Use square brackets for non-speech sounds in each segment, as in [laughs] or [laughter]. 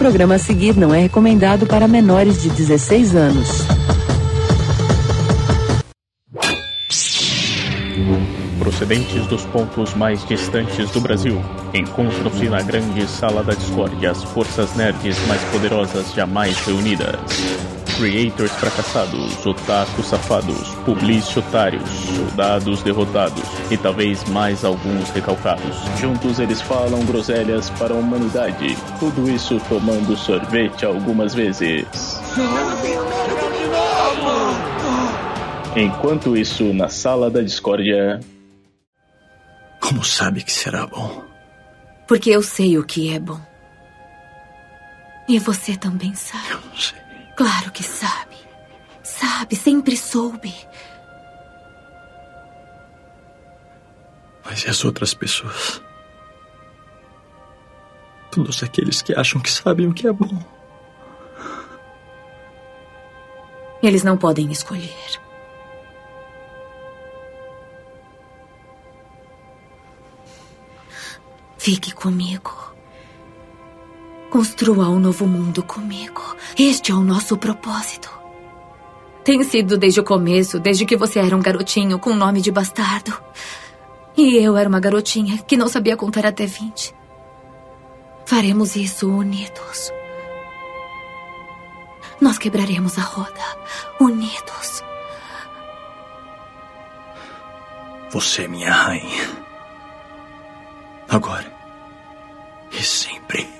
programa a seguir não é recomendado para menores de 16 anos. Procedentes dos pontos mais distantes do Brasil, encontram-se na grande sala da discórdia as forças nerds mais poderosas jamais reunidas. Creators fracassados, otakus safados, publici otários, soldados derrotados e talvez mais alguns recalcados. Juntos eles falam groselhas para a humanidade. Tudo isso tomando sorvete algumas vezes. Enquanto isso, na sala da discórdia. Como sabe que será bom? Porque eu sei o que é bom. E você também sabe. Eu não sei. Claro que sabe. Sabe, sempre soube. Mas e as outras pessoas? Todos aqueles que acham que sabem o que é bom. Eles não podem escolher. Fique comigo. Construa um novo mundo comigo. Este é o nosso propósito. Tem sido desde o começo, desde que você era um garotinho com nome de bastardo. E eu era uma garotinha que não sabia contar até 20. Faremos isso unidos. Nós quebraremos a roda, unidos. Você é minha rainha. Agora e sempre.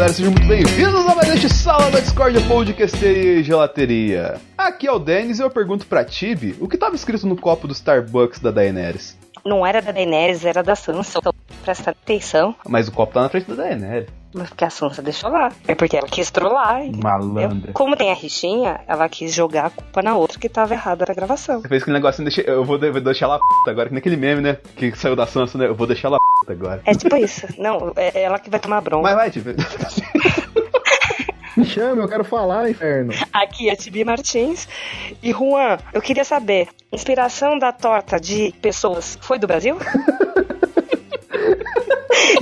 Galera, sejam muito bem-vindos a mais este Sala da Discord Podcasteria e Gelateria. Aqui é o Denis e eu pergunto pra Tibi o que estava escrito no copo do Starbucks da Daenerys. Não era da Daenerys, era da Sansa. Então, presta atenção. Mas o copo tá na frente da Daenerys. Mas porque a Sansa deixou lá. É porque ela quis trollar. Malandra. Como tem a rixinha, ela quis jogar a culpa na outra que tava errada na gravação. Você fez aquele negocinho, deixa, eu vou, vou deixar ela p agora, que naquele meme, né? Que saiu da Sansa, né? Eu vou deixar ela p agora. É tipo isso. Não, é ela que vai tomar bronca. Mas vai, Tibi. [laughs] Me chama, eu quero falar, inferno. Aqui é Tibi Martins. E Juan, eu queria saber, inspiração da torta de pessoas foi do Brasil? [laughs]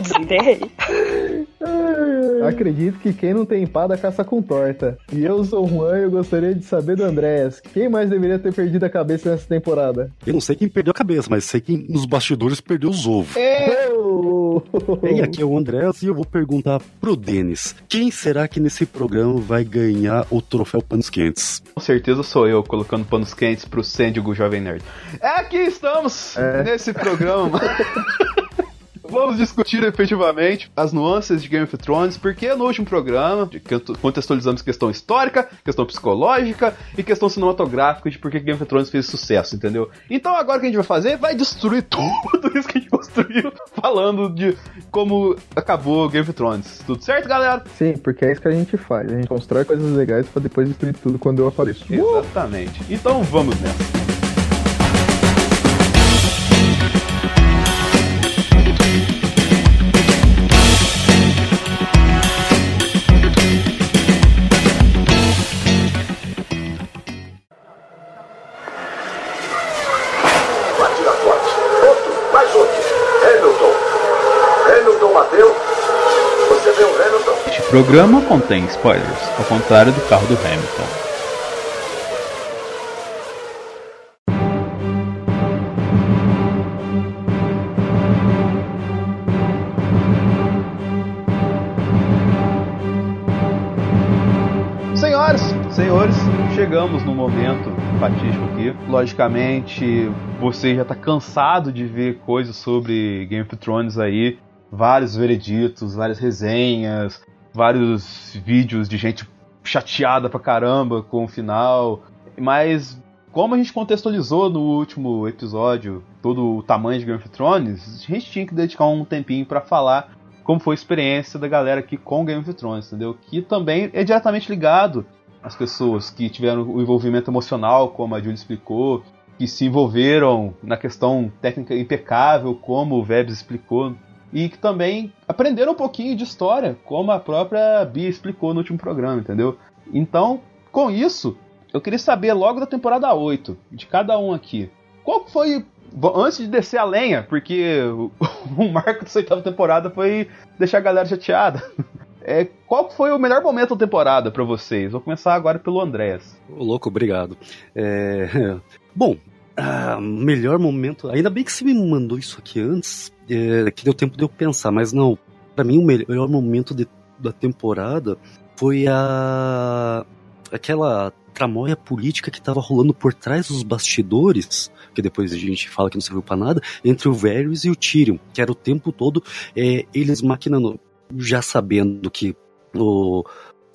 Desenterrei. Acredito que quem não tem empada caça com torta. E eu sou o Juan e eu gostaria de saber do Andréas. Quem mais deveria ter perdido a cabeça nessa temporada? Eu não sei quem perdeu a cabeça, mas sei quem nos bastidores perdeu os ovos. Eu! E aqui é o Andréas e eu vou perguntar pro Denis: quem será que nesse programa vai ganhar o troféu Panos Quentes? Com certeza sou eu colocando panos quentes pro Sêndigo Jovem Nerd. É aqui estamos, É. nesse programa. [laughs] Vamos discutir efetivamente as nuances de Game of Thrones, porque no último programa contextualizamos questão histórica, questão psicológica e questão cinematográfica de por que Game of Thrones fez sucesso, entendeu? Então agora o que a gente vai fazer vai destruir tudo [laughs] isso que a gente construiu falando de como acabou Game of Thrones. Tudo certo, galera? Sim, porque é isso que a gente faz. A gente constrói coisas legais pra depois destruir tudo quando eu apareço. Exatamente. Então vamos nessa. Bateu. Você vê o Hamilton? Este programa contém spoilers, ao contrário do carro do Hamilton. Senhoras, senhores, chegamos no momento fatídico aqui. Logicamente, você já tá cansado de ver coisas sobre Game of Thrones aí, vários vereditos, várias resenhas, vários vídeos de gente chateada pra caramba com o final. Mas como a gente contextualizou no último episódio todo o tamanho de Game of Thrones, a gente tinha que dedicar um tempinho para falar como foi a experiência da galera aqui com Game of Thrones, entendeu? Que também é diretamente ligado às pessoas que tiveram o envolvimento emocional, como a Julie explicou, que se envolveram na questão técnica impecável, como o Vebs explicou, e que também aprenderam um pouquinho de história, como a própria Bia explicou no último programa, entendeu? Então, com isso, eu queria saber logo da temporada 8, de cada um aqui. Qual foi. Antes de descer a lenha, porque [laughs] o marco dessa oitava temporada foi deixar a galera chateada. [laughs] É, qual foi o melhor momento da temporada para vocês? Vou começar agora pelo Andrés. Ô, louco, obrigado. É... [laughs] Bom, ah, melhor momento. Ainda bem que você me mandou isso aqui antes, é, que deu tempo de eu pensar, mas não. Para mim, o melhor momento de, da temporada foi a. aquela tramóia política que estava rolando por trás dos bastidores, que depois a gente fala que não serviu para nada, entre o Varys e o Tyrion, que era o tempo todo é, eles maquinando, já sabendo que o,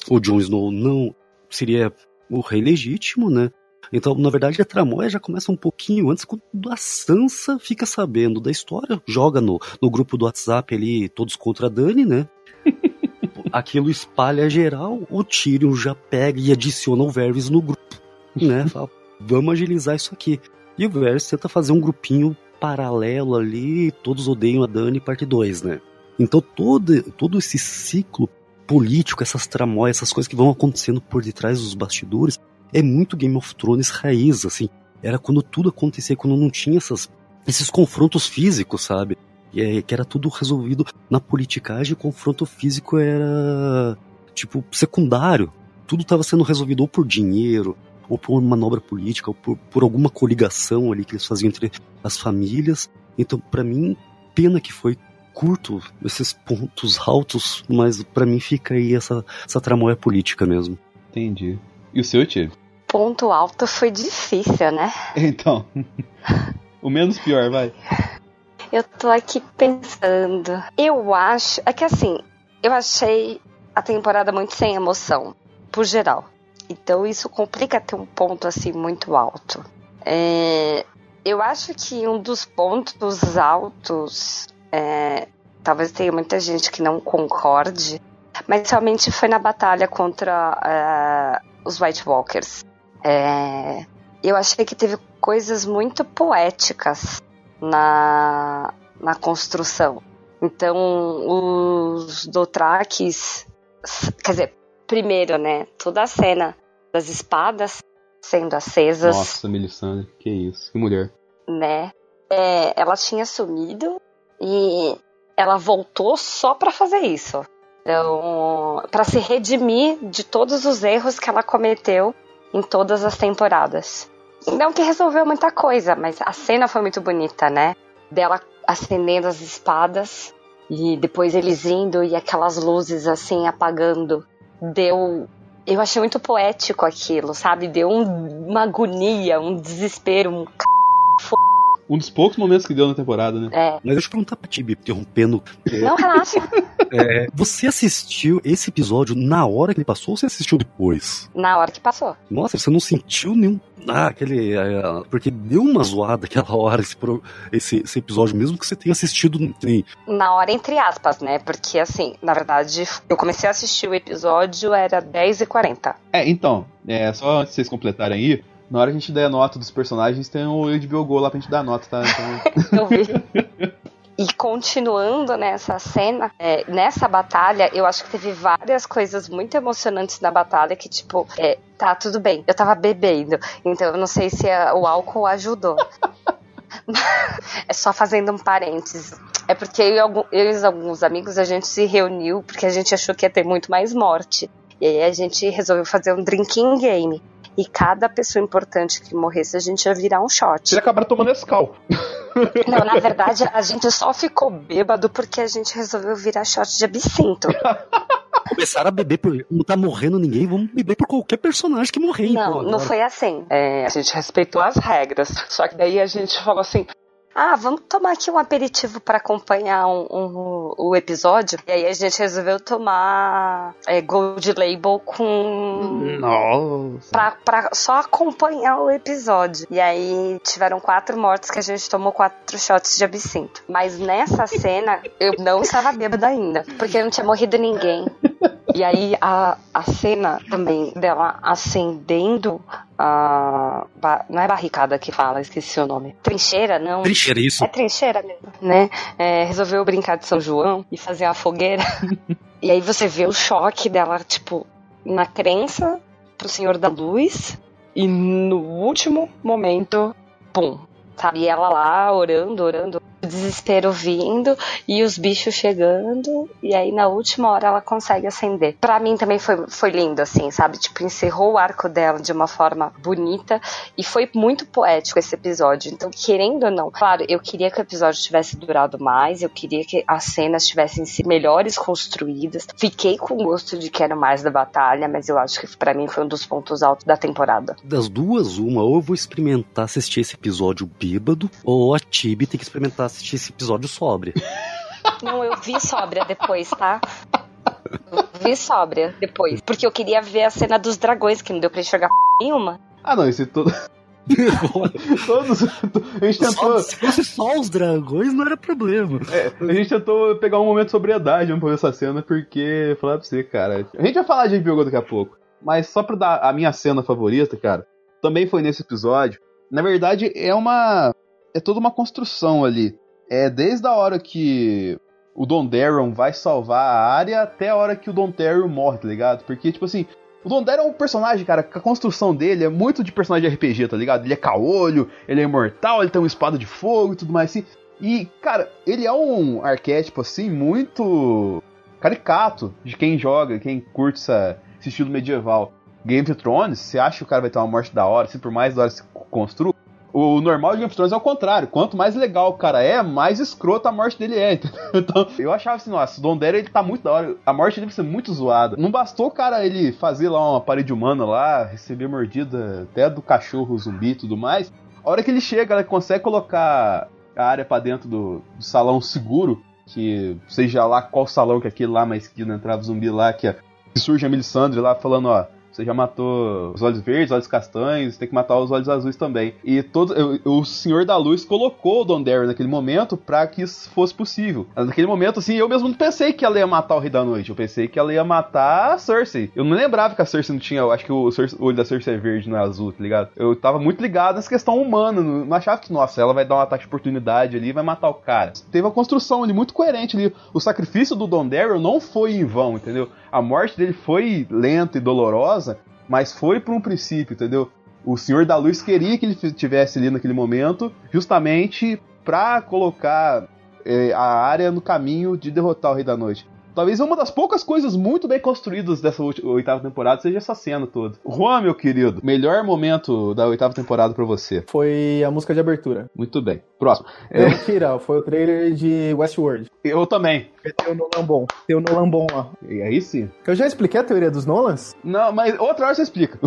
o Jon Snow não seria o rei legítimo, né? Então, na verdade, a tramóia já começa um pouquinho antes, quando a Sansa fica sabendo da história, joga no, no grupo do WhatsApp ali, todos contra a Dani, né? [laughs] Aquilo espalha geral, o Tyrion já pega e adiciona o Varys no grupo, né? [laughs] Fala, vamos agilizar isso aqui. E o Varys tenta fazer um grupinho paralelo ali, todos odeiam a Dani, parte 2, né? Então todo, todo esse ciclo político, essas tramóias, essas coisas que vão acontecendo por detrás dos bastidores, é muito Game of Thrones raiz, assim. Era quando tudo acontecia, quando não tinha essas, esses confrontos físicos, sabe? É, que era tudo resolvido na politicagem, o confronto físico era, tipo, secundário. Tudo estava sendo resolvido ou por dinheiro, ou por uma manobra política, ou por, por alguma coligação ali que eles faziam entre as famílias. Então, para mim, pena que foi curto esses pontos altos, mas para mim fica aí essa, essa tramóia política mesmo. Entendi. E o seu, Tio? Ponto alto foi difícil, né? [laughs] Então. o menos pior, vai. Eu tô aqui pensando. Eu acho. É que assim, eu achei a temporada muito sem emoção, por geral. Então isso complica ter um ponto assim muito alto. É, eu acho que um dos pontos altos, é, talvez tenha muita gente que não concorde, mas realmente foi na batalha contra uh, os White Walkers. É, eu achei que teve coisas muito poéticas na, na construção. Então, os Dothrakis, quer dizer, primeiro, né, toda a cena das espadas sendo acesas. Nossa, Melisandre, que isso, que mulher. Né? É, ela tinha sumido e ela voltou só para fazer isso. Então, para se redimir de todos os erros que ela cometeu em todas as temporadas. Não que resolveu muita coisa, mas a cena foi muito bonita, né? Dela acendendo as espadas e depois eles indo e aquelas luzes assim apagando. Deu. Eu achei muito poético aquilo, sabe? Deu um, uma agonia, um desespero, um c... Um dos poucos momentos que deu na temporada, né? É. Mas deixa eu perguntar pra ti, interrompendo. Não, relaxa. [laughs] É, você assistiu esse episódio na hora que ele passou ou você assistiu depois? Na hora que passou. Nossa, você não sentiu nenhum. Ah, aquele. É, porque deu uma zoada aquela hora esse, esse, esse, episódio, mesmo que você tenha assistido. Tem... Na hora, entre aspas, né? Porque assim, na verdade, eu comecei a assistir o episódio, era 10h40. É, então, é, só antes de vocês completarem aí, na hora que a gente der nota dos personagens, tem o HBO Go lá pra gente dar nota, tá? Então... [laughs] eu vi. E continuando nessa cena, é, nessa batalha, eu acho que teve várias coisas muito emocionantes na batalha que, tipo, é, tá, tudo bem, eu tava bebendo, então eu não sei se a, o álcool ajudou. [laughs] é só fazendo um parênteses. É porque eu eu e alguns amigos a gente se reuniu porque a gente achou que ia ter muito mais morte. E aí a gente resolveu fazer um drinking game. E cada pessoa importante que morresse, a gente ia virar um shot. Você ia acabar tomando escal. Não, na verdade, a gente só ficou bêbado porque a gente resolveu virar shot de absinto. [laughs] Começaram a beber por. Não tá morrendo ninguém, vamos beber por qualquer personagem que morrer. Não, pô, não foi assim. É, a gente respeitou as regras. Só que daí a gente falou assim: ah, vamos tomar aqui um aperitivo para acompanhar um, um- o episódio. E aí a gente resolveu tomar é, Gold Label com. Nossa. Pra, pra só acompanhar o episódio. E aí tiveram quatro mortes que a gente tomou quatro shots de absinto. Mas nessa cena eu não estava bêbada ainda, porque não tinha morrido ninguém. E aí a, a cena também dela acendendo a. Não é barricada que fala, esqueci o nome. Trincheira, não. Trincheira, isso. É trincheira mesmo, né? É, resolveu brincar de São João e fazer a fogueira. [laughs] e aí você vê o choque dela, tipo, na crença pro Senhor da Luz. E no último momento, pum. Sabe? E ela lá orando, orando. Desespero vindo e os bichos chegando. E aí na última hora ela consegue acender. Pra mim também foi, foi lindo, assim, sabe? Tipo, encerrou o arco dela de uma forma bonita. E foi muito poético esse episódio. Então, querendo ou não, claro, eu queria que o episódio tivesse durado mais, eu queria que as cenas tivessem sido melhores construídas. Fiquei com gosto de quero mais da batalha, mas eu acho que pra mim foi um dos pontos altos da temporada. Das duas, uma, ou eu vou experimentar assistir esse episódio bêbado, ou a Tibi tem que experimentar assistir esse episódio sóbria. [laughs] Não, eu vi sóbria depois, tá? Eu vi sóbria depois. Porque eu queria ver a cena dos dragões, que não deu pra enxergar p nenhuma. Ah, não, esse todo. [laughs] Todos. A gente tentou. Só, se fosse só os dragões, não era problema. É, a gente tentou pegar um momento de sobriedade pra ver essa cena, porque, falar pra você, cara. A gente vai falar de HBO daqui a pouco. Mas só pra dar a minha cena favorita, cara, também foi nesse episódio. Na verdade, é uma. É toda uma construção ali. É desde a hora que o Don Darren vai salvar a área até a hora que o Don Terry morre, tá ligado? Porque, tipo assim, o Don Darren é um personagem, cara, que a construção dele é muito de personagem de RPG, tá ligado? Ele é caolho, ele é imortal, ele tem uma espada de fogo e tudo mais assim. E, cara, ele é um arquétipo, assim, muito caricato de quem joga, quem curte essa, esse estilo medieval. Game of Thrones, você acha que o cara vai ter uma morte da hora, assim, por mais da hora que se construa? O normal de Game of Thrones é o contrário. Quanto mais legal o cara é, mais escroto a morte dele é. [laughs] Então, eu achava assim, nossa, o Don ele tá muito da hora. A morte dele ser muito zoada. Não bastou o cara ele fazer lá uma parede humana lá, receber mordida até do cachorro zumbi e tudo mais. A hora que ele chega, ela consegue colocar a área pra dentro do, do salão seguro, que seja lá qual salão que é aquele lá, mas que não entrava zumbi lá, que, é- que surge a Melisandre lá falando, ó, você já matou os olhos verdes, os olhos castanhos, tem que matar os olhos azuis também. E todo, o Senhor da Luz colocou o Don Darren naquele momento pra que isso fosse possível. Naquele momento, assim, eu mesmo não pensei que ela ia matar o Rei da Noite. Eu pensei que ela ia matar a Cersei. Eu não lembrava que a Cersei não tinha. Eu acho que o, Cersei- o olho da Cersei é verde, não é azul, tá ligado? Eu tava muito ligado nessa questão humana. Não, achava que, nossa, ela vai dar um ataque de oportunidade ali e vai matar o cara. Teve uma construção ali muito coerente ali. O sacrifício do Don Darren não foi em vão, entendeu? A morte dele foi lenta e dolorosa, mas foi por um princípio, entendeu? O Senhor da Luz queria que ele tivesse ali naquele momento, justamente pra colocar eh, a área no caminho de derrotar o Rei da Noite. Talvez uma das poucas coisas muito bem construídas dessa oitava temporada seja essa cena toda. Juan, meu querido, melhor momento da oitava temporada pra você. Foi a música de abertura. Muito bem. Próximo. É. Mentira, foi o trailer de Westworld. Eu também. Tem o Nolan bom. Tem o Nolan bom lá. E aí sim. Eu já expliquei a teoria dos Nolans? Não, mas outra hora você explica.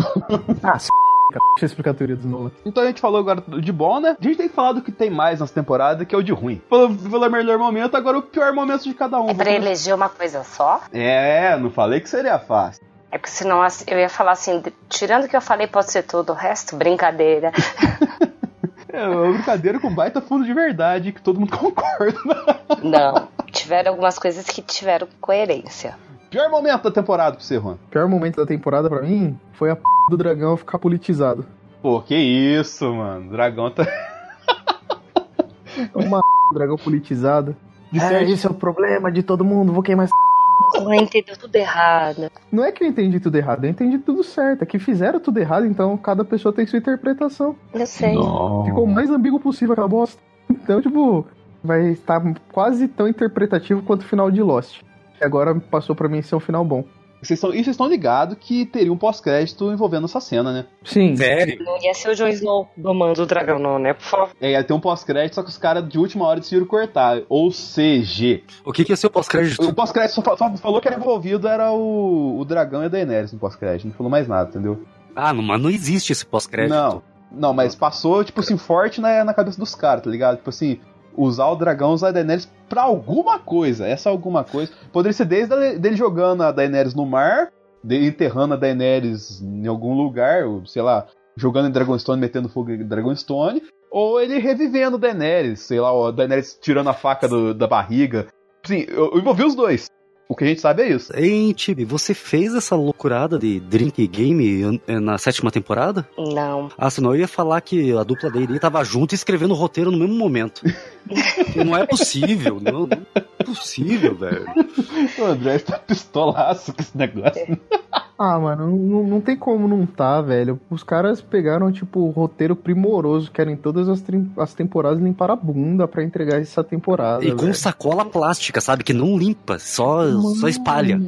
Ah, se [laughs] cara. Deixa eu explicar a teoria dos Nolans. Então a gente falou agora de bom, né? A gente tem que falar do que tem mais nessa temporada, que é o de ruim. Falou pelo melhor momento, agora o pior momento de cada um. É pra eleger uma coisa só? É, não falei que seria fácil. É porque senão assim, eu ia falar assim, tirando o que eu falei pode ser tudo, o resto, brincadeira. [laughs] É uma brincadeira com baita fundo de verdade, que todo mundo [laughs] concorda. Não, tiveram algumas coisas que tiveram coerência. Pior momento da temporada pra você, Juan. Pior momento da temporada pra mim foi a p do dragão ficar politizado. Pô, que isso, mano. O dragão tá. Uma p do dragão politizado. De É, certo. esse é o problema de todo mundo, vou queimar essa Não entendeu tudo errado. Não é que eu entendi tudo errado, eu entendi tudo certo. É que fizeram tudo errado, então cada pessoa tem sua interpretação. Eu sei. Ficou o mais ambíguo possível aquela bosta. Então, tipo, vai estar quase tão interpretativo quanto o final de Lost. E agora passou pra mim ser um final bom. Vocês estão, e vocês estão ligados que teria um pós-crédito envolvendo essa cena, né? Sim. Sério? Não ia ser o Jon Snow domando o dragão, não, né? Por favor. É, ia ter um pós-crédito, só que os caras de última hora decidiram cortar. Ou seja, O que, que ia ser o pós-crédito? o pós-crédito só, só falou que era envolvido era o, o dragão e a Daenerys no pós-crédito. Não falou mais nada, entendeu? Ah, não, mas não existe esse pós-crédito. Não. Não, mas passou, tipo assim, forte na, na cabeça dos caras, tá ligado? Tipo assim, usar o dragão, usar a Daenerys pra alguma coisa. Essa alguma coisa. Poderia ser desde dele jogando a Daenerys no mar, dele enterrando a Daenerys em algum lugar, ou, sei lá, jogando em Dragonstone, metendo fogo em Dragonstone, ou ele revivendo Daenerys, sei lá, a Daenerys tirando a faca do- da barriga. Sim, eu, eu envolvi os dois. O que a gente sabe é isso. Hein, Tibi, você fez essa loucurada de drink game eh, na sétima temporada? Não. Ah, senão eu ia falar que a dupla da Iri tava junto e escrevendo o roteiro no mesmo momento. Não é possível, não, não é possível, velho. O André está pistolaço com esse negócio. [laughs] Ah, mano, não, não tem como não tá, velho. Os caras pegaram, tipo, o roteiro primoroso, querem todas as, as temporadas limpar a bunda pra entregar essa temporada. E com velho. sacola plástica, sabe? Que não limpa, só, só espalha.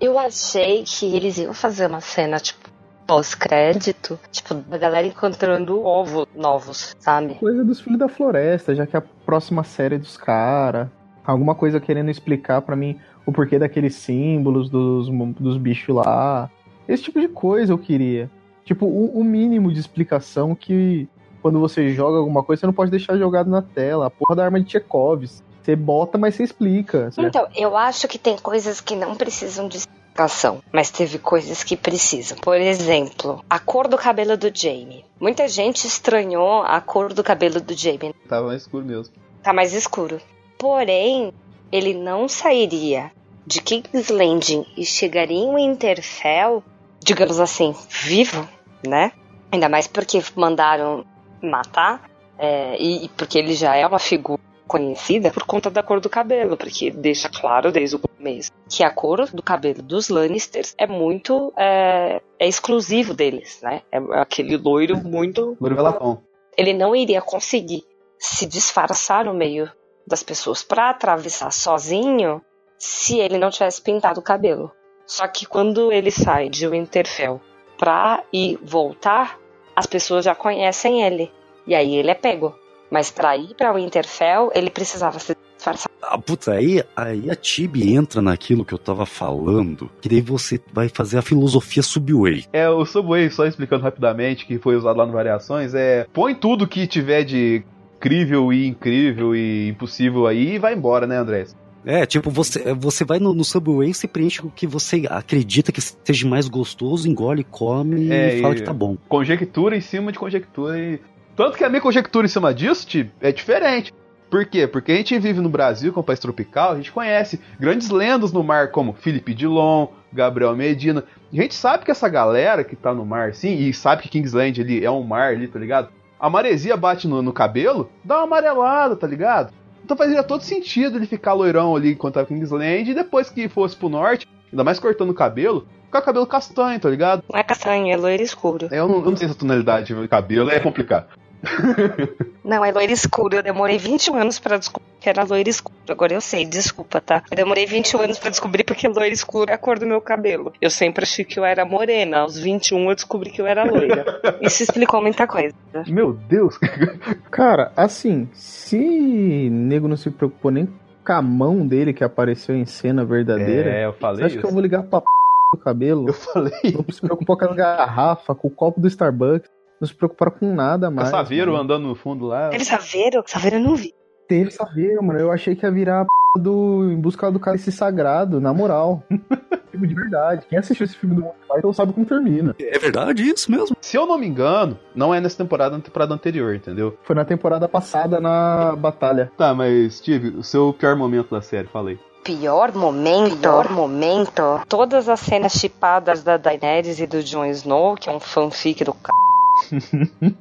Eu achei que eles iam fazer uma cena, tipo, pós-crédito, tipo, da galera encontrando ovos novos, sabe? Coisa dos filhos da floresta, já que é a próxima série dos caras. Alguma coisa querendo explicar pra mim o porquê daqueles símbolos dos, dos bichos lá. Esse tipo de coisa eu queria. Tipo, o, o mínimo de explicação que quando você joga alguma coisa, você não pode deixar jogado na tela. A porra da arma de Chekhov. Você bota, mas você explica. sabe? Então, eu acho que tem coisas que não precisam de explicação, mas teve coisas que precisam. Por exemplo, a cor do cabelo do Jamie. Muita gente estranhou a cor do cabelo do Jamie. Tava mais escuro mesmo. Tá mais escuro. Porém, ele não sairia de King's Landing e chegaria em Winterfell, digamos assim, vivo, né? Ainda mais porque mandaram matar, é, e, e porque ele já é uma figura conhecida por conta da cor do cabelo, porque deixa claro desde o começo que a cor do cabelo dos Lannisters é muito é, é exclusivo deles, né? É aquele loiro muito Louro Velapão. ele não iria conseguir se disfarçar no meio das pessoas para atravessar sozinho se ele não tivesse pintado o cabelo. Só que quando ele sai de Winterfell pra ir voltar, as pessoas já conhecem ele. E aí ele é pego. Mas pra ir pra Winterfell, ele precisava se disfarçar. Ah, puta, aí, aí a Tibi entra naquilo que eu tava falando, que daí você vai fazer a filosofia Subway. É, o Subway, só explicando rapidamente, que foi usado lá no Variações, é põe tudo que tiver de crível e incrível e impossível aí e vai embora, né, André? É, tipo, você, você vai no, no Subway e você preenche o que você acredita que seja mais gostoso, engole, come É, e fala e- que tá bom. Conjectura em cima de conjectura e. Tanto que a minha conjectura em cima disso, Ti, é diferente. Por quê? Porque a gente vive no Brasil, com o país tropical, a gente conhece grandes lendas no mar, como Felipe Dilon, Gabriel Medina. A gente sabe que essa galera que tá no mar, sim, e sabe que Kingsland ali é um mar ali, tá ligado? A maresia bate no, no cabelo, dá uma amarelada, tá ligado? Então fazia todo sentido ele ficar loirão ali enquanto em Kingsland, e depois que fosse pro norte, ainda mais cortando o cabelo, ficar com o cabelo castanho, tá ligado? Não é castanho, é loiro escuro. Eu não, eu não sei essa tonalidade de cabelo, é complicado. [laughs] Não, é loiro escuro. Eu demorei 21 anos pra descobrir que era loiro escuro. Agora eu sei, desculpa, tá? Eu demorei 21 anos pra descobrir porque loiro escuro é a cor do meu cabelo. Eu sempre achei que eu era morena. Aos 21 eu descobri que eu era loira. [laughs] Isso explicou muita coisa. Meu Deus! [laughs] Cara, assim, se nego não se preocupou nem com a mão dele que apareceu em cena verdadeira, É, eu você falei acha isso. que eu vou ligar pra p do cabelo? Eu falei. Não se preocupou com a garrafa, com o copo do Starbucks, não se preocuparam com nada mais. Saveiro mano. andando no fundo lá. Teve saveiro? Saveiro eu não vi. Teve Saveiro, mano. Eu achei que ia virar a p do Em Busca do Cálice Sagrado, na moral. [laughs] filme de verdade. Quem assistiu esse filme do Monty Python sabe como termina. É verdade isso mesmo. Se eu não me engano, não é nessa temporada, na temporada anterior, entendeu? Foi na temporada passada na batalha. Tá, mas, Steve, o seu pior momento da série, falei. Pior momento, pior momento. Todas as cenas chipadas da Daenerys e do Jon Snow, que é um fanfic do c...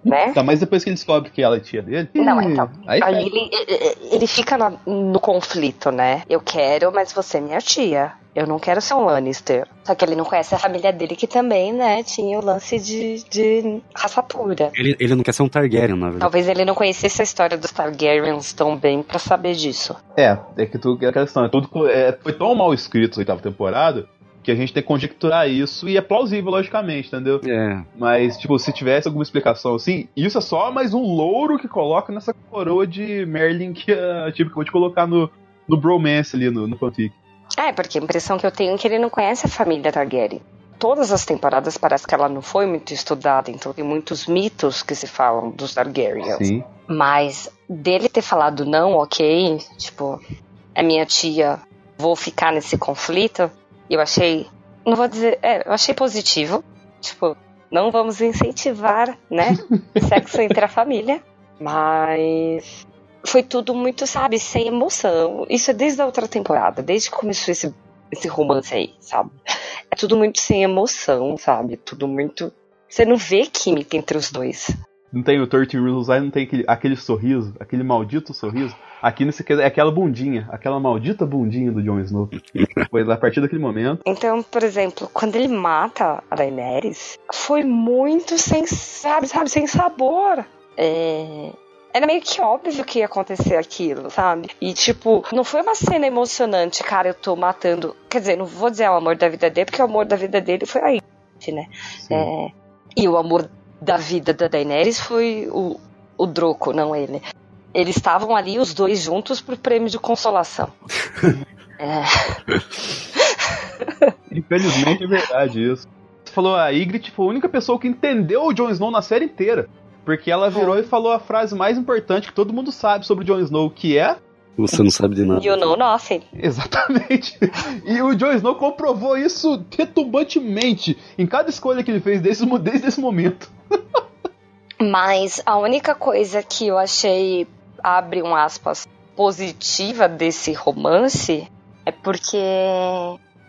né? Tá, mas depois que ele descobre que ela é tia dele. Não, então. Aí, Aí pega. ele, ele fica na- no conflito, né? Eu quero, mas você é minha tia. Eu não quero ser um Lannister. Só que ele não conhece a família dele, que também, né, tinha o lance de, de raça pura. Ele, ele não quer ser um Targaryen, na verdade. Talvez ele não conhecesse a história dos Targaryens tão bem pra saber disso. É, é que tu, é aquela questão, é tudo, é, foi tão mal escrito essa oitava temporada que a gente tem que conjecturar isso e é plausível, logicamente, entendeu? É. Mas, tipo, se tivesse alguma explicação assim, isso é só mais um louro que coloca nessa coroa de Merlin que a tipo, acabou de colocar no, no bromance ali, no, no fanfic. É, porque a impressão que eu tenho é que ele não conhece a família Targaryen. todas as temporadas parece que ela não foi muito estudada, então tem muitos mitos que se falam dos Targaryens. Sim. Mas dele ter falado não, ok, tipo, é minha tia, vou ficar nesse conflito, eu achei, não vou dizer, é, eu achei positivo, tipo, não vamos incentivar, né, [laughs] sexo entre a família, mas foi tudo muito, sabe, sem emoção. Isso é desde a outra temporada, desde que começou esse, esse romance aí, sabe? É tudo muito sem emoção, sabe? Tudo muito. Você não vê química entre os dois. Não tem o 13 Reasons Why, não tem aquele, aquele sorriso, aquele maldito sorriso. Aqui nesse é aquela bundinha, aquela maldita bundinha do Jon Snow. [laughs] Foi a partir daquele momento. Então, por exemplo, quando ele mata a Daenerys, foi muito sem, sabe, sabe, sem sabor. É, era meio que óbvio que ia acontecer aquilo, sabe? E, tipo, não foi uma cena emocionante, cara, eu tô matando. Quer dizer, não vou dizer o amor da vida dele, porque o amor da vida dele foi aí, né? É, e o amor da vida da Daenerys foi o, o Droco, não ele. Eles estavam ali, os dois juntos, pro prêmio de consolação. [laughs] é. Infelizmente é verdade isso. Você falou, a Ygritte foi a única pessoa que entendeu o Jon Snow na série inteira. Porque ela virou e falou a frase mais importante que todo mundo sabe sobre o Jon Snow, que é. Você não sabe de nada. You know nothing. Exatamente. E o Jon Snow comprovou isso retumbantemente em cada escolha que ele fez desde, desde esse momento. [laughs] Mas a única coisa que eu achei, abre um aspas, positiva desse romance é porque,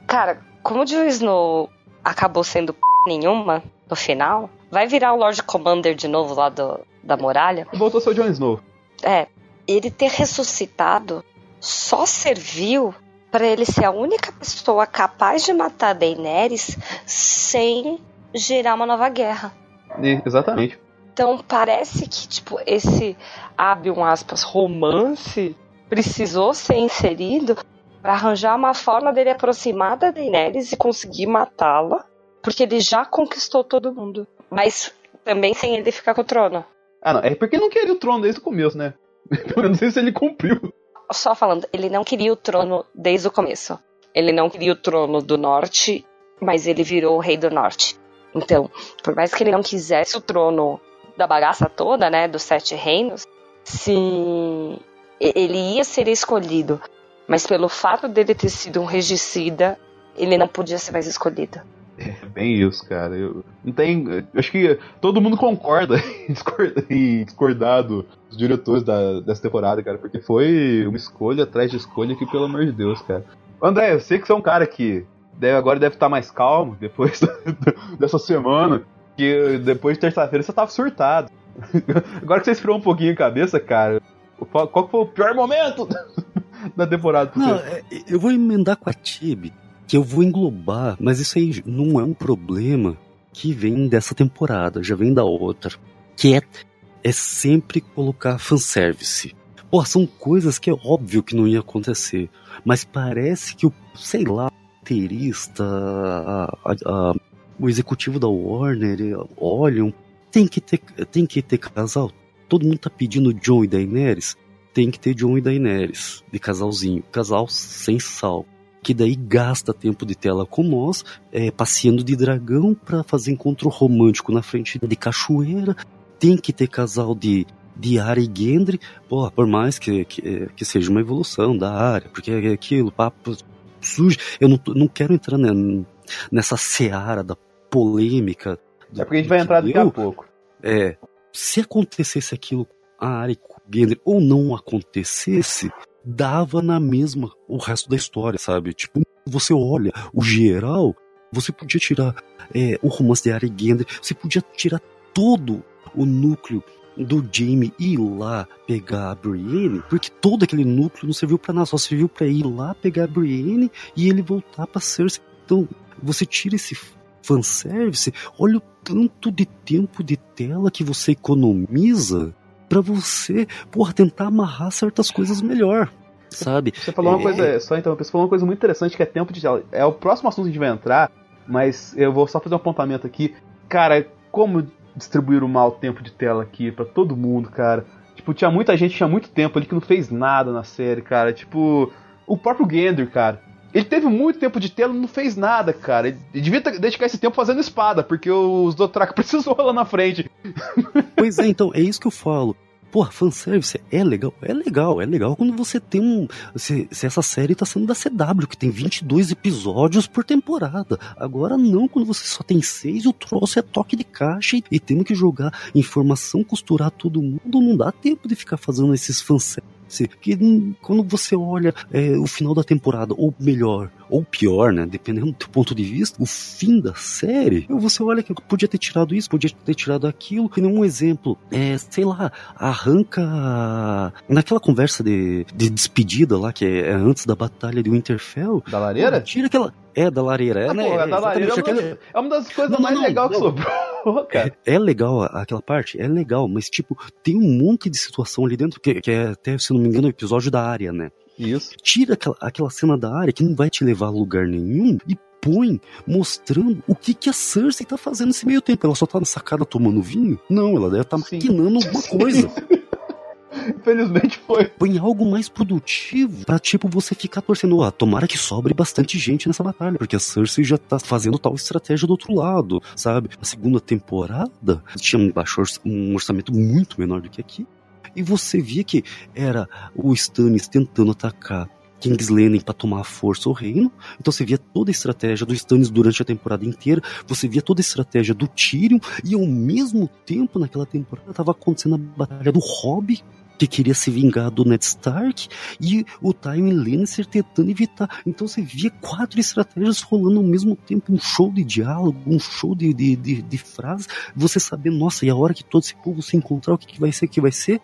cara, como o Jon Snow acabou sendo p nenhuma no final, vai virar o Lord Commander de novo lá do, da muralha. Voltou o Jon Snow. É, ele ter ressuscitado só serviu para ele ser a única pessoa capaz de matar Daenerys sem gerar uma nova guerra. E, exatamente. Então parece que tipo esse abre um aspas romance precisou ser inserido para arranjar uma forma dele aproximar da Daenerys e conseguir matá-la, porque ele já conquistou todo mundo. Mas também sem ele ficar com o trono. Ah, não. É porque ele não queria o trono desde o começo, né? [laughs] Eu não sei se ele cumpriu. Só falando, ele não queria o trono desde o começo. Ele não queria o trono do norte, mas ele virou o rei do norte. Então, por mais que ele não quisesse o trono da bagaça toda, né, dos sete reinos, se ele ia ser escolhido, mas pelo fato dele ter sido um regicida, ele não podia ser mais escolhido. É bem isso, cara. Eu, não tem. Eu acho que todo mundo concorda [laughs] em discordar dos diretores da, dessa temporada, cara, porque foi uma escolha atrás de escolha que, pelo amor de Deus, cara. André, eu sei que você é um cara que deve, agora deve estar mais calmo depois [laughs] dessa semana, que depois de terça-feira você tava surtado. [laughs] Agora que você esfriou um pouquinho a cabeça, cara, qual foi o pior momento [laughs] da temporada? Não, é, eu vou emendar com a Tibi que eu vou englobar, mas isso aí não é um problema que vem dessa temporada, já vem da outra, que é, é sempre colocar fanservice. Pô, são coisas que é óbvio que não ia acontecer, mas parece que o, sei lá, roteirista, a, a, a, o executivo da Warner olham, tem que ter, tem que ter casal. Todo mundo tá pedindo John e Daenerys, tem que ter John e Daenerys de casalzinho, casal sem sal que daí gasta tempo de tela com nós, é, passeando de dragão para fazer encontro romântico na frente de cachoeira. Tem que ter casal de, de área e Gendry, pô, por mais que, que, que, seja uma evolução da área, porque é aquilo, papo sujo. Eu não, não quero entrar nessa seara da polêmica. É porque a gente vai entrar daqui a pouco. É, se acontecesse aquilo a área com Gendry ou não acontecesse, dava na mesma o resto da história, sabe? Tipo, você olha o geral, você podia tirar é, o romance de Arya Gendry, você podia tirar todo o núcleo do Jamie ir lá pegar a Brienne, porque todo aquele núcleo não serviu para nada, só serviu para ir lá pegar a Brienne e ele voltar para Cersei. Então, você tira esse fanservice, olha o tanto de tempo de tela que você economiza para você, porra, tentar amarrar certas coisas melhor. Sabe? Você falou uma é... coisa, só então, você falou uma coisa muito interessante que é tempo de tela. É o próximo assunto que a gente vai entrar, mas eu vou só fazer um apontamento aqui. Cara, como distribuir o mal tempo de tela aqui para todo mundo, cara. Tipo, tinha muita gente, tinha muito tempo ali que não fez nada na série, cara. Tipo, o próprio Gendry, cara. Ele teve muito tempo de tela e não fez nada, cara. Ele devia dedicar esse tempo fazendo espada, porque os Dothraki [laughs] precisou lá na frente. Pois é, então, é isso que eu falo. Porra, fanservice é legal, é legal, é legal quando você tem um. Se, se essa série tá sendo da CW, que tem 22 episódios por temporada. Agora não, quando você só tem seis o troço é toque de caixa e, e temos que jogar informação, costurar todo mundo, não dá tempo de ficar fazendo esses fanservice. Que quando você olha é, o final da temporada, ou melhor, ou pior, né? Dependendo do ponto de vista, o fim da série, você olha que podia ter tirado isso, podia ter tirado aquilo. E um exemplo, é, sei lá, arranca naquela conversa de, de despedida lá, que é, é antes da batalha de Winterfell. Da lareira? Tira aquela. É, da lareira. É, Ah, né? é, da lareira é uma, aquela- é uma das coisas Não, mais não, legais que sobrou, [laughs] cara. é, é legal aquela parte, é legal, mas tipo, tem um monte de situação ali dentro, que, que é até, se não me engano, o episódio da área, né? Isso. Tira aquela, aquela cena da área que não vai te levar a lugar nenhum e põe mostrando o que, que a Cersei tá fazendo nesse meio tempo. Ela só tá na sacada tomando vinho? Não, ela deve estar tá maquinando alguma [laughs] coisa. Infelizmente foi. Põe algo mais produtivo pra, tipo, você ficar torcendo. Ah, tomara que sobre bastante gente nessa batalha, porque a Cersei já tá fazendo tal estratégia do outro lado, sabe? A segunda temporada tinha um, baixo um orçamento muito menor do que aqui. E você via que era o Stannis tentando atacar King's Landing para tomar a força ao reino. Então você via toda a estratégia do Stannis durante a temporada inteira. Você via toda a estratégia do Tyrion. E ao mesmo tempo, naquela temporada, tava acontecendo a batalha do Hobby, que queria se vingar do Ned Stark. E o Tywin Lannister tentando evitar. Então você via quatro estratégias rolando ao mesmo tempo. Um show de diálogo, um show de, de, de, de frases. Você saber, nossa, e a hora que todo esse povo se encontrar, o que, que vai ser, o que vai ser.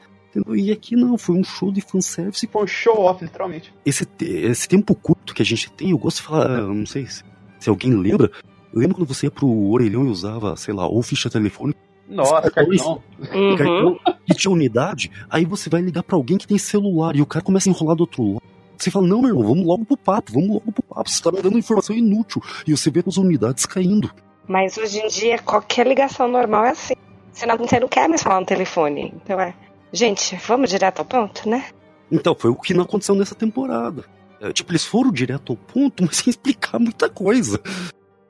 E aqui não, foi um show de fanservice Foi um show-off, literalmente. esse, esse tempo curto que a gente tem, eu gosto de falar, não sei se, se alguém lembra. Lembra quando você ia pro orelhão e usava, sei lá, ou ficha telefônica, Nossa, cartão. Uhum. cartão, e tinha unidade, aí você vai ligar pra alguém que tem celular e o cara começa a enrolar do outro lado. Você fala, não, meu irmão, vamos logo pro papo, vamos logo pro papo, você tá me dando informação inútil. E você vê as unidades caindo. Mas hoje em dia, qualquer ligação normal é assim. Você não, você não quer mais falar no telefone. Então é. Gente, vamos direto ao ponto, né? Então, foi o que não aconteceu nessa temporada. É, tipo, eles foram direto ao ponto, [laughs] mas sem explicar muita coisa.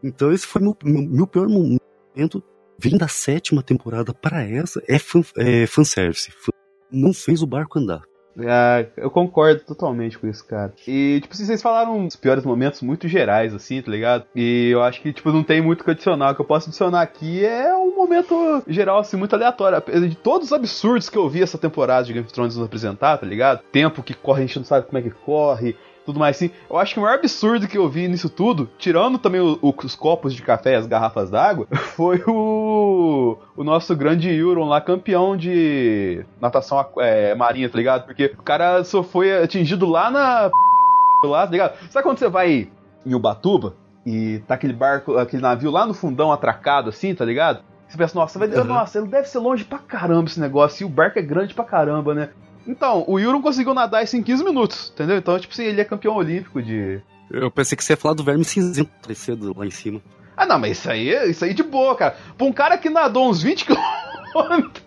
Então, esse foi meu, meu, meu pior momento. Vem da sétima temporada para essa, é, fan, é fanservice. Fan- Não fez o barco andar. Ah, eu concordo totalmente com isso, cara. E, tipo, assim, vocês falaram os piores momentos muito gerais, assim, tá ligado? E eu acho que, tipo, não tem muito o que adicionar. O que eu posso adicionar aqui é um momento geral, assim, muito aleatório. De todos os absurdos que eu vi essa temporada de Game of Thrones nos apresentar, tá ligado? Tempo que corre, a gente não sabe como é que corre. Tudo mais assim. Eu acho que o maior absurdo que eu vi nisso tudo, tirando também o- o- os copos de café e as garrafas d'água, [laughs] foi o, o nosso grande Euron lá, campeão de natação é, marinha, tá ligado? Porque o cara só foi atingido lá na. lá, tá ligado? Sabe quando você vai em Ubatuba e tá aquele barco, aquele navio lá no fundão atracado assim, tá ligado? Você pensa, nossa, vai, Uhum. nossa, ele deve ser longe pra caramba esse negócio, e o barco é grande pra caramba, né? Então, o Euron conseguiu nadar isso em 15 minutos, entendeu? Então, tipo assim, ele é campeão olímpico de. Eu pensei que você ia falar do verme cinzento aparecendo lá em cima. Ah, não, mas isso aí, isso aí de boa, cara. Pra um cara que nadou uns 20 [laughs] quilômetros,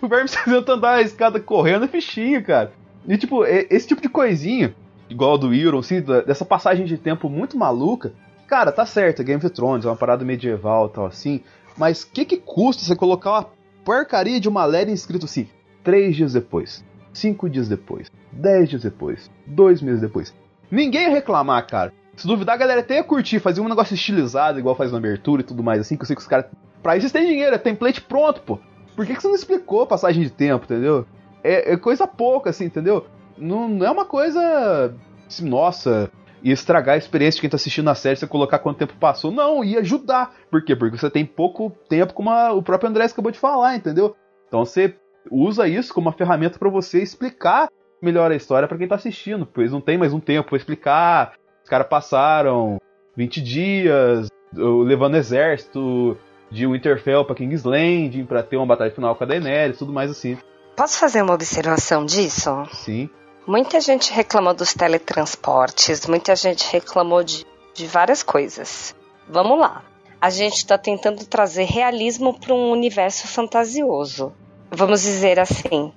o Verme cinzento andar a escada correndo é fichinho, cara. E, tipo, esse tipo de coisinha, igual do Euron, assim, dessa passagem de tempo muito maluca, cara, tá certo, é Game of Thrones, é uma parada medieval e tal, assim, mas que que custa você colocar uma porcaria de uma letra escrito assim, três dias depois, cinco dias depois, dez dias depois, dois meses depois. Ninguém ia reclamar, cara. Se duvidar, a galera até ia curtir, fazer um negócio estilizado, igual faz na abertura e tudo mais, assim, que eu sei que os caras. Pra isso têm dinheiro, é template pronto, pô. Por que, que você não explicou a passagem de tempo, entendeu? É, é coisa pouca, assim, entendeu? Não, não é uma coisa. Assim, nossa, ia estragar a experiência de quem tá assistindo a série você colocar quanto tempo passou. Não, ia ajudar. Por quê? Porque você tem pouco tempo, como a- o próprio André acabou de falar, entendeu? Então você usa isso como uma ferramenta pra você explicar melhor a história pra quem tá assistindo, pois não tem mais um tempo pra explicar. Os caras passaram 20 dias levando exército de Winterfell pra King's Landing pra ter uma batalha final com a Daenerys, tudo mais assim. Posso fazer uma observação disso? Sim. Muita gente reclamou dos teletransportes, muita gente reclamou de, de várias coisas. Vamos lá. A gente está tentando trazer realismo para um universo fantasioso. Vamos dizer assim: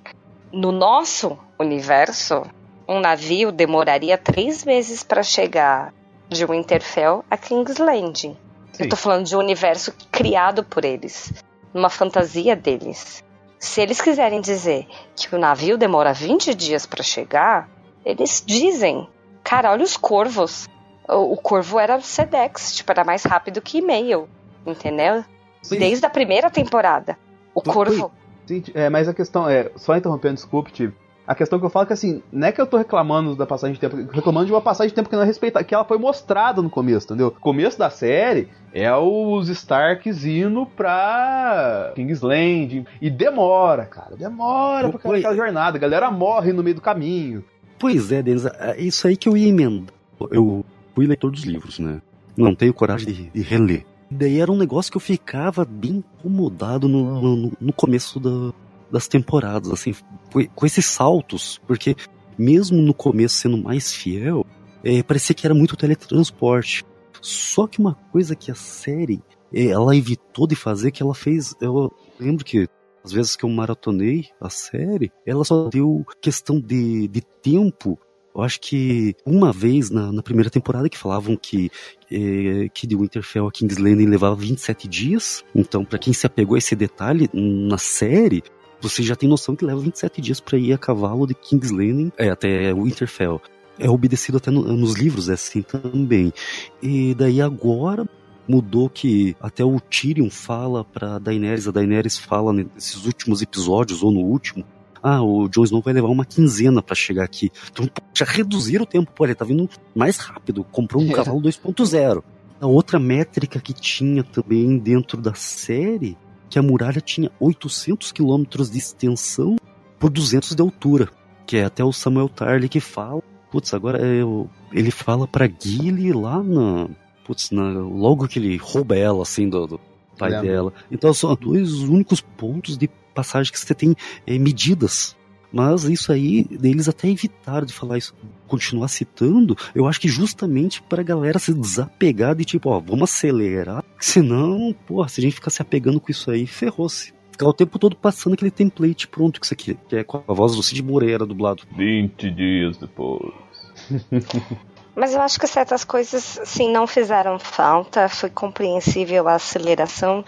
no nosso universo, um navio demoraria três meses para chegar de Winterfell a King's Landing. Sim. Eu tô falando de um universo criado por eles, numa fantasia deles. Se eles quiserem dizer que o navio demora 20 dias pra chegar, eles dizem. Cara, olha os corvos. O, o corvo era Sedex, tipo, era mais rápido que e-mail. Entendeu? Sim. Desde a primeira temporada. O corvo. Sim, é, mas a questão é, só interrompendo, desculpe, Tibi. A questão que eu falo é que assim, não é que eu tô reclamando da passagem de tempo, reclamando de uma passagem de tempo que não é respeitada, que ela foi mostrada no começo, entendeu? Começo da série é os Starks indo pra King's Landing e demora, cara, demora pra Foi- aquela jornada, a galera morre no meio do caminho. Pois é, Denis, é isso aí que eu ia emendar. Eu fui leitor dos livros, né? Não tenho coragem de, de reler. Daí era um negócio que eu ficava bem incomodado no, no, no começo da- das temporadas, assim, com, esses saltos, porque mesmo no começo sendo mais fiel, é, parecia que era muito teletransporte. Só que uma coisa que a série é, ela evitou de fazer, que ela fez. Eu lembro que às vezes que eu maratonei a série, ela só deu questão de, de tempo. Eu acho que uma vez na, na primeira temporada que falavam que, eh, que de Winterfell a King's Landing levava 27 dias. Então, pra quem se apegou a esse detalhe na série, você já tem noção que leva 27 dias pra ir a cavalo de King's Landing é, até Winterfell. É obedecido até no- nos livros, é assim também. E daí agora mudou que até o Tyrion fala pra Daenerys, a Daenerys fala nesses últimos episódios ou no último, ah, o Jon Snow vai levar uma quinzena pra chegar aqui. Então já reduziram o tempo, pô, ele tá vindo mais rápido, comprou um É. cavalo 2.0. A outra métrica que tinha também dentro da série, que a muralha tinha 800 quilômetros de extensão por 200 de altura, que é até o Samuel Tarly que fala. Putz, agora o- ele fala pra Gilly lá na, putz, na, logo que ele rouba ela assim do, do pai dela. Então são dois únicos pontos de passagem que você tem é, medidas. Mas isso aí, eles até evitaram de falar isso, continuar citando, eu acho que justamente para a galera se desapegar de tipo, ó, vamos acelerar, senão, porra, se a gente ficar se apegando com isso aí, ferrou-se. Ficar o tempo todo passando aquele template pronto que isso aqui, que é com a voz do Cid Moreira dublado. 20 dias depois. [laughs] Mas eu acho que certas coisas, sim, não fizeram falta. Foi compreensível a aceleração,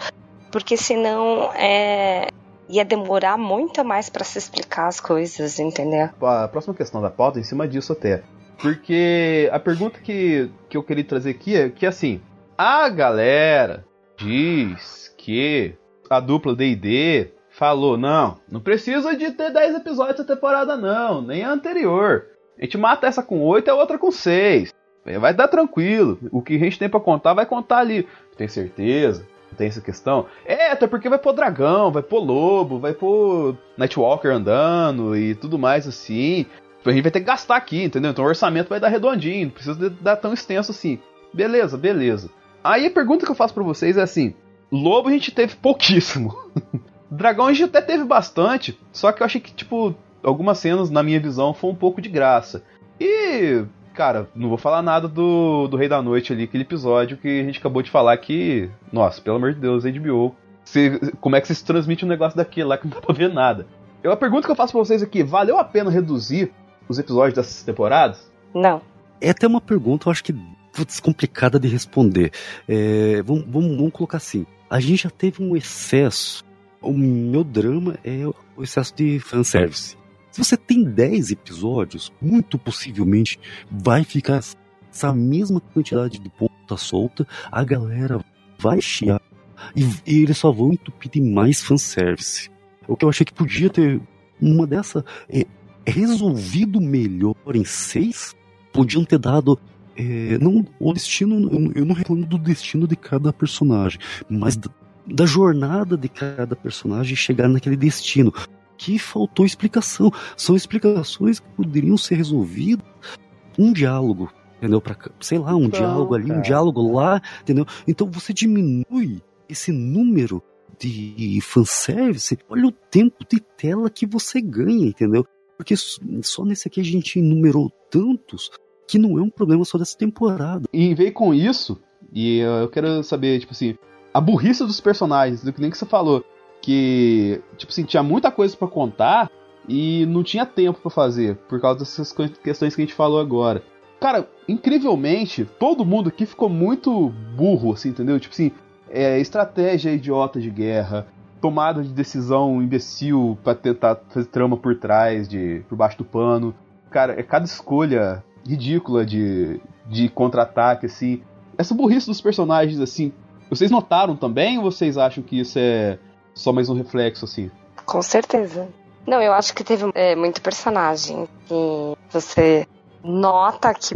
porque senão é, ia demorar muito mais pra se explicar as coisas, entendeu? A próxima questão da pauta é em cima disso até. Porque a pergunta que, que eu queria trazer aqui é que assim, a galera diz que a dupla D&D falou, não, não precisa de ter 10 episódios da temporada não, nem a anterior. A gente mata essa com 8 e a outra com 6. Vai dar tranquilo. O que a gente tem pra contar, vai contar ali. Tem certeza? Tem essa questão? É, até porque vai pôr dragão, vai pôr lobo, vai pôr Nightwalker andando e tudo mais assim. A gente vai ter que gastar aqui, entendeu? Então o orçamento vai dar redondinho, não precisa dar tão extenso assim. Beleza, beleza. Aí a pergunta que eu faço pra vocês é assim: Lobo a gente teve pouquíssimo. [laughs] Dragão a gente até teve bastante, só que eu achei que, tipo, algumas cenas, na minha visão, foi um pouco de graça. E, cara, não vou falar nada do, do Rei da Noite ali, aquele episódio que a gente acabou de falar que, nossa, pelo amor de Deus, HBO, se- como é que se transmite um negócio daquele lá que não dá pra ver nada? Eu, a pergunta que eu faço pra vocês aqui, valeu a pena reduzir os episódios dessas temporadas? Não. É até uma pergunta, eu acho que putz, complicada de responder. É, vamos, vamos, vamos colocar assim: a gente já teve um excesso. O meu drama é o excesso de fanservice. Se você tem 10 episódios, muito possivelmente vai ficar essa mesma quantidade de ponta solta, a galera vai chiar e, e eles só vão entupir de mais fanservice. O que eu achei que podia ter uma dessa é, resolvido melhor em seis, podiam ter dado. é, não, o destino, eu, não reclamo do destino de cada personagem, mas da, da jornada de cada personagem chegar naquele destino. Que faltou explicação. São explicações que poderiam ser resolvidas um diálogo, entendeu? Pra, sei lá, um Então, diálogo ali, cara. um diálogo lá, entendeu? Então você diminui esse número de fanservice, olha o tempo de tela que você ganha, entendeu? Porque só nesse aqui a gente enumerou tantos que não é um problema só dessa temporada. E veio com isso, e eu quero saber, tipo assim, a burrice dos personagens, do que nem que você falou. Que, tipo assim, tinha muita coisa pra contar e não tinha tempo pra fazer, por causa dessas questões que a gente falou agora. cara, incrivelmente, todo mundo aqui ficou muito burro, assim, entendeu? Tipo assim, é, estratégia idiota de guerra, tomada de decisão imbecil pra tentar fazer trama por trás, de por baixo do pano. Cara, é cada escolha ridícula de, de contra-ataque, assim. Essa burrice dos personagens, assim, vocês notaram também ou vocês acham que isso é só mais um reflexo, assim? Com certeza. Não, eu acho que teve é, muito personagem que você nota que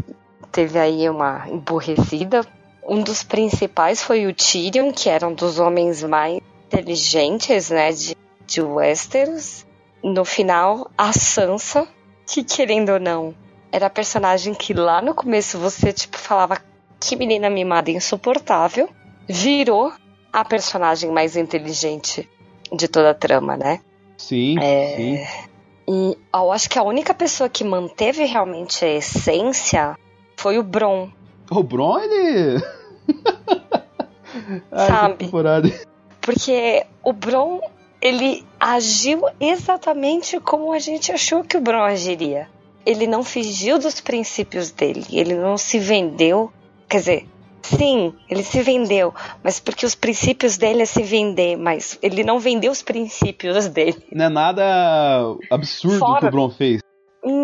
teve aí uma emburrecida. Um dos principais foi o Tyrion, que era um dos homens mais inteligentes, né, de, de Westeros. No final, a Sansa, que querendo ou não, era a personagem que lá no começo você, tipo, falava que menina mimada insuportável, virou a personagem mais inteligente de toda a trama, né? Sim, É, sim. E eu acho que a única pessoa que manteve realmente a essência foi o Bron. O Bron, ele. [laughs] Ai, Sabe? Porque o Bron, ele agiu exatamente como a gente achou que o Bron agiria. Ele não fugiu dos princípios dele, ele não se vendeu. Quer dizer, sim, ele se vendeu, mas porque os princípios dele é se vender, mas ele não vendeu os princípios dele. Não é nada absurdo Fora. que o Bron fez.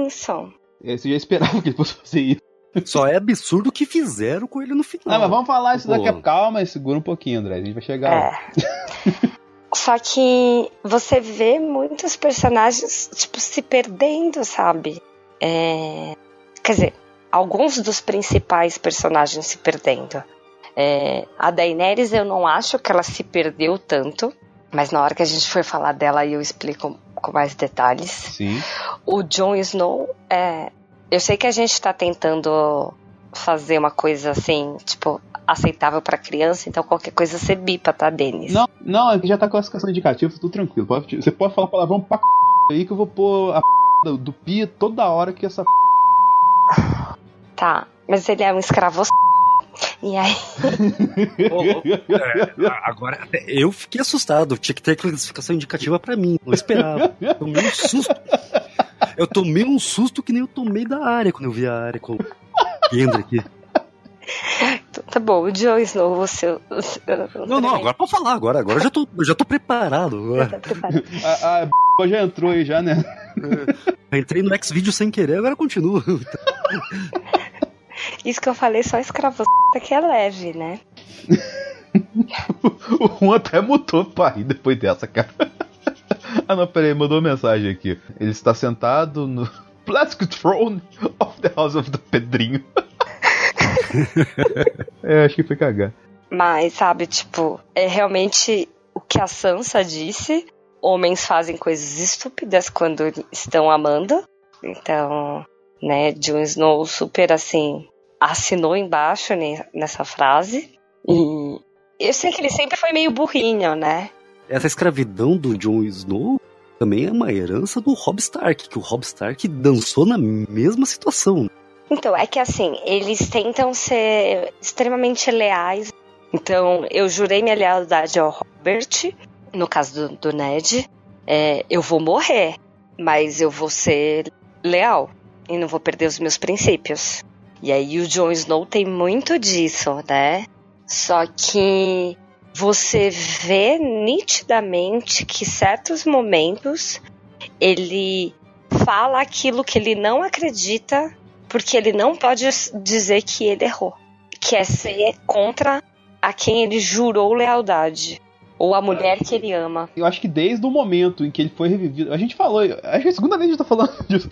Isso. É, Você já esperava que ele fosse fazer isso. Só é absurdo o que fizeram com ele no final. Ah, mas vamos falar isso daqui a calma e segura um pouquinho, André. A gente vai chegar lá. É. Só que você vê muitos personagens, tipo, se perdendo, sabe? É, Quer dizer, alguns dos principais personagens se perdendo. É, A Daenerys, eu não acho que ela se perdeu tanto, mas na hora que a gente for falar dela, aí eu explico com mais detalhes. Sim. O Jon Snow, é, eu sei que a gente tá tentando fazer uma coisa assim, tipo, aceitável pra criança, então qualquer coisa você bipa, tá, Denis? Não, não, aqui já tá classificação indicativa, tudo tranquilo. Pode- você pode falar palavrão pra c... aí que eu vou pôr a p... do, do pia toda hora que essa p... Tá, mas ele é um escravo. E aí, [laughs] ô, é, agora, eu fiquei assustado. Tinha que ter classificação indicativa pra mim. Não esperava. Tomei um susto. Eu tomei um susto que nem eu tomei da área quando eu vi a área com o Kendra aqui. tá bom, o Jon Snow, você. Não, não, agora pode falar. Agora, agora eu já tô, já tô preparado. Agora. Tá preparado. A, a já entrou aí já, né? Eu entrei no X-Video sem querer, agora continua. [laughs] Isso que eu falei, só escravo [laughs] que é leve, né? O [laughs] Juan até mutou pra rir depois dessa, cara. [laughs] ah, não, peraí, mandou uma mensagem aqui. Ele está sentado no Plastic Throne of the House of the Pedrinho. é, acho que foi cagar. Mas, sabe, tipo, é realmente o que a Sansa disse. Homens fazem coisas estúpidas quando estão amando. Então, né, Jon Snow super assim assinou embaixo ne- nessa frase. E eu sei que ele sempre foi meio burrinho, né? Essa escravidão do Jon Snow também é uma herança do Robb Stark, que o Robb Stark dançou na mesma situação. Então, é que assim, eles tentam ser extremamente leais. Então, eu jurei minha lealdade ao Robert, no caso do, do Ned. É, eu vou morrer, mas eu vou ser leal e não vou perder os meus princípios. E aí o Jon Snow tem muito disso, né? Só que você vê nitidamente que certos momentos ele fala aquilo que ele não acredita porque ele não pode dizer que ele errou, que é ser contra a quem ele jurou lealdade ou a mulher que ele ama. Eu acho que desde o momento em que ele foi revivido. A gente falou, acho que é a segunda vez que a gente tá falando [laughs] disso.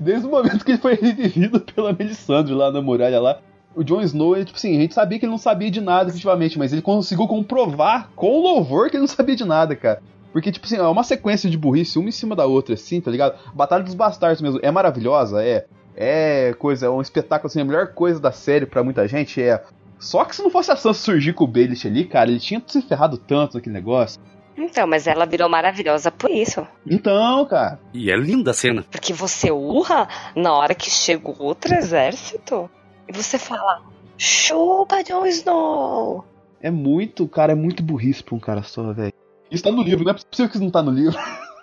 desde o momento que ele foi revivido pela Melisandre lá na muralha lá. O Jon Snow, ele, tipo assim, a gente sabia que ele não sabia de nada, efetivamente, mas ele conseguiu comprovar com louvor que ele não sabia de nada, cara. Porque, tipo assim, é uma sequência de burrice, uma em cima da outra, assim, tá ligado? Batalha dos Bastardos mesmo, é maravilhosa, é. É coisa, é um espetáculo, assim, a melhor coisa da série pra muita gente é. Só que se não fosse a Sansa surgir com o Baelish ali, cara, ele tinha se ferrado tanto naquele negócio. Então, mas ela virou maravilhosa por isso. Então, cara. E é linda a cena. Porque você urra na hora que chega o outro exército e você fala: chupa, Jon Snow! É muito, cara, é muito burrice pra um cara só, velho. Isso tá no livro, não é possível que isso não tá no livro. [laughs]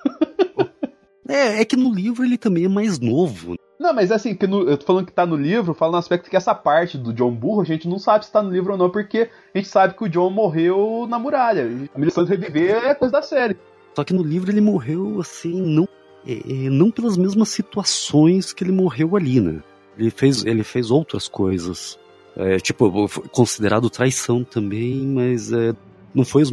É, é que no livro ele também é mais novo. Não, mas assim, que no- eu tô falando que tá no livro, fala no aspecto que essa parte do John burro, a gente não sabe se tá no livro ou não, porque a gente sabe que o John morreu na muralha. A missão de reviver é coisa da série. Só que no livro ele morreu assim, não, é, é, não pelas mesmas situações que ele morreu ali, né? Ele fez, ele fez outras coisas. É, tipo, considerado traição também, mas é, não foi os,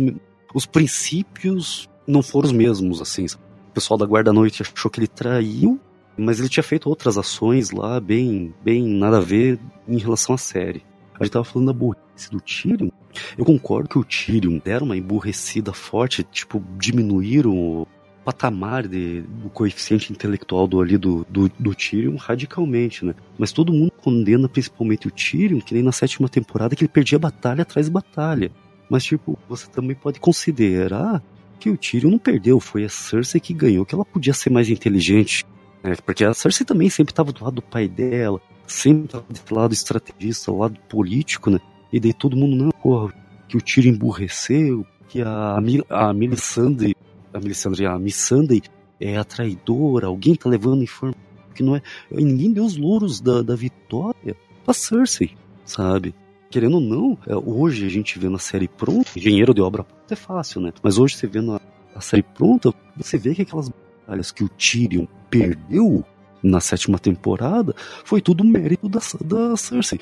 os princípios não foram os mesmos, assim. O pessoal da guarda-noite achou que ele traiu, mas ele tinha feito outras ações lá, bem, bem nada a ver em relação à série. A gente tava falando da burrice do Tyrion. Eu concordo que o Tyrion deram uma emburrecida forte, tipo, diminuíram o patamar de, do coeficiente intelectual do ali do, do, do Tyrion radicalmente, né? Mas todo mundo condena principalmente o Tyrion, que nem na sétima temporada, que ele perdia batalha atrás de batalha. Mas, tipo, você também pode considerar que o Tyrion não perdeu, foi a Cersei que ganhou, que ela podia ser mais inteligente. Né? Porque a Cersei também sempre estava do lado do pai dela, sempre estava do lado estrategista, do lado político, né? E daí todo mundo, não, porra, que o Tyrion emburreceu, que a, a Melisandre, a Melisandre, a Missandei é a traidora, alguém tá levando informação que não é. Ninguém deu os louros da, da vitória pra Cersei, sabe? Querendo ou não, é, hoje a gente vendo a série pronta, engenheiro de obra é fácil, né? Mas hoje você vendo a, a série pronta, você vê que aquelas batalhas que o Tyrion perdeu na sétima temporada foi tudo mérito da, da Cersei.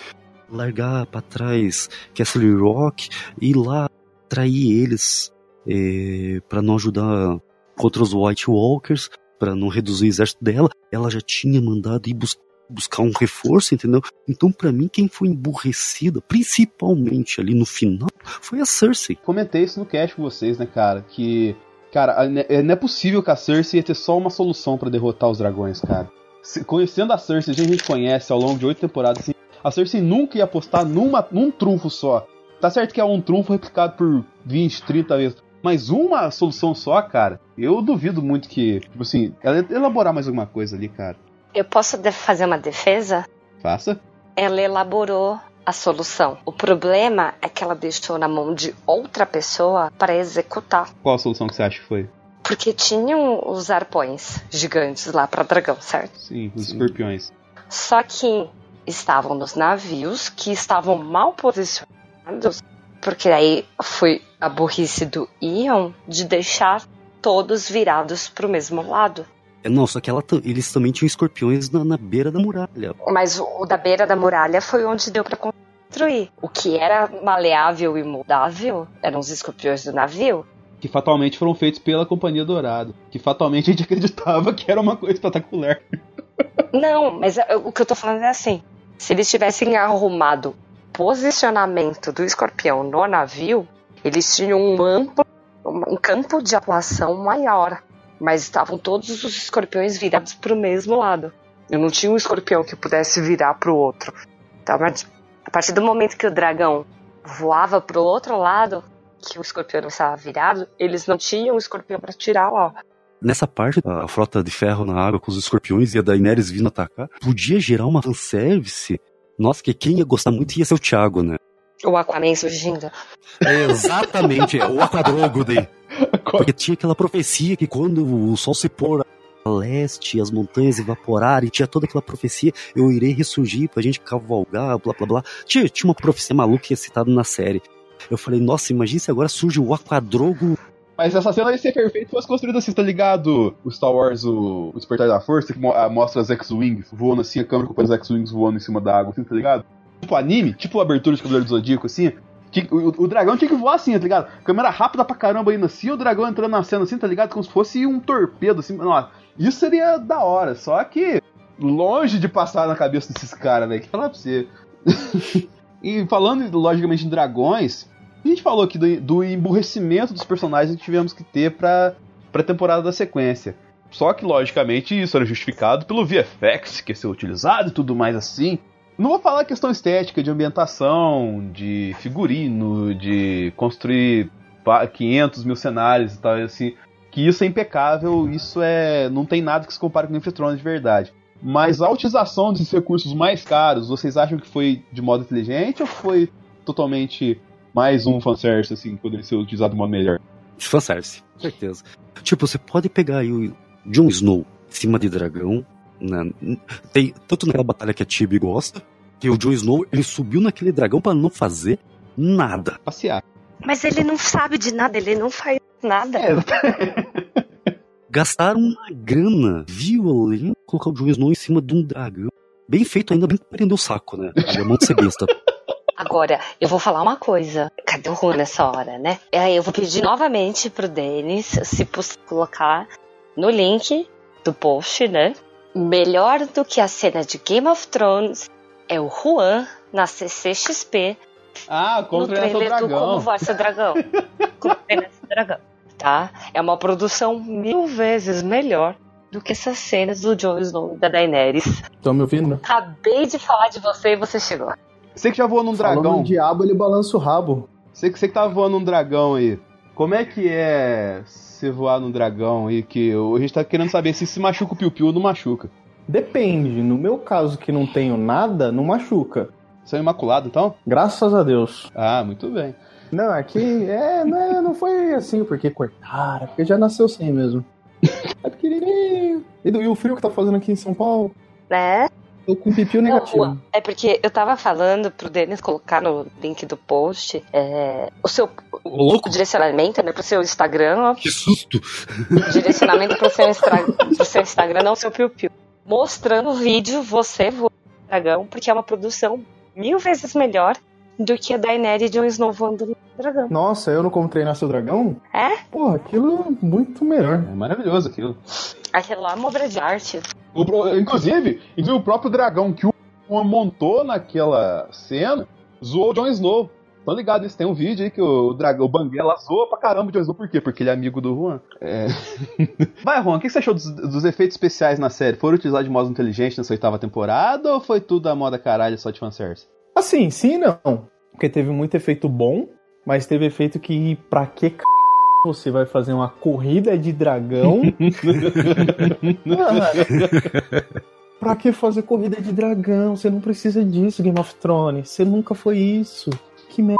Largar pra trás Castle Rock e ir lá trair eles é, para não ajudar contra os White Walkers, para não reduzir o exército dela. Ela já tinha mandado ir bus buscar um reforço, entendeu? Então, para mim, quem foi emburrecida, principalmente ali no final, foi a Cersei. Comentei isso no cast com vocês, né, cara? Que, cara, a- é- não é possível que a Cersei ia ter só uma solução pra derrotar os dragões, cara. Se- conhecendo a Cersei, a gente conhece ao longo de oito temporadas, assim, a Cersei nunca ia apostar numa, num trunfo só. Tá certo que é um trunfo replicado por 20, 30 vezes. Mas uma solução só, cara, eu duvido muito que, tipo assim, ela ia elaborar mais alguma coisa ali, cara. Eu posso fazer uma defesa? Faça. Ela elaborou a solução. O problema é que ela deixou na mão de outra pessoa para executar. Qual a solução que você acha que foi? Porque tinham os arpões gigantes lá para dragão, certo? Sim, os escorpiões. Só que estavam nos navios que estavam mal posicionados, porque aí foi a burrice do Ion de deixar todos virados pro mesmo lado. Não, só que ela, eles também tinham escorpiões na, na beira da muralha. Mas o, o da beira da muralha foi onde deu para construir. O que era maleável e moldável eram os escorpiões do navio. Que fatalmente foram feitos pela Companhia Dourado. Que fatalmente a gente [laughs] acreditava que era uma coisa espetacular. Não, mas é- o que eu tô falando é assim: se eles tivessem arrumado posicionamento do escorpião no navio, eles tinham um amplo, um campo de atuação maior. Mas estavam todos os escorpiões virados pro mesmo lado. Eu não tinha um escorpião que pudesse virar pro outro. Tá? Mas a partir do momento que o dragão voava pro outro lado, que o escorpião não estava virado, eles não tinham um escorpião para tirar lá. Nessa parte, a frota de ferro na água com os escorpiões e a Daenerys vindo atacar, podia gerar uma fanservice. Nossa, que quem ia gostar muito ia ser o Thiago, né? O Aquaman surgindo. Exatamente, é o Aquadrogo daí. Porque tinha aquela profecia que quando o sol se pôr a leste, as montanhas evaporarem, tinha toda aquela profecia, eu irei ressurgir pra gente cavalgar, blá blá blá. Tinha, tinha uma profecia maluca que é citada na série. Eu falei, nossa, imagina se agora surge o Aquadrogo. Mas essa cena ia ser perfeita se fosse construída assim, tá ligado? O Star Wars, o, o Despertar da Força, que mo- ah, mostra as X-Wings voando assim, a câmera acompanhando as X-Wings voando em cima da água, assim, tá ligado? Tipo anime, tipo abertura de Cavaleiro do Zodíaco, assim. O, o dragão tinha que voar assim, tá ligado? Câmera rápida pra caramba indo assim, o dragão entrando na cena assim, tá ligado? Como se fosse um torpedo, assim. Nossa, isso seria da hora, só que longe de passar na cabeça desses caras, velho. Que falar pra você. [laughs] e falando, logicamente, em dragões, a gente falou aqui do, do emburrecimento dos personagens que tivemos que ter pra, pra temporada da sequência. Só que, logicamente, isso era justificado pelo VFX que ia ser utilizado e tudo mais assim. Não vou falar questão estética, de ambientação, de figurino, de construir pa- 500 mil cenários e tal, assim. Que isso é impecável, isso é. Não tem nada que se compare com of Thrones de verdade. Mas a utilização desses recursos mais caros, vocês acham que foi de modo inteligente ou foi totalmente mais um fanservice, assim, que poderia ser utilizado de modo melhor? Fanservice, certeza. Tipo, você pode pegar aí o Jon Snow em cima de dragão, Né? Tem tanto naquela batalha que a Tibi gosta, que o Jon Snow ele subiu naquele dragão para não fazer nada. Passear. Mas ele não sabe de nada, ele não faz nada. É, [laughs] Gastaram uma grana violenta colocar o Jon Snow em cima de um dragão. Bem feito, ainda bem que prendeu o saco, né? Alemão de ser besta. Agora, eu vou falar uma coisa. Cadê o Juan nessa hora, né? Aí eu vou pedir novamente pro Denis, se possível, colocar no link do post, né? Melhor do que a cena de Game of Thrones é o Juan na CCXP Ah, no como treinar seu trailer do Como dragão. Voar Seu Dragão. Como Treinar Seu Dragão, tá? É uma produção mil vezes melhor do que essas cenas do Jon Snow e da Daenerys. Estão me ouvindo? Acabei de falar de você e você chegou. Você que já voou num Falando dragão. no diabo, ele balança o rabo. Você que, você que tá voando num dragão aí. Como é que é você voar num dragão aí? Que a gente tá querendo saber se se machuca o piu-piu ou não machuca. Depende. No meu caso, que não tenho nada, não machuca. Você é imaculado, então? Graças a Deus. Ah, muito bem. Não, aqui é, não, não foi assim porque cortaram, porque já nasceu sem mesmo. [laughs] É pequenininho. E do- e o frio que tá fazendo aqui em São Paulo? Né? Tô com pipio Não, negativo. Juan, é porque eu tava falando pro Denis colocar no link do post é, o seu louco, direcionamento, né, pro seu Instagram, ó, que susto! direcionamento pro seu, Instra- pro seu Instagram, não o seu piu-piu. Mostrando o vídeo, você voando no dragão, porque é uma produção mil vezes melhor do que a Daenerys e Jon Snow voando no dragão. Nossa, eu não como treinar seu dragão? É? Porra, aquilo é muito melhor. É maravilhoso aquilo. Aquilo lá é uma obra de arte. O pro- inclusive, inclusive, o próprio dragão que o Juan montou naquela cena zoou o Jon Snow. Tão ligado isso? Tem um vídeo aí que o dragão, o Banguela zoa pra caramba o Jon Snow. Por quê? Porque ele é amigo do Juan. É. [laughs] Vai, Juan, o que você achou dos, dos efeitos especiais na série? Foram utilizados de modo inteligente nessa oitava temporada ou foi tudo a moda caralho só de fanservice? Assim, sim e não. Porque teve muito efeito bom, mas teve efeito que pra que c... você vai fazer uma corrida de dragão? [laughs] Pra que fazer corrida de dragão? Você não precisa disso, Game of Thrones. Você nunca foi isso. Que merda.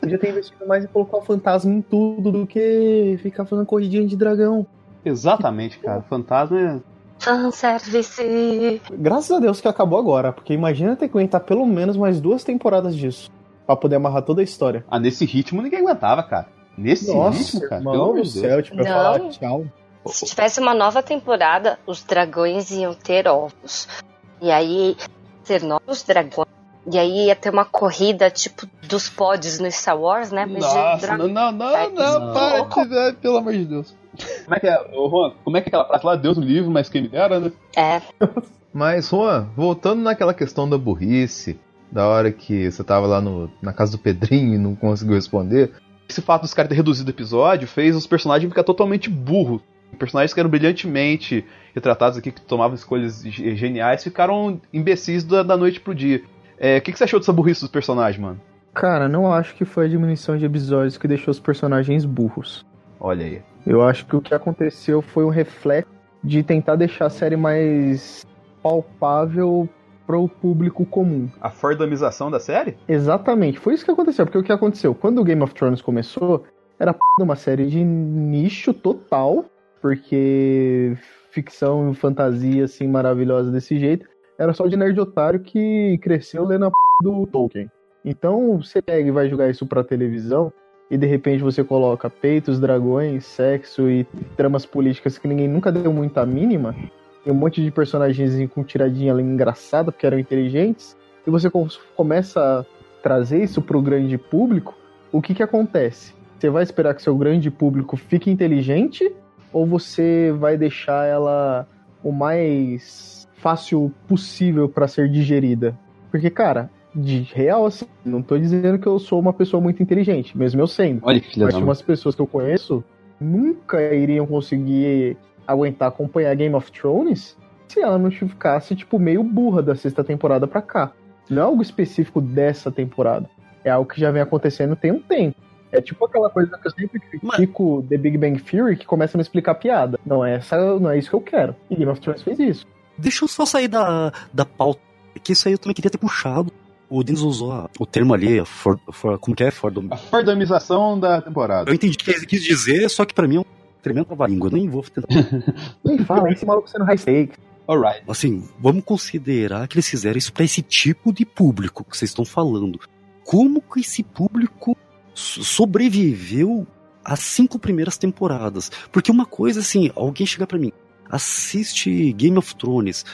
Podia ter investido mais em colocar o fantasma em tudo do que ficar fazendo corridinha de dragão. Exatamente, cara. Fantasma é. Fanservice. Graças a Deus que acabou agora, porque imagina ter que aguentar pelo menos mais duas temporadas disso. Pra poder amarrar toda a história. Ah, nesse ritmo ninguém aguentava, cara. Nesse ritmo, cara. irmão Pelo amor do de Deus. céu, tipo, Não. falar tchau. Se tivesse uma nova temporada, os dragões iam ter ovos. E aí, ter novos dragões. E aí ia ter uma corrida, tipo, dos pods no Star Wars, né? Mas de Nossa, dragão. não, não, não, Vai, não, não. para, pelo amor de Deus. Como é que é, ô Juan, como é que é aquela frase lá, Deus no livro, mas quem me dera, né? É, Mas, Juan, voltando naquela questão da burrice, da hora que você tava lá no, na casa do Pedrinho e não conseguiu responder, Esse fato dos caras ter reduzido o episódio fez os personagens ficar totalmente burros. Personagens que eram brilhantemente retratados aqui, que tomavam escolhas ge- geniais, ficaram imbecis da, da noite pro dia. É, O que, que você achou dessa burrice dos personagens, mano? Cara, não acho que foi a diminuição de episódios que deixou os personagens burros. Olha aí. Eu acho que o que aconteceu foi um reflexo de tentar deixar a série mais palpável pro público comum. A fordamização da série? Exatamente, foi isso que aconteceu. Porque o que aconteceu? Quando o Game of Thrones começou, era uma série de nicho total, porque ficção e fantasia assim maravilhosa desse jeito era só de nerd otário que cresceu lendo a p... do Tolkien. Então você pega e vai jogar isso pra televisão e de repente você coloca peitos, dragões, sexo e tramas políticas que ninguém nunca deu muita mínima, e um monte de personagens com tiradinha ali engraçada porque eram inteligentes, e você com- começa a trazer isso pro grande público, o que que acontece? Você vai esperar que seu grande público fique inteligente ou você vai deixar ela o mais fácil possível para ser digerida? Porque, cara, de real, assim, não tô dizendo que eu sou uma pessoa muito inteligente, mesmo eu sendo. Olha que filha Mas umas pessoas que eu conheço nunca iriam conseguir aguentar acompanhar Game of Thrones se ela não ficasse, tipo, meio burra da sexta temporada pra cá. Não é algo específico dessa temporada. É algo que já vem acontecendo tem um tempo. É tipo aquela coisa que eu sempre critico The Big Bang Theory que começa a me explicar piada. Não é, essa, não é isso que eu quero. E Game of Thrones fez isso. Deixa eu só sair da, da pauta, que isso aí eu também queria ter puxado. O Denis usou a- o termo ali, a for, for- como que é? Fordom. A fordamização da temporada. Eu entendi o que ele quis dizer, só que pra mim é um tremendo pra língua, nem vou tentar. [laughs] Nem fala, esse maluco sendo high stakes. Alright. Assim, vamos considerar que eles fizeram isso pra esse tipo de público que vocês estão falando. Como que esse público so- sobreviveu às cinco primeiras temporadas? Porque uma coisa assim, alguém chega pra mim, assiste Game of Thrones,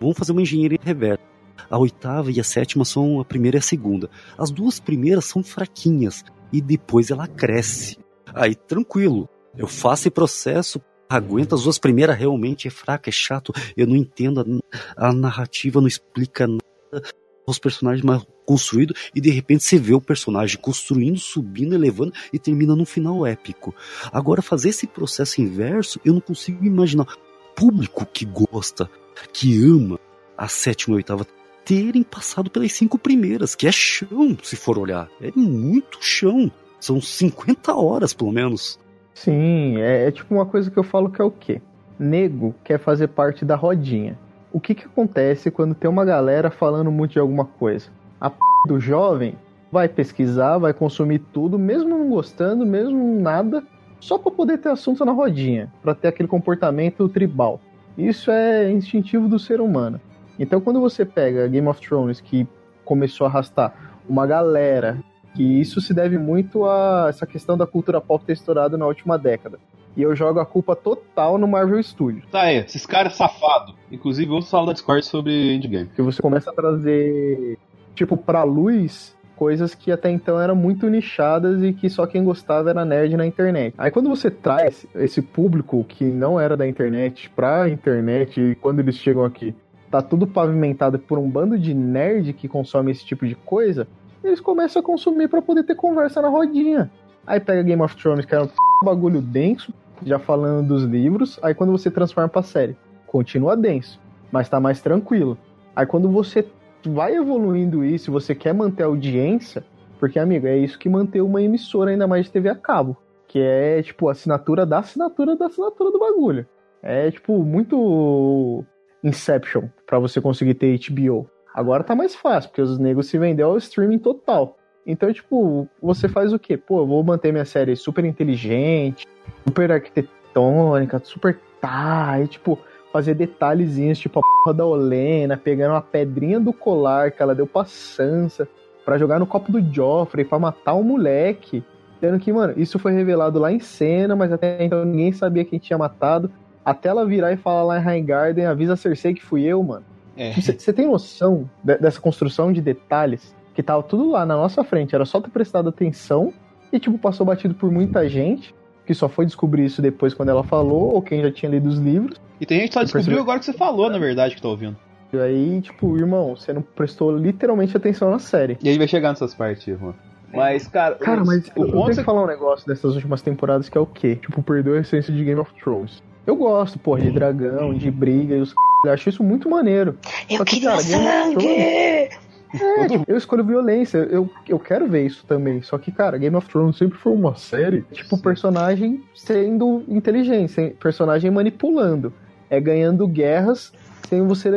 vamos fazer uma engenharia reversa. A oitava e a sétima são a primeira e a segunda. As duas primeiras são fraquinhas e depois ela cresce. Aí tranquilo, eu faço esse processo, aguento as duas primeiras, realmente é fraca, é chato, eu não entendo, a, a narrativa não explica nada, os personagens mal construídos, e de repente você vê o personagem construindo, subindo, elevando e termina num final épico. Agora, fazer esse processo inverso, eu não consigo imaginar. Público que gosta, que ama a sétima e oitava terem passado pelas cinco primeiras, que é chão, se for olhar. É muito chão. São 50 horas, pelo menos. Sim, é, é tipo uma coisa que eu falo que é o quê? Nego quer fazer parte da rodinha. O que que acontece quando tem uma galera falando muito de alguma coisa? A p do jovem vai pesquisar, vai consumir tudo, mesmo não gostando, mesmo nada, só pra poder ter assunto na rodinha, pra ter aquele comportamento tribal. Isso é instintivo do ser humano. Então quando você pega Game of Thrones, que começou a arrastar uma galera que isso se deve muito a essa questão da cultura pop ter estourado na última década. E eu jogo a culpa total no Marvel Studios. Tá aí, esses caras safados. Inclusive, vamos falar da Discord sobre Endgame. Que você começa a trazer, tipo, pra luz coisas que até então eram muito nichadas e que só quem gostava era nerd na internet. Aí quando você traz esse público que não era da internet pra internet e quando eles chegam aqui, tá tudo pavimentado por um bando de nerd que consome esse tipo de coisa, eles começam a consumir pra poder ter conversa na rodinha. Aí pega Game of Thrones, que era um p... bagulho denso, já falando dos livros, aí quando você transforma pra série, continua denso, mas tá mais tranquilo. Aí quando você vai evoluindo isso, você quer manter a audiência, porque, amigo, é isso que mantém uma emissora ainda mais de TV a cabo. Que é, tipo, assinatura da assinatura da assinatura do bagulho. É, tipo, muito Inception pra você conseguir ter HBO. Agora tá mais fácil, porque os negros se vendeu ao streaming total. Então, tipo, você faz o quê? Pô, eu vou manter minha série super inteligente, super arquitetônica, super tá, e tipo, fazer detalhezinhos, tipo a porra da Olena, pegando uma pedrinha do colar que ela deu pra Sansa, pra jogar no copo do Joffrey, pra matar o moleque. Sendo que, mano, isso foi revelado lá em cena, mas até então ninguém sabia quem tinha matado. Até ela virar e falar lá em Highgarden, avisa a Cersei que fui eu, mano. É. Você tem noção de- dessa construção de detalhes? Que tava tudo lá na nossa frente, era só ter prestado atenção e, tipo, passou batido por muita gente, que só foi descobrir isso depois quando ela falou, ou quem já tinha lido os livros. E tem gente que só descobriu percebi- agora que você falou, na verdade, que tá ouvindo. E aí, tipo, irmão, você não prestou literalmente atenção na série. E a gente vai chegar nessas partes, irmão. Mas, cara, Cara, mas o eu, tenho é que falar um negócio dessas últimas temporadas que é o quê? Tipo, perdeu a essência de Game of Thrones. Eu gosto, porra, de dragão, de briga e os c... Eu acho isso muito maneiro. Eu Só que, queria cara, Game of sangue! É, tipo, eu escolho violência, eu, eu quero ver isso também. Só que, cara, Game of Thrones sempre foi uma série, tipo, personagem sendo inteligente, sem- personagem manipulando. É ganhando guerras sem você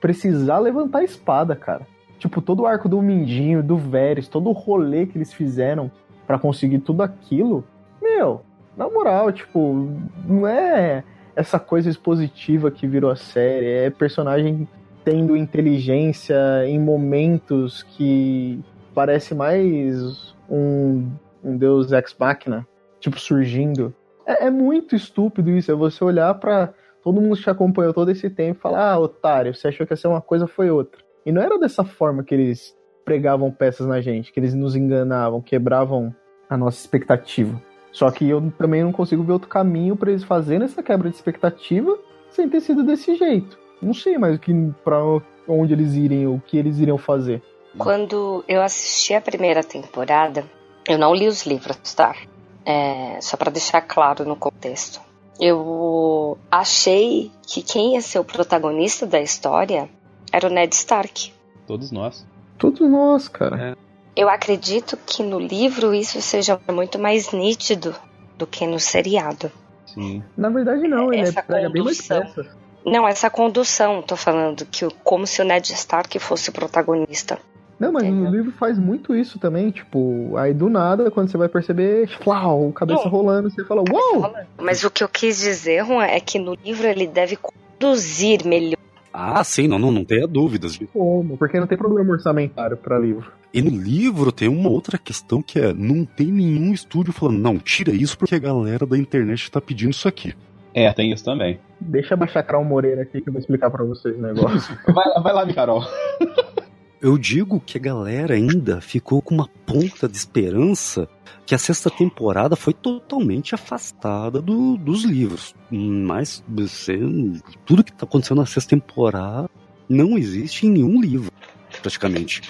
precisar levantar a espada, cara. Tipo, todo o arco do Mindinho, do Varys, todo o rolê que eles fizeram pra conseguir tudo aquilo, meu, na moral, tipo, não é essa coisa expositiva que virou a série, é personagem tendo inteligência em momentos que parece mais um, um deus ex machina, tipo, surgindo. É, é muito estúpido isso, é você olhar pra todo mundo que te acompanhou todo esse tempo e falar, ah, otário, você achou que ia ser uma coisa, foi outra. E não era dessa forma que eles pregavam peças na gente, que eles nos enganavam, quebravam a nossa expectativa. Só que eu também não consigo ver outro caminho pra eles fazerem essa quebra de expectativa sem ter sido desse jeito. Não sei mais que para onde eles irem, o que eles iriam fazer. Quando eu assisti a primeira temporada, eu não li os livros, tá? É, só para deixar claro no contexto. Eu achei que quem ia ser o protagonista da história era o Ned Stark. Todos nós. Todos nós, cara. Eu acredito que no livro isso seja muito mais nítido do que no seriado. Sim. Na verdade, não, ele Essa é, pega bem mais condução. Não, essa condução, tô falando que como se o Ned Stark fosse o protagonista. Não, mas Entendeu? no livro faz muito isso também, tipo, aí do nada, quando você vai perceber, flau, cabeça É. rolando, você fala, uou! Mas o que eu quis dizer, Juan, é que no livro ele deve conduzir melhor. Ah, sim, não, não, não tenha dúvidas. Como? Porque não tem problema orçamentário pra livro. E no livro tem uma outra questão que é: não tem nenhum estúdio falando, não, tira isso porque a galera da internet tá pedindo isso aqui. É, tem isso também. Deixa eu baixar Crown Moreira aqui que eu vou explicar pra vocês o negócio. [laughs] Vai, lá- vai lá, Carol. [laughs] Eu digo que a galera ainda ficou com uma ponta de esperança que a sexta temporada foi totalmente afastada do- dos livros. Mas tudo que tá acontecendo na sexta temporada não existe em nenhum livro, praticamente.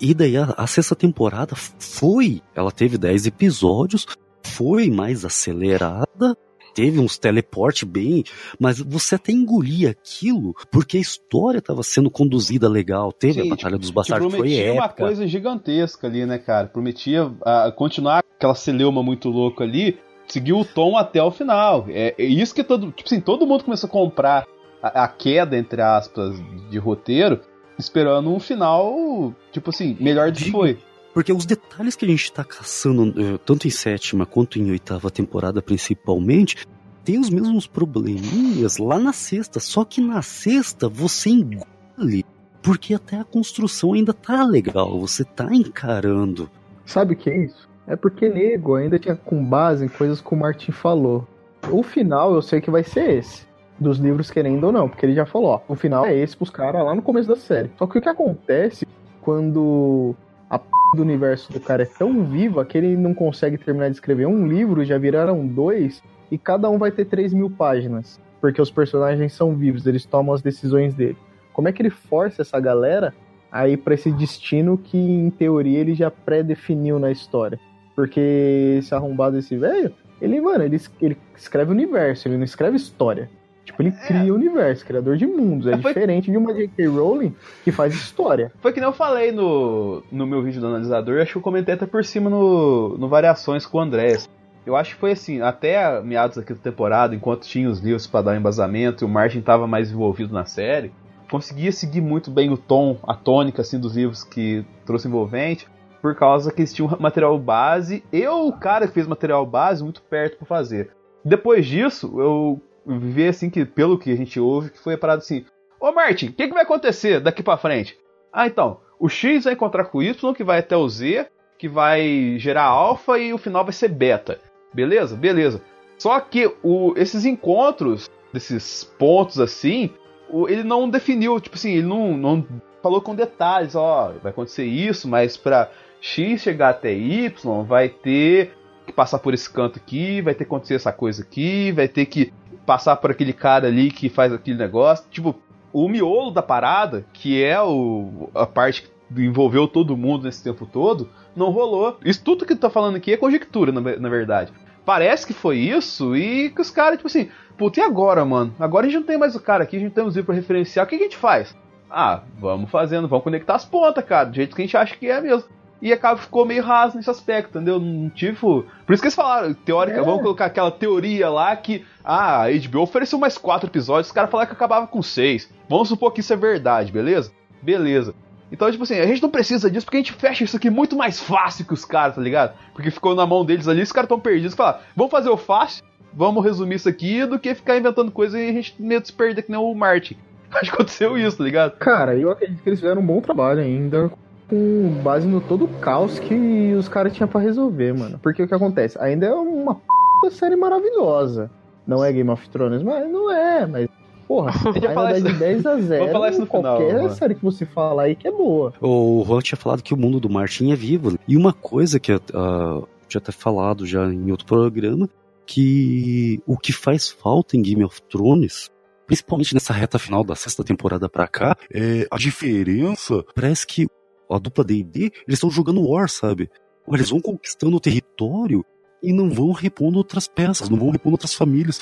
E daí a, a sexta temporada foi, ela teve 10 episódios, foi mais acelerada, teve uns teleporte bem, mas você até engolia aquilo porque a história estava sendo conduzida legal. Teve Sim, a Batalha dos Te Bastardos, foi prometia uma épica. coisa gigantesca ali, né, cara? Prometia ah, continuar aquela celeuma muito louca ali, seguir o tom até o final. É, é isso que todo, tipo assim, todo mundo começou a comprar a, a queda, entre aspas, de roteiro, esperando um final, tipo assim, melhor do que foi. Porque os detalhes que a gente tá caçando, eh, tanto em sétima quanto em oitava temporada principalmente, tem os mesmos probleminhas lá na sexta. Só que na sexta você engole, porque até a construção ainda tá legal, você tá encarando. Sabe o que é isso? É porque nego ainda tinha com base em coisas que o Martin falou. O final eu sei que vai ser esse. Dos livros, querendo ou não, porque ele já falou, ó, o final é esse pros caras lá no começo da série. Só que o que acontece quando a p do universo do cara é tão viva que ele não consegue terminar de escrever um livro, já viraram dois, e cada um vai ter 3 mil páginas. Porque os personagens são vivos, eles tomam as decisões dele. Como é que ele força essa galera a ir pra esse destino que, em teoria, ele já pré-definiu na história? Porque esse arrombado, esse velho, ele, mano, ele, ele escreve universo, ele não escreve história. Tipo, ele cria universo, criador de mundos. É, É, foi- diferente de uma J.K. Rowling que faz história. Foi que nem eu falei no, no meu vídeo do analisador, acho que eu comentei até por cima no, no Variações com o Andrés. Eu acho que foi assim, até meados da quinta temporada, enquanto tinha os livros para dar um embasamento e o Martin estava mais envolvido na série, conseguia seguir muito bem o tom, a tônica assim dos livros que trouxe envolvente, por causa que eles tinham material base e o cara que fez material base muito perto para fazer. Depois disso, eu vi assim que, pelo que a gente ouve, que foi a parada assim: Ô Martin, o que, que vai acontecer daqui para frente? Ah, então, o X vai encontrar com o Y, que vai até o Z, que vai gerar alfa e o final vai ser beta. Beleza? Beleza. Só que o, esses encontros, desses pontos assim, o- ele não definiu, tipo assim, ele não, não falou com detalhes, ó, vai acontecer isso, mas pra X chegar até Y vai ter que passar por esse canto aqui, vai ter que acontecer essa coisa aqui, vai ter que passar por aquele cara ali que faz aquele negócio. Tipo, o miolo da parada, que é o, a parte que envolveu todo mundo nesse tempo todo, não rolou. Isso tudo que tu tá falando aqui é conjectura, na, na verdade. Parece que foi isso e que os caras, tipo assim, puta, e agora, mano? Agora a gente não tem mais o cara aqui, a gente não tem livros pra referenciar, o que a gente faz? Ah, vamos fazendo, vamos conectar as pontas, cara, do jeito que a gente acha que é mesmo. E acaba ficou meio raso nesse aspecto, entendeu? Não tive. Por isso que eles falaram, teórica, É. vamos colocar aquela teoria lá que ah, a HBO ofereceu mais quatro episódios, os caras falaram que acabava com seis. Vamos supor que isso é verdade, beleza? Beleza. Então, tipo assim, a gente não precisa disso porque a gente fecha isso aqui muito mais fácil que os caras, tá ligado? Porque ficou na mão deles ali, os caras tão perdidos. Falaram, vamos fazer o fácil, vamos resumir isso aqui, do que ficar inventando coisa e a gente meio se perder que nem o Martin. [laughs] Acho que aconteceu isso, tá ligado? Cara, eu acredito que eles fizeram um bom trabalho ainda, com base no todo o caos que os caras tinham pra resolver, mano. Porque o que acontece? Ainda é uma p série maravilhosa. Não é Game of Thrones, mas não é, mas. Porra, [laughs] ainda falar isso- de 10 a 0 Vamos falar isso no final, qualquer mano. série que você falar aí que é boa. O Juan tinha falado que o mundo do Martin é vivo. né? E uma coisa que eu ah, tinha até falado já em outro programa, que o que faz falta em Game of Thrones, principalmente nessa reta final da sexta temporada pra cá, é a diferença. Parece que a dupla D&D, eles estão jogando War, sabe? Eles vão conquistando o território e não vão repondo outras peças, não vão repondo outras famílias.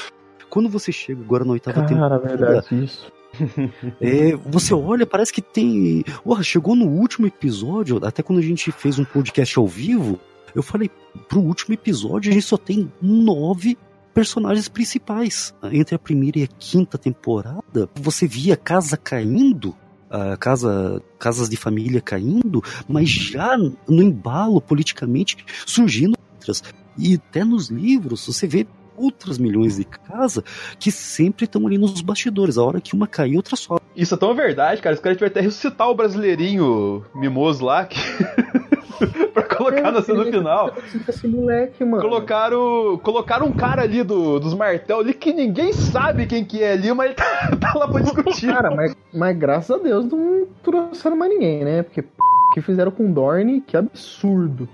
Quando você chega agora na oitava Cara, temporada, verdade, isso. [laughs] é, você olha, parece que tem. Ué, chegou no último episódio, até quando a gente fez um podcast ao vivo, eu falei, pro último episódio a gente só tem nove personagens principais. Entre a primeira e a quinta temporada, você via a casa caindo, a casa, casas de família caindo, mas já no embalo politicamente surgindo outras. E até nos livros você vê outras milhões de casas que sempre estão ali nos bastidores. A hora que uma cair, outra sobe. Isso é tão verdade, cara. Os caras tiveram até ressuscitar o brasileirinho mimoso lá. Que... [laughs] [laughs] pra colocar na cena final. Esse moleque, mano. Colocaram, colocaram um cara ali do, dos martel ali que ninguém sabe quem que é ali, mas ele tá, [laughs] tá lá pra discutir. Cara, mas, mas graças a Deus não trouxeram mais ninguém, né? Porque que fizeram com Dorne, que absurdo.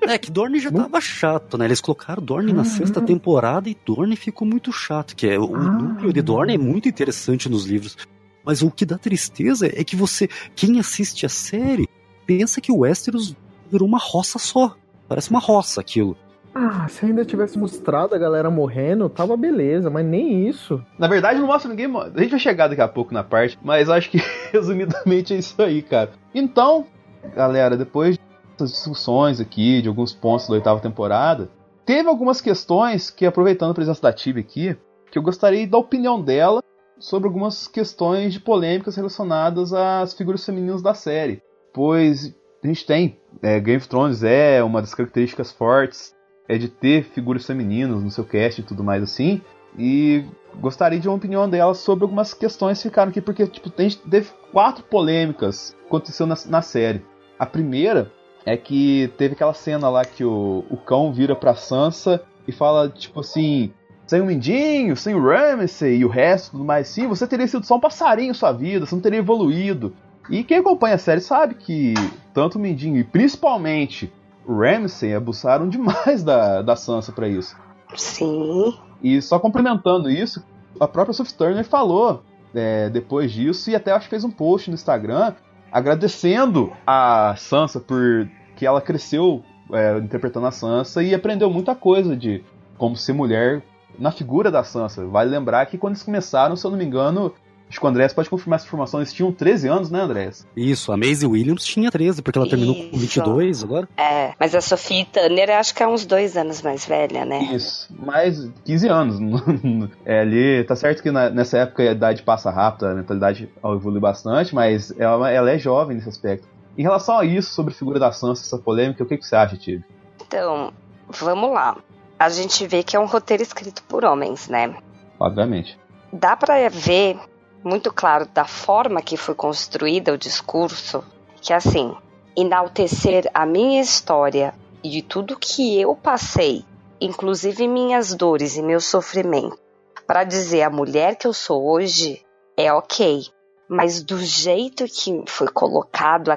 É, que Dorne já tava chato, né? Eles colocaram Dorne na sexta temporada e Dorne ficou muito chato, que é o Ah. núcleo de Dorne é muito interessante nos livros. Mas o que dá tristeza é que você, quem assiste a série, pensa que o Westeros virou uma roça só. Parece uma roça aquilo. Ah, se ainda tivesse mostrado a galera morrendo, tava beleza, mas nem isso. Na verdade, não mostra ninguém. A gente vai chegar daqui a pouco na parte, mas acho que [laughs] resumidamente é isso aí, cara. Então, galera, depois dessas discussões aqui, de alguns pontos da oitava temporada, teve algumas questões que, aproveitando a presença da Tibi aqui, que eu gostaria da opinião dela sobre algumas questões de polêmicas relacionadas às figuras femininas da série. Pois a gente tem. É, Game of Thrones é uma das características fortes é de ter figuras femininas no seu cast e tudo mais assim. E gostaria de uma opinião dela sobre algumas questões que ficaram aqui, porque tipo, tem, teve quatro polêmicas que aconteceu na, na série. A primeira é que teve aquela cena lá que o, o cão vira pra Sansa e fala, tipo assim, sem o Mindinho, sem o Ramsay e o resto tudo mais assim, você teria sido só um passarinho sua vida, você não teria evoluído. E quem acompanha a série sabe que tanto o Mindinho e principalmente o Ramsay abusaram demais da, da Sansa pra isso. Sim. E só complementando isso, a própria Sophie Turner falou é, depois disso, e até acho que fez um post no Instagram agradecendo a Sansa por que ela cresceu é, interpretando a Sansa e aprendeu muita coisa de como ser mulher na figura da Sansa. Vale lembrar que quando eles começaram, se eu não me engano, acho que o Andrés pode confirmar essa informação, eles tinham 13 anos, né, Andrés? Isso, a Maisie Williams tinha 13, porque ela terminou com Isso. 22 agora. É, mas a Sophie Tanner acho que é uns dois anos mais velha, né? Isso, mais 15 anos. [laughs] é, ali, tá certo que na- nessa época a idade passa rápido, a mentalidade evolui bastante, mas ela, ela é jovem nesse aspecto. Em relação a isso, sobre a figura da Sansa, essa polêmica, o que, que você acha, Tig? Então, vamos lá. A gente vê que é um roteiro escrito por homens, né? Obviamente. Dá pra ver muito claro da forma que foi construída o discurso, que assim, enaltecer a minha história e de tudo que eu passei, inclusive minhas dores e meu sofrimento, para dizer a mulher que eu sou hoje, é ok. Mas do jeito que foi colocado,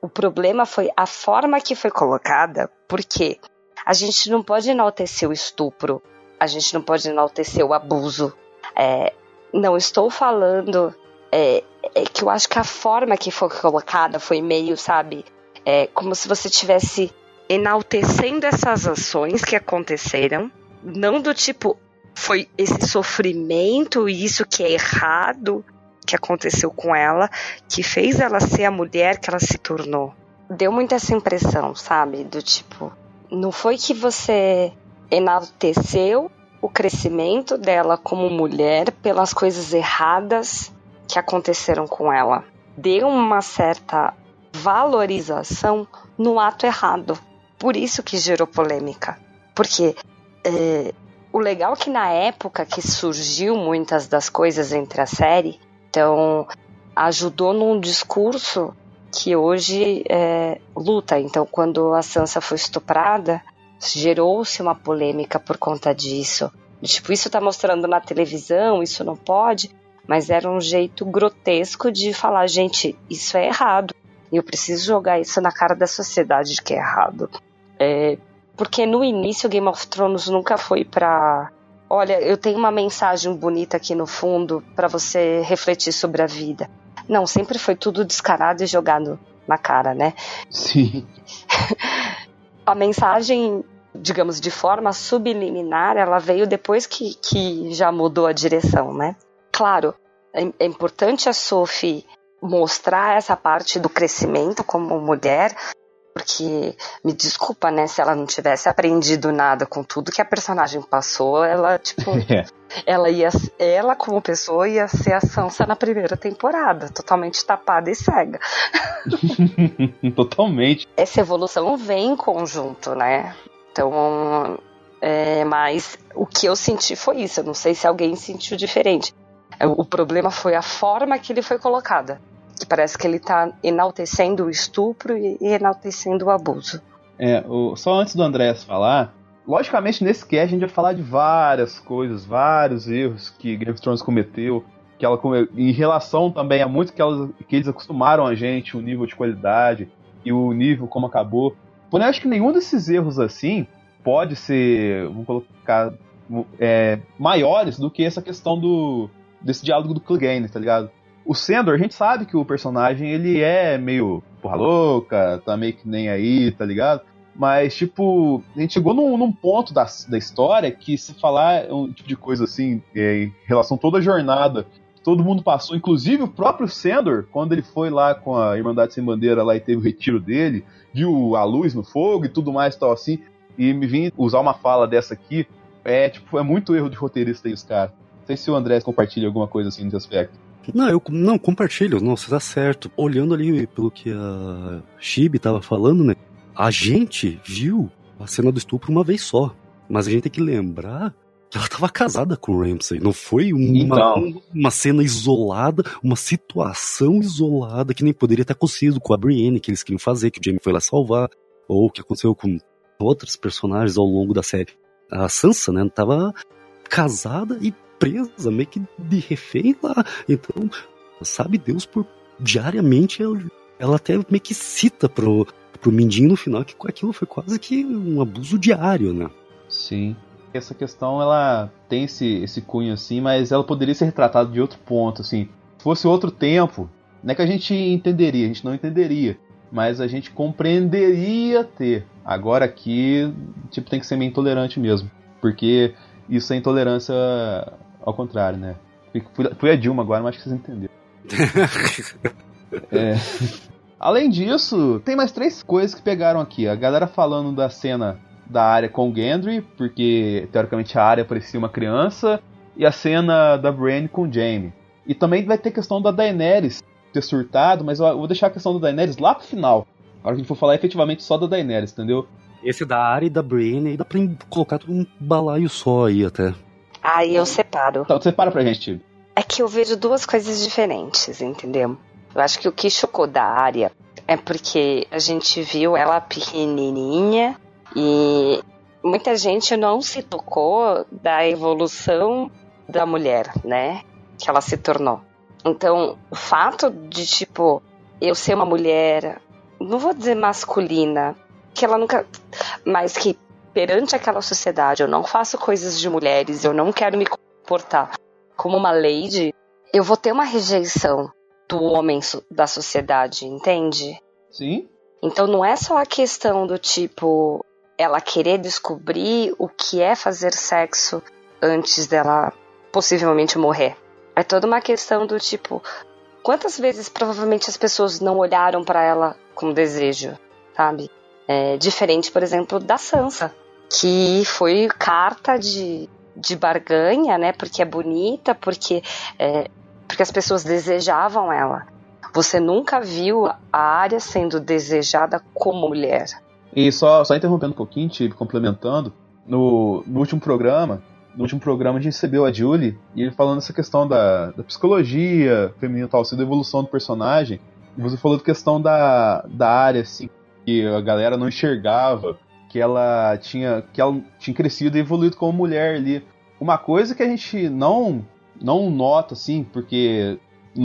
o problema foi a forma que foi colocada, porque a gente não pode enaltecer o estupro, a gente não pode enaltecer o abuso. É, não estou falando é, é que eu acho que a forma que foi colocada foi meio, sabe, é, como se você tivesse enaltecendo essas ações que aconteceram, não do tipo foi esse sofrimento e isso que é errado que aconteceu com ela que fez ela ser a mulher que ela se tornou. Deu muito essa impressão, sabe, do tipo, não foi que você enalteceu o crescimento dela como mulher pelas coisas erradas que aconteceram com ela. Deu uma certa valorização no ato errado. Por isso que gerou polêmica. Porque é, o legal é que na época que surgiu muitas das coisas entre a série, então ajudou num discurso que hoje é, luta. Então, quando a Sansa foi estuprada, gerou-se uma polêmica por conta disso. Tipo, isso tá mostrando na televisão, isso não pode, mas era um jeito grotesco de falar, gente, isso é errado. E eu preciso jogar isso na cara da sociedade de que é errado. É, porque no início Game of Thrones nunca foi pra. Olha, eu tenho uma mensagem bonita aqui no fundo para você refletir sobre a vida. Não, sempre foi tudo descarado e jogado na cara, né? Sim. [laughs] a mensagem, digamos, de forma subliminar, ela veio depois que, que já mudou a direção, né? Claro, é, é importante a Sophie mostrar essa parte do crescimento como mulher, porque me desculpa, né, se ela não tivesse aprendido nada com tudo que a personagem passou, ela tipo, [laughs] É. ela ia ela como pessoa ia ser a Sansa na primeira temporada, totalmente tapada e cega. [laughs] Totalmente. Essa evolução vem em conjunto, né? Então, é, mas o que eu senti foi isso. Eu não sei se alguém sentiu diferente. É, O problema foi a forma que ele foi colocada. Que parece que ele tá enaltecendo o estupro e enaltecendo o abuso. É, o- só antes do Andrés falar, logicamente nesse cast a gente vai falar de várias coisas, vários erros que Game of Thrones cometeu, que ela em relação também a muito que, elas, que eles acostumaram a gente, o nível de qualidade e o nível como acabou. Porém, acho que nenhum desses erros assim pode ser, vamos colocar, é, maiores do que essa questão do desse diálogo do Clegane, tá ligado? O Sandor, a gente sabe que o personagem ele é meio porra louca, tá meio que nem aí, tá ligado? Mas, tipo, a gente chegou num, num ponto da, da história que se falar um tipo de coisa assim, é, em relação a toda a jornada, todo mundo passou, inclusive o próprio Sandor, quando ele foi lá com a Irmandade Sem Bandeira lá e teve o retiro dele, viu a luz no fogo e tudo mais tal assim, e me vim usar uma fala dessa aqui, é, tipo, é muito erro de roteirista os caras. Não sei se o André compartilha alguma coisa assim nesse aspecto. Não, eu não compartilho, não, você tá certo. Olhando ali pelo que a Chibi tava falando, né? A gente viu a cena do estupro uma vez só. Mas a gente tem que lembrar ela tava casada com o Ramsay. Não foi uma, Então. uma cena isolada, uma situação isolada que nem poderia ter acontecido com a Brienne, que eles queriam fazer, que o Jaime foi lá salvar. Ou que aconteceu com outros personagens ao longo da série. A Sansa, né, tava casada e presa, meio que de refém lá. Então, sabe Deus por diariamente ela, ela até meio que cita pro, pro Mindinho no final que aquilo foi quase que um abuso diário, né? Sim. Essa questão, ela tem esse, esse cunho assim, mas ela poderia ser retratada de outro ponto, assim. Se fosse outro tempo, não é que a gente entenderia, a gente não entenderia, mas a gente compreenderia ter. Agora aqui, tipo, tem que ser meio intolerante mesmo, porque isso é intolerância ao contrário, né? Fui, fui a Dilma agora, mas acho que vocês entenderam. [laughs] É. Além disso, tem mais três coisas que pegaram aqui. A galera falando da cena da área com o Gendry, porque teoricamente a área parecia uma criança, e a cena da Brienne com o Jaime. E também vai ter questão da Daenerys ter surtado, mas eu vou deixar a questão da Daenerys lá pro final. A hora que a gente for falar efetivamente só da Daenerys, entendeu? Esse da área e da Brienne, aí dá pra colocar tudo um balaio só aí até. Aí eu separo. Então, separa pra gente, Tibi. É que eu vejo duas coisas diferentes, entendeu? Eu acho que o que chocou da área é porque a gente viu ela pequenininha e muita gente não se tocou da evolução da mulher, né? Que ela se tornou. Então, o fato de, tipo, eu ser uma mulher, não vou dizer masculina, que ela nunca. Mas que perante aquela sociedade eu não faço coisas de mulheres, eu não quero me comportar como uma lady, eu vou ter uma rejeição do homem da sociedade, entende? Sim. Então não é só a questão do tipo ela querer descobrir o que é fazer sexo antes dela possivelmente morrer. É toda uma questão do tipo quantas vezes provavelmente as pessoas não olharam para ela com desejo, sabe? É diferente, por exemplo, da Sansa, que foi carta de, de barganha, né? Porque é bonita, porque é, porque as pessoas desejavam ela. Você nunca viu a área sendo desejada como mulher. E só, só interrompendo um pouquinho, Tibi, complementando, no, no último programa, no último programa a gente recebeu a Julie e ele falando essa questão da, da psicologia feminina tal, assim, da evolução do personagem. E você falou da questão da, da área, assim, que a galera não enxergava, que ela tinha que ela tinha crescido e evoluído como mulher ali. Uma coisa que a gente não não nota, assim, porque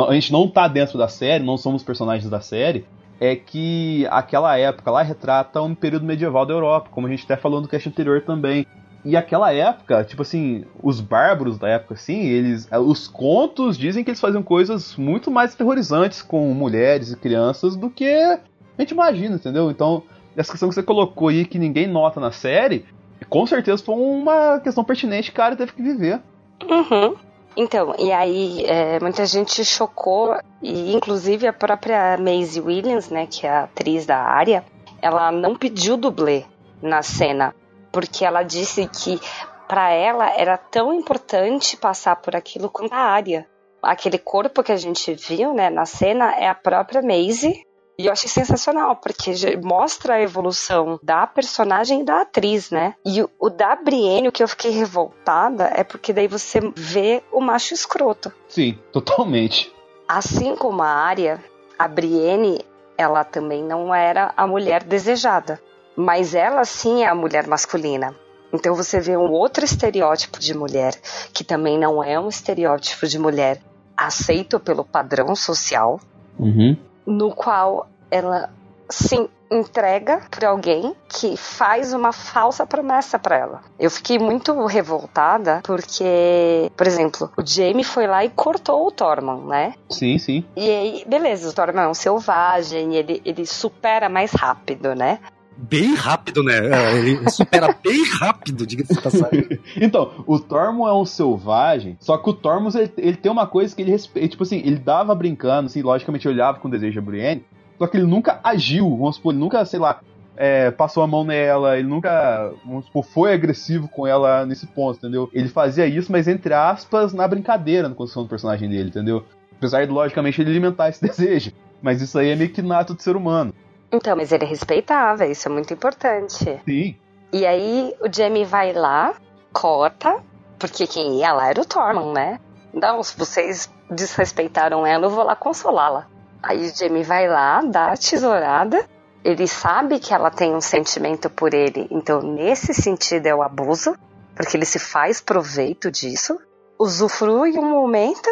a gente não tá dentro da série, não somos personagens da série, é que aquela época lá retrata um período medieval da Europa, como a gente até falou no cast anterior também. E aquela época, tipo assim, os bárbaros da época, assim, eles. Os contos dizem que eles faziam coisas muito mais terrorizantes com mulheres e crianças do que a gente imagina, entendeu? Então, essa questão que você colocou aí que ninguém nota na série, com certeza foi uma questão pertinente que o cara teve que viver. Uhum. Então, e aí é, muita gente chocou, e inclusive a própria Maisie Williams, né, que é a atriz da área, ela não pediu dublê na cena, porque ela disse que para ela era tão importante passar por aquilo quanto a área. Aquele corpo que a gente viu, né, na cena é a própria Maisie. E eu achei sensacional, porque mostra a evolução da personagem e da atriz, né? E o, o da Brienne, o que eu fiquei revoltada é porque daí você vê o macho escroto. Sim, totalmente. Assim como a Arya, a Brienne, ela também não era a mulher desejada. Mas ela sim é a mulher masculina. Então você vê um outro estereótipo de mulher, que também não é um estereótipo de mulher aceito pelo padrão social, Uhum. No qual ela se entrega para alguém que faz uma falsa promessa para ela. Eu fiquei muito revoltada porque, por exemplo, o Jamie foi lá e cortou o Tormund, né? Sim, sim. E aí, beleza, o Tormund é um selvagem, ele, ele supera mais rápido, né? Bem rápido, né? É, Ele supera [laughs] bem rápido, diga-se de passagem. [laughs] Então, o Tormund é um selvagem, só que o Tormund ele, ele tem uma coisa que ele respeita, tipo assim, ele dava brincando, assim, logicamente olhava com desejo a Brienne, só que ele nunca agiu, vamos supor, ele nunca, sei lá, é, passou a mão nela, ele nunca, vamos supor, foi agressivo com ela nesse ponto, entendeu? Ele fazia isso, mas entre aspas, na brincadeira, na construção do personagem dele, entendeu? Apesar de, logicamente, ele alimentar esse [laughs] desejo. Mas isso aí é meio que nato do ser humano. Então, mas ele respeitava, isso é muito importante. Sim. E aí o Jamie vai lá, corta, porque quem ia lá era o Tormund, né? Não, se vocês desrespeitaram ela, eu vou lá consolá-la. Aí o Jamie vai lá, dá a tesourada, ele sabe que ela tem um sentimento por ele, então nesse sentido é o abuso, porque ele se faz proveito disso, usufrui um momento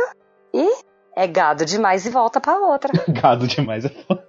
e é gado demais e volta pra outra. [laughs] Gado demais é foda.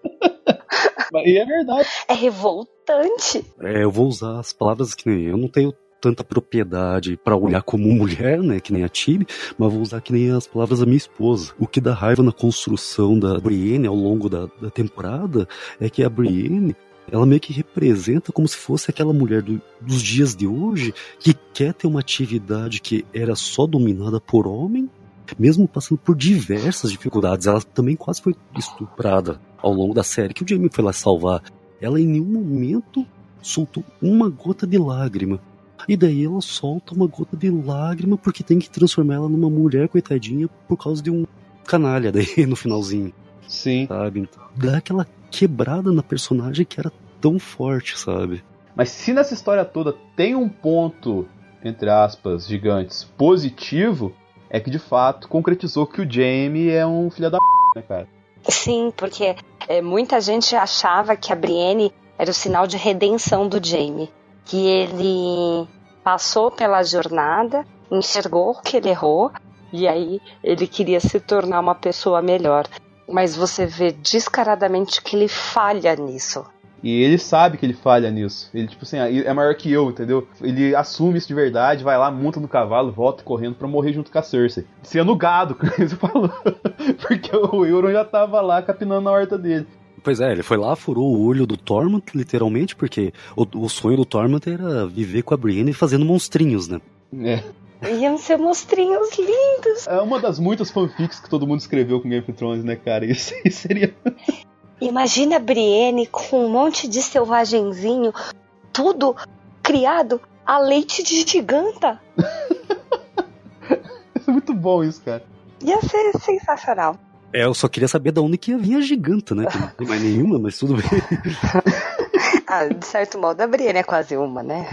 E é verdade. É revoltante. É, eu vou usar as palavras que nem eu não tenho tanta propriedade pra olhar como mulher, né, que nem a Tibi, mas vou usar que nem as palavras da minha esposa. O que dá raiva na construção da Brienne ao longo da, da temporada é que a Brienne ela meio que representa como se fosse aquela mulher do- dos dias de hoje que quer ter uma atividade que era só dominada por homem, mesmo passando por diversas dificuldades. Ela também quase foi estuprada ao longo da série, que o Jamie foi lá salvar. Ela em nenhum momento soltou uma gota de lágrima. E daí ela solta uma gota de lágrima porque tem que transformar ela numa mulher coitadinha por causa de um canalha daí [laughs] no finalzinho. Sim. Sabe? Então, dá aquela quebrada na personagem que era tão forte, sabe? Mas se nessa história toda tem um ponto, entre aspas, gigantes, positivo, é que de fato concretizou que o Jamie é um filho da p, né, cara? Sim, porque é, muita gente achava que a Brienne era o sinal de redenção do Jaime. Que ele passou pela jornada, enxergou que ele errou, e aí ele queria se tornar uma pessoa melhor. Mas você vê descaradamente que ele falha nisso. E ele sabe que ele falha nisso. Ele, tipo assim, é maior que eu, entendeu? Ele assume isso de verdade, vai lá, monta no cavalo, volta correndo pra morrer junto com a Cersei. Sendo gado, [laughs] como você falou. Porque o Euron já tava lá capinando na horta dele. Pois é, ele foi lá, furou o olho do Tormund, literalmente, porque o, o sonho do Tormund era viver com a Brienne fazendo monstrinhos, né? É. Iam ser monstrinhos lindos. É uma das muitas fanfics que todo mundo escreveu com Game of Thrones, né, cara? [laughs] Isso aí seria. Imagina a Brienne com um monte de selvagenzinho, tudo criado a leite de giganta. É [laughs] muito bom isso, cara. Ia ser sensacional. É, eu só queria saber de onde que ia vir a giganta, né? Que não tem mais nenhuma, mas tudo bem. [laughs] Ah, de certo modo, a Brienne é quase uma, né?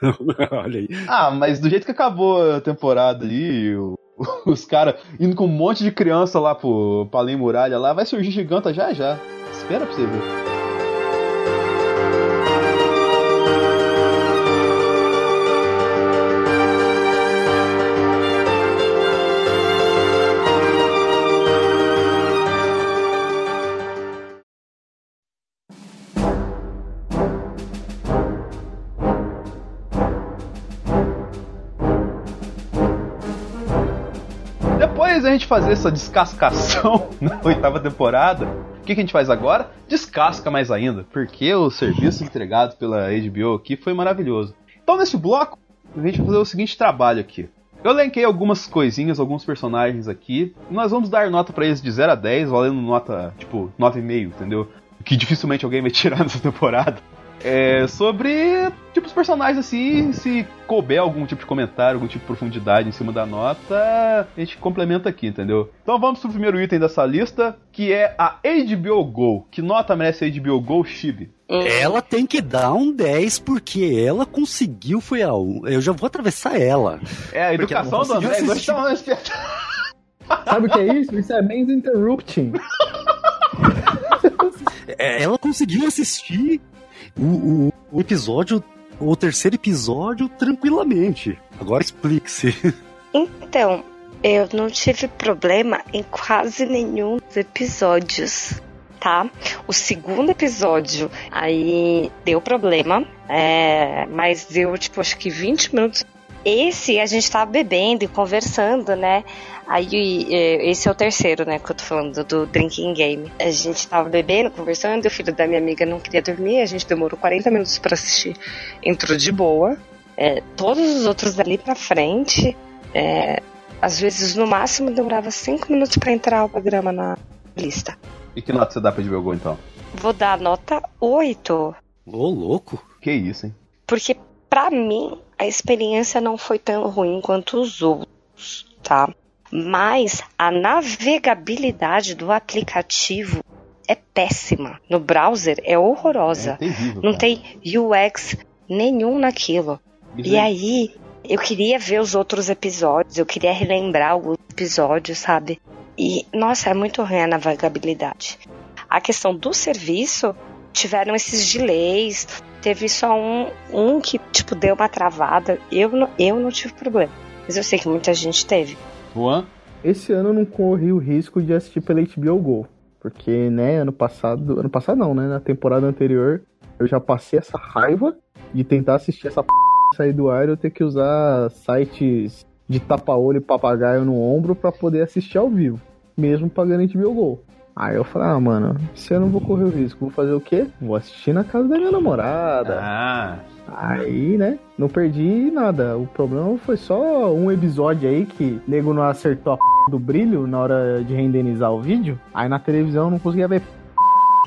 [laughs] Olha aí. Ah, mas do jeito que acabou a temporada ali, o- [laughs] os caras indo com um monte de criança lá pro, pra além muralha lá, vai surgir giganta já já. Espera pra você ver. Da gente fazer essa descascação [laughs] na oitava temporada, o que, que a gente faz agora? Descasca mais ainda, porque o serviço entregado pela HBO aqui foi maravilhoso. Então, nesse bloco, a gente vai fazer o seguinte trabalho aqui. Eu elenquei algumas coisinhas, alguns personagens aqui, nós vamos dar nota pra eles de 0 a 10, valendo nota, tipo, 9,5, entendeu? Que dificilmente alguém vai [laughs] tirar nessa temporada. É sobre, tipo, os personagens assim, se couber algum tipo de comentário, algum tipo de profundidade em cima da nota, a gente complementa aqui, entendeu? Então vamos pro primeiro item dessa lista, que é a HBO Go. Que nota merece a HBO Go, Chibi? Ela tem que dar um 10 porque ela conseguiu, foi a um. Eu já vou atravessar ela. É, a educação do André. assistir. Espetáculo. Sabe o que é isso? Isso é Men's Interrupting. É, Ela conseguiu assistir o, o- o episódio, o terceiro episódio, tranquilamente. Agora explique-se. Então, eu não tive problema em quase nenhum dos episódios, tá? O segundo episódio, aí deu problema, é, mas deu, tipo, acho que 20 minutos. Esse a gente tava bebendo e conversando, né? Aí, é, esse é o terceiro, né, que eu tô falando, do Drinking Game. A gente tava bebendo, conversando, e o filho da minha amiga não queria dormir, a gente demorou 40 minutos pra assistir. Entrou de boa. É, todos os outros dali pra frente, é, às vezes no máximo demorava 5 minutos pra entrar o programa na lista. E que nota você dá pra HBO Go, então? Vou dar nota 8, Ô, louco. Que isso, hein? porque pra mim a experiência não foi tão ruim quanto os outros, tá? Mas a navegabilidade do aplicativo é péssima. No browser é horrorosa. É terrível. Não cara. tem UX nenhum naquilo. Isso E aí. aí, eu queria ver os outros episódios, eu queria relembrar alguns episódios, sabe? E, nossa, é muito ruim a navegabilidade. A questão do serviço, tiveram esses delays, teve só um, um que, tipo, deu uma travada. Eu, eu não tive problema. Mas eu sei que muita gente teve. Juan? Esse ano eu não corri o risco de assistir pela HBO Go. Porque, né, ano passado. Ano passado não, né? Na temporada anterior, eu já passei essa raiva de tentar assistir essa p... sair do ar e eu ter que usar sites de tapa-olho e papagaio no ombro pra poder assistir ao vivo. Mesmo pagando HBO Go. Aí eu falei, ah, mano, ano eu não vou correr o risco. Vou fazer o quê? Vou assistir na casa da minha namorada. Ah, Aí, né, não perdi nada. O problema foi só um episódio aí que o nego não acertou a p do brilho na hora de renderizar o vídeo. Aí na televisão eu não conseguia ver.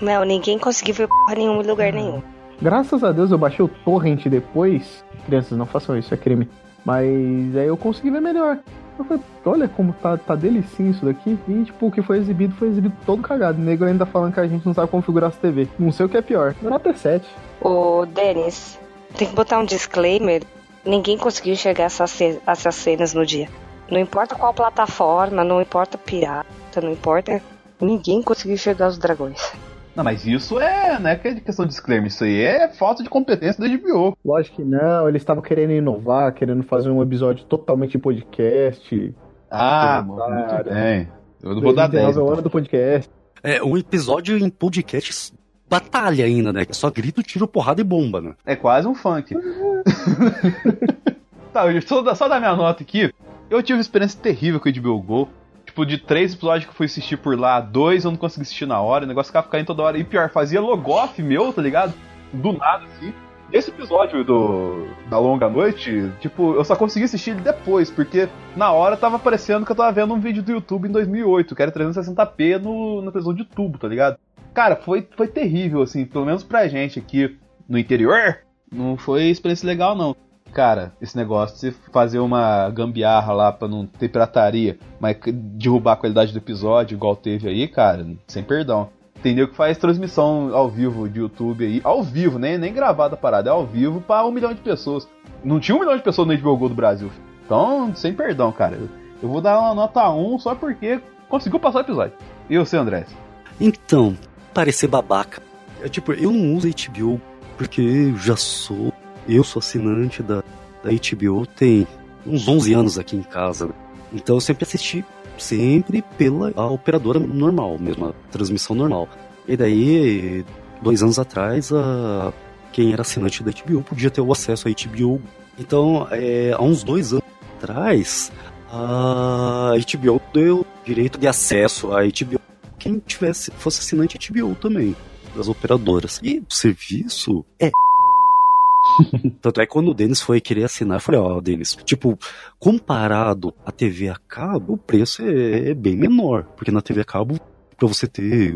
Não, ninguém conseguiu ver porra nenhuma em lugar nenhum. Graças a Deus eu baixei o torrent depois. Crianças, não façam isso, é crime. Mas aí eu consegui ver melhor. Eu falei, olha como tá, tá delicinho isso daqui. E tipo, o que foi exibido foi exibido todo cagado. O nego ainda falando que a gente não sabe configurar essa TV. Não sei o que é pior. Nota é 7. Ô, Denis, tem que botar um disclaimer. Ninguém conseguiu enxergar essas, ce- essas cenas no dia. Não importa qual plataforma, não importa pirata, não importa. Ninguém conseguiu enxergar os dragões. Não, mas isso é, né, que é de questão de disclaimer. Isso aí é falta de competência da HBO. Lógico que não, eles estavam querendo inovar, querendo fazer um episódio totalmente podcast. Ah, muito bem. Eu vou dar 10. 2019 é o então. ano do podcast. É, um episódio em podcast batalha ainda, né? Que só grito, tiro, porrada e bomba, né? É quase um funk. [laughs] tá, eu só, dar- só dar minha nota aqui. Eu tive uma experiência terrível com o HBO Go. Tipo, de três episódios que eu fui assistir por lá, dois eu não consegui assistir na hora. O negócio ficava caindo toda hora. E pior, fazia logoff meu, tá ligado? Do nada, assim. Esse episódio do da longa noite, tipo, eu só consegui assistir ele depois, porque na hora tava parecendo que eu tava vendo um vídeo do YouTube em 2008, que era 360p no, na televisão de tubo, tá ligado? Cara, foi, foi terrível, assim, pelo menos pra gente aqui no interior, não foi experiência legal, não. Cara, esse negócio de fazer uma gambiarra lá pra não ter pirataria, mas derrubar a qualidade do episódio, igual teve aí, cara, sem perdão. Entendeu que faz transmissão ao vivo de YouTube aí, ao vivo, nem, nem gravada a parada, é ao vivo pra um milhão de pessoas. Não tinha um milhão de pessoas no HBO Go do Brasil. Então, sem perdão, cara. Eu, eu vou dar uma nota 1 só porque conseguiu passar o episódio. E você, André? Então, parecer babaca. É, tipo, eu não uso HBO porque eu já sou. Eu sou assinante da, da HBO tem uns 11 anos aqui em casa. né? Então eu sempre assisti sempre pela a operadora normal mesmo, a transmissão normal. E daí, dois anos atrás, a, quem era assinante da HBO podia ter o acesso à HBO. Então, é, há uns dois anos atrás, a HBO deu direito de acesso à HBO quem tivesse fosse assinante HBO também, das operadoras. E o serviço é. [laughs] Tanto é que quando o Denis foi querer assinar, eu falei, ó, Denis, tipo, comparado à TV a cabo, o preço é, é bem menor. Porque na TV a cabo, pra você ter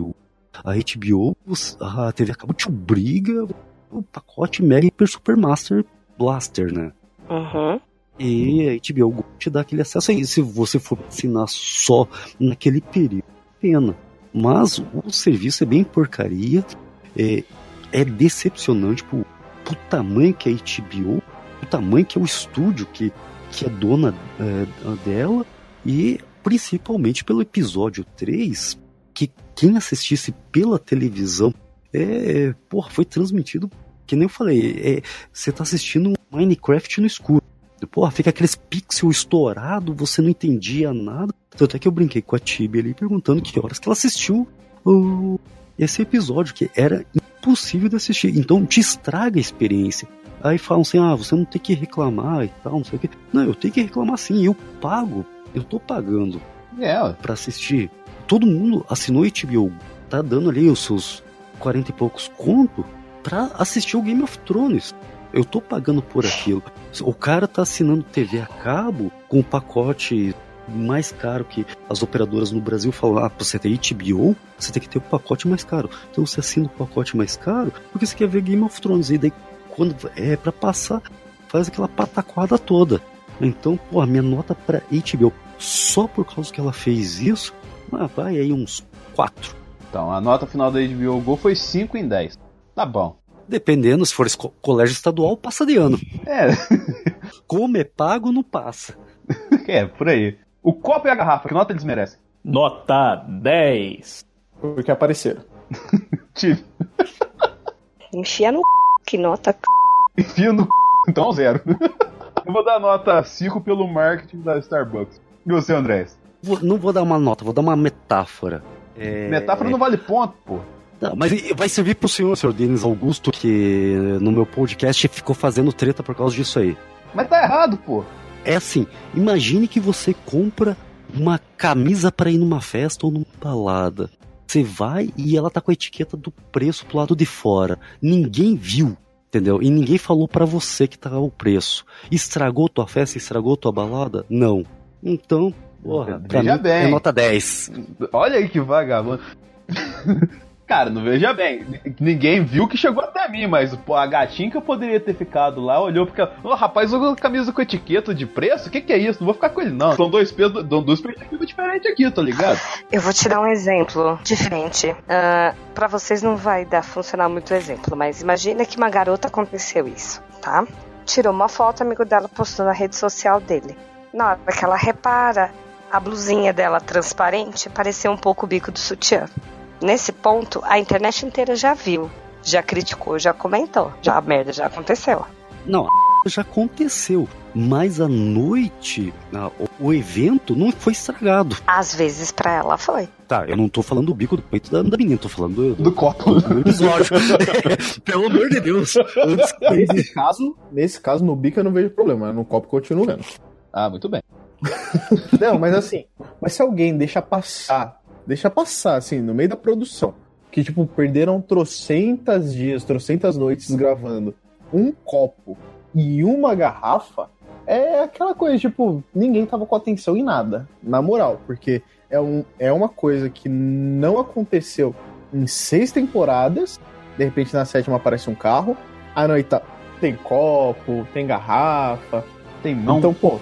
a HBO, a TV a cabo te obriga o pacote Mega Hyper Super Master Blaster, né? Uhum. E a HBO Go te dá aquele acesso aí. Se você for assinar só naquele período, pena. Mas o serviço é bem porcaria. É, é decepcionante pro, pro tamanho que é a HBO, o tamanho que é o estúdio que, que é dona é, dela. E principalmente pelo episódio 3, que quem assistisse pela televisão é, porra, foi transmitido, que nem eu falei, é, você tá assistindo Minecraft no escuro. Porra, fica aqueles pixel estourado, você não entendia nada. Tanto é que eu brinquei com a Tibi ali perguntando que horas que ela assistiu esse episódio, que era impossível de assistir. Então te estraga a experiência. Aí falam assim, ah, você não tem que reclamar e tal, não sei o quê. Não, eu tenho que reclamar sim, eu pago. Eu tô pagando É, para assistir. Todo mundo assinou HBO, tá dando ali os seus 40 e poucos conto pra assistir o Game of Thrones. Eu tô pagando por aquilo. O cara tá assinando TV a cabo com o pacote mais caro que as operadoras no Brasil falam, ah, pra você ter HBO, você tem que ter o pacote mais caro. Então você assina o pacote mais caro porque você quer ver Game of Thrones. E daí, quando é para passar, faz aquela pataquada toda. Então, pô, a minha nota pra HBO, só por causa que ela fez isso, ah, vai aí uns 4. Então, a nota final da HBO Go foi 5 em 10. Tá bom. Dependendo, se for colégio estadual, passa de ano. É, [laughs] Como é pago, não passa. é, por aí. O copo e a garrafa, que nota eles merecem? Nota 10. Porque apareceram. [laughs] Tive. Enfia no c... que nota c... Enfia no c... então zero. Eu vou dar nota 5 pelo marketing da Starbucks. E você, Andrés? Vou- não vou dar uma nota, vou dar uma metáfora. É... Metáfora não vale ponto, pô. Não, mas vai servir pro senhor, senhor Denis Augusto, que no meu podcast ficou fazendo treta por causa disso aí. Mas tá errado, pô. É assim, imagine que você compra uma camisa para ir numa festa ou numa balada. Você vai e ela tá com a etiqueta do preço pro lado de fora. Ninguém viu, entendeu? E ninguém falou para você que tá o preço. Estragou tua festa, estragou tua balada? Não. Então, porra, pra Veja mim bem. é nota 10. Olha aí que vagabundo. [laughs] Cara, não veja bem. Ninguém viu que chegou até mim, mas pô, a gatinha que eu poderia ter ficado lá olhou porque. Ô, rapaz, usou camisa com etiqueta de preço? O que, que é isso? Não vou ficar com ele, não. São dois pesos, duas perspectivas diferentes aqui, tá ligado? Eu vou te dar um exemplo diferente. Ah, pra vocês não vai dar funcionar muito o exemplo, mas imagina que uma garota aconteceu isso, tá? Tirou uma foto, amigo dela postou na rede social dele. Na hora que ela repara, a blusinha dela transparente pareceu um pouco o bico do sutiã. Nesse ponto, a internet inteira já viu, já criticou, já comentou. Já a merda já aconteceu. Não, já aconteceu. Mas a noite, a- o, evento não foi estragado. Às vezes pra ela foi. Tá, eu não tô falando do bico do peito da, da menina, tô falando do, Do copo. do episódio. [laughs] Pelo amor de Deus. Nesse caso, nesse caso, no bico eu não vejo problema, no copo continuo vendo. Ah, muito bem. [laughs] Não, mas assim, mas se alguém deixa passar, deixa passar, assim, no meio da produção, que, tipo, perderam trocentas dias, trocentas noites gravando um copo e uma garrafa, é aquela coisa, tipo, ninguém tava com atenção em nada, na moral, porque é, um, é uma coisa que não aconteceu em seis temporadas, de repente na sétima aparece um carro, a noite tem copo, tem garrafa, Tem mão. então, pô,